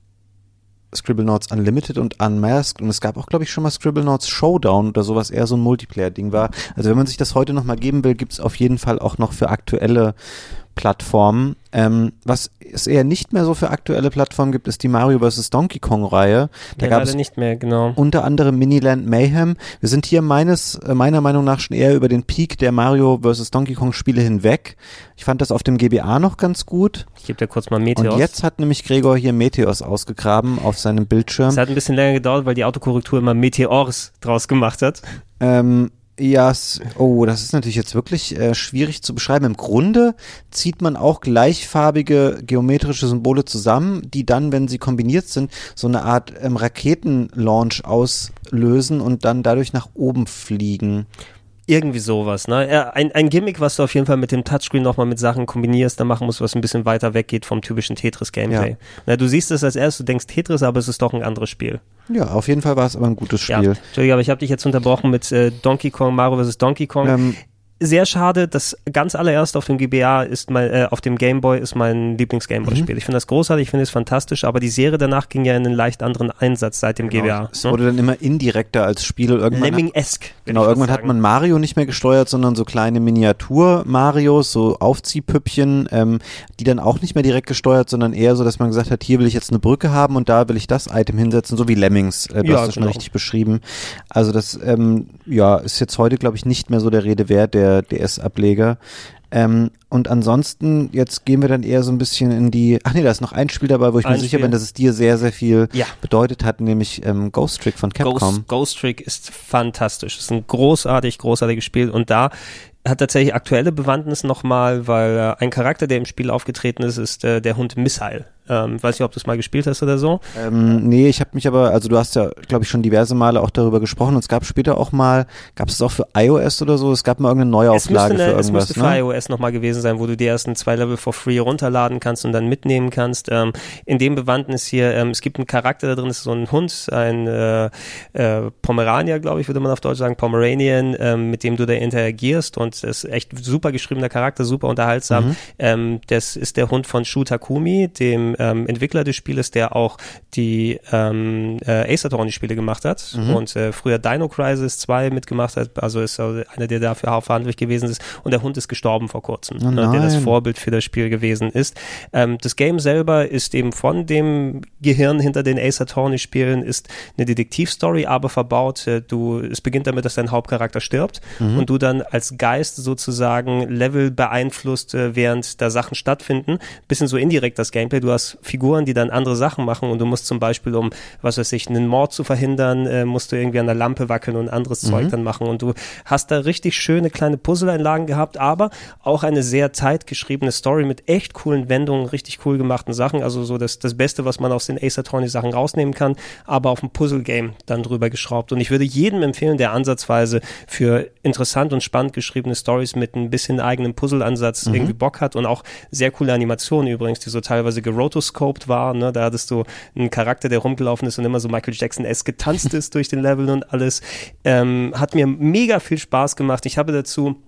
Scribblenauts Unlimited und Unmasked und es gab auch, glaube ich, schon mal Scribblenauts Showdown oder sowas eher so ein Multiplayer-Ding war. Also wenn man sich das heute nochmal geben will, gibt es auf jeden Fall auch noch für aktuelle Plattformen. Ähm, was es eher nicht mehr so für aktuelle Plattformen gibt, ist die Mario vs. Donkey Kong Reihe. Da Ja, gab es nicht mehr, genau. unter anderem Miniland Mayhem. Wir sind hier meines, äh, meiner Meinung nach schon eher über den Peak der Mario vs. Donkey Kong Spiele hinweg. Ich fand das auf dem GBA noch ganz gut. Ich gebe dir kurz mal Meteos. Und jetzt hat nämlich Gregor hier Meteos ausgegraben auf seinem Bildschirm. Es hat ein bisschen länger gedauert, weil die Autokorrektur immer Meteors draus gemacht hat. Ähm, ja, oh, das ist natürlich jetzt wirklich äh, schwierig zu beschreiben. Im Grunde zieht man auch gleichfarbige geometrische Symbole zusammen, die dann, wenn sie kombiniert sind, so eine Art ähm, Raketenlaunch auslösen und dann dadurch nach oben fliegen. Irgendwie sowas, ne? Ja, ein, ein Gimmick, was du auf jeden Fall mit dem Touchscreen nochmal mit Sachen kombinierst, da machen musst, was ein bisschen weiter weggeht vom typischen Tetris-Gameplay. Ja. Na, du siehst es als erstes, du denkst Tetris, aber es ist doch ein anderes Spiel. Ja, auf jeden Fall war es aber ein gutes Ja, Spiel. Entschuldige, aber ich habe dich jetzt unterbrochen mit äh, Donkey Kong, Mario vs. Donkey Kong. Ähm, Sehr schade, das ganz allererst auf dem GBA ist mein, äh, auf dem Game Boy ist mein Lieblings-Gameboy-Spiel. Ich finde das großartig, ich finde es fantastisch, aber die Serie danach ging ja in einen leicht anderen Einsatz seit dem GBA. Es ne? wurde dann immer indirekter als Spiel. Lemming-esque. Genau, irgendwann hat sagen. man Mario nicht mehr gesteuert, sondern so kleine Miniatur-Marios, so Aufziehpüppchen, ähm, die dann auch nicht mehr direkt gesteuert, sondern eher so, dass man gesagt hat, hier will ich jetzt eine Brücke haben und da will ich das Item hinsetzen, so wie Lemmings, äh, du Ja, hast das schon genau. richtig beschrieben. Also das, ähm, ja, ist jetzt heute, glaube ich, nicht mehr so der Rede wert, der DS-Ableger. Ähm, und ansonsten, jetzt gehen wir dann eher so ein bisschen in die, ach nee, da ist noch ein Spiel dabei, wo ich Ein mir sicher Spiel. bin, dass es dir sehr, sehr viel Ja. bedeutet hat, nämlich ähm, Ghost Trick von Capcom. Ghost, Ghost Trick ist fantastisch. Es ist ein großartig, großartiges Spiel und da hat tatsächlich aktuelle Bewandtnis nochmal, weil äh, ein Charakter, der im Spiel aufgetreten ist, ist äh, der Hund Missile. Ähm, weiß nicht, ob du es mal gespielt hast oder so. Ähm, nee, ich habe mich aber, also du hast ja, glaube ich, schon diverse Male auch darüber gesprochen und es gab später auch mal, gab es auch für iOS oder so, es gab mal irgendeine Es Neuauflage eine, für es irgendwas, müsste für ne? iOS nochmal gewesen sein, wo du die ersten zwei Level for free runterladen kannst und dann mitnehmen kannst. Ähm, in dem Bewandtnis hier, ähm, es gibt einen Charakter da drin, das ist so ein Hund, ein äh, äh, Pomeranier, glaube ich, würde man auf Deutsch sagen, Pomeranian, ähm, mit dem du da interagierst und es ist echt super geschriebener Charakter, super unterhaltsam. Mhm. Ähm, das ist der Hund von Shu Takumi, dem ähm, Entwickler des Spieles, der auch die ähm, äh, Ace Attorney Spiele gemacht hat Mhm. und äh, früher Dino Crisis 2 mitgemacht hat, also ist also einer, der dafür verantwortlich gewesen ist und der Hund ist gestorben vor kurzem, Oh ne, der das. Vorbild für das Spiel gewesen ist. Ähm, das Game selber ist eben von dem Gehirn hinter den Ace Attorney Spielen ist eine Detektivstory, aber verbaut. Äh, du, es beginnt damit, dass dein Hauptcharakter stirbt Mhm. und du dann als Geist sozusagen Level beeinflusst, äh, während da Sachen stattfinden. Bisschen so indirekt das Gameplay. Du hast Figuren, die dann andere Sachen machen und du musst zum Beispiel, um, was weiß ich, einen Mord zu verhindern, äh, musst du irgendwie an der Lampe wackeln und anderes Zeug dann machen und du hast da richtig schöne kleine Puzzleinlagen gehabt, aber auch eine sehr zeitgeschriebene Story mit echt coolen Wendungen, richtig cool gemachten Sachen. Also so das, das Beste, was man aus den Ace Attorney Sachen rausnehmen kann, aber auf ein Puzzle-Game dann drüber geschraubt. Und ich würde jedem empfehlen, der ansatzweise für interessant und spannend geschriebene Stories mit ein bisschen eigenem Puzzle-Ansatz irgendwie Bock hat und auch sehr coole Animationen übrigens, die so teilweise gerotoscoped waren. Ne? Da hattest du einen Charakter, der rumgelaufen ist und immer so Michael Jackson-esque getanzt ist durch den Level und alles. Ähm, hat mir mega viel Spaß gemacht. Ich habe dazu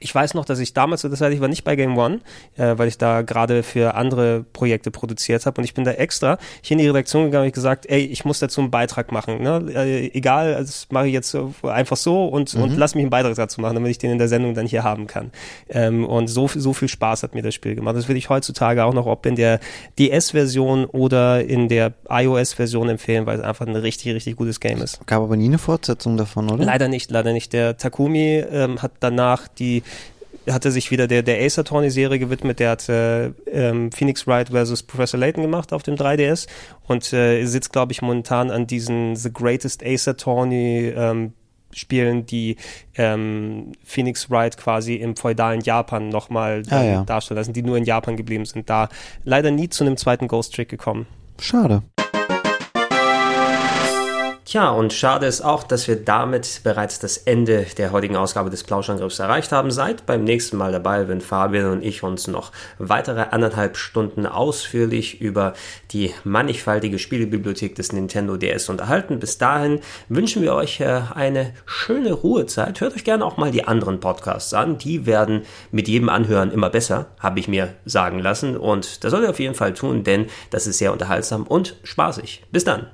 ich weiß noch, dass ich damals, das heißt, ich war nicht bei Game One, äh, weil ich da gerade für andere Projekte produziert habe und ich bin da extra hier in die Redaktion gegangen und gesagt, ey, ich muss dazu einen Beitrag machen. Ne? Äh, egal, das mache ich jetzt so, einfach so und, und lass mich einen Beitrag dazu machen, damit ich den in der Sendung dann hier haben kann. Ähm, und so, so viel Spaß hat mir das Spiel gemacht. Das würde ich heutzutage auch noch, ob in der DS-Version oder in der iOS-Version empfehlen, weil es einfach ein richtig, richtig gutes Game ist. Gab aber nie eine Fortsetzung davon, oder? Leider nicht, leider nicht. Der Takumi ähm, hat danach die hat er sich wieder der, der Ace Attorney-Serie gewidmet. Der hat äh, ähm, Phoenix Wright versus Professor Layton gemacht auf dem 3DS und äh, sitzt, glaube ich, momentan an diesen The Greatest Ace Attorney ähm, Spielen, die ähm, Phoenix Wright quasi im feudalen Japan nochmal Ah, ja. darstellen lassen, die nur in Japan geblieben sind. Da leider nie zu einem zweiten Ghost Trick gekommen. Schade. Tja, und schade ist auch, dass wir damit bereits das Ende der heutigen Ausgabe des Plauschangriffs erreicht haben. Seid beim nächsten Mal dabei, wenn Fabian und ich uns noch weitere anderthalb Stunden ausführlich über die mannigfaltige Spielebibliothek des Nintendo DS unterhalten. Bis dahin wünschen wir euch äh, eine schöne Ruhezeit. Hört euch gerne auch mal die anderen Podcasts an. Die werden mit jedem Anhören immer besser, habe ich mir sagen lassen. Und das soll ihr auf jeden Fall tun, denn das ist sehr unterhaltsam und spaßig. Bis dann.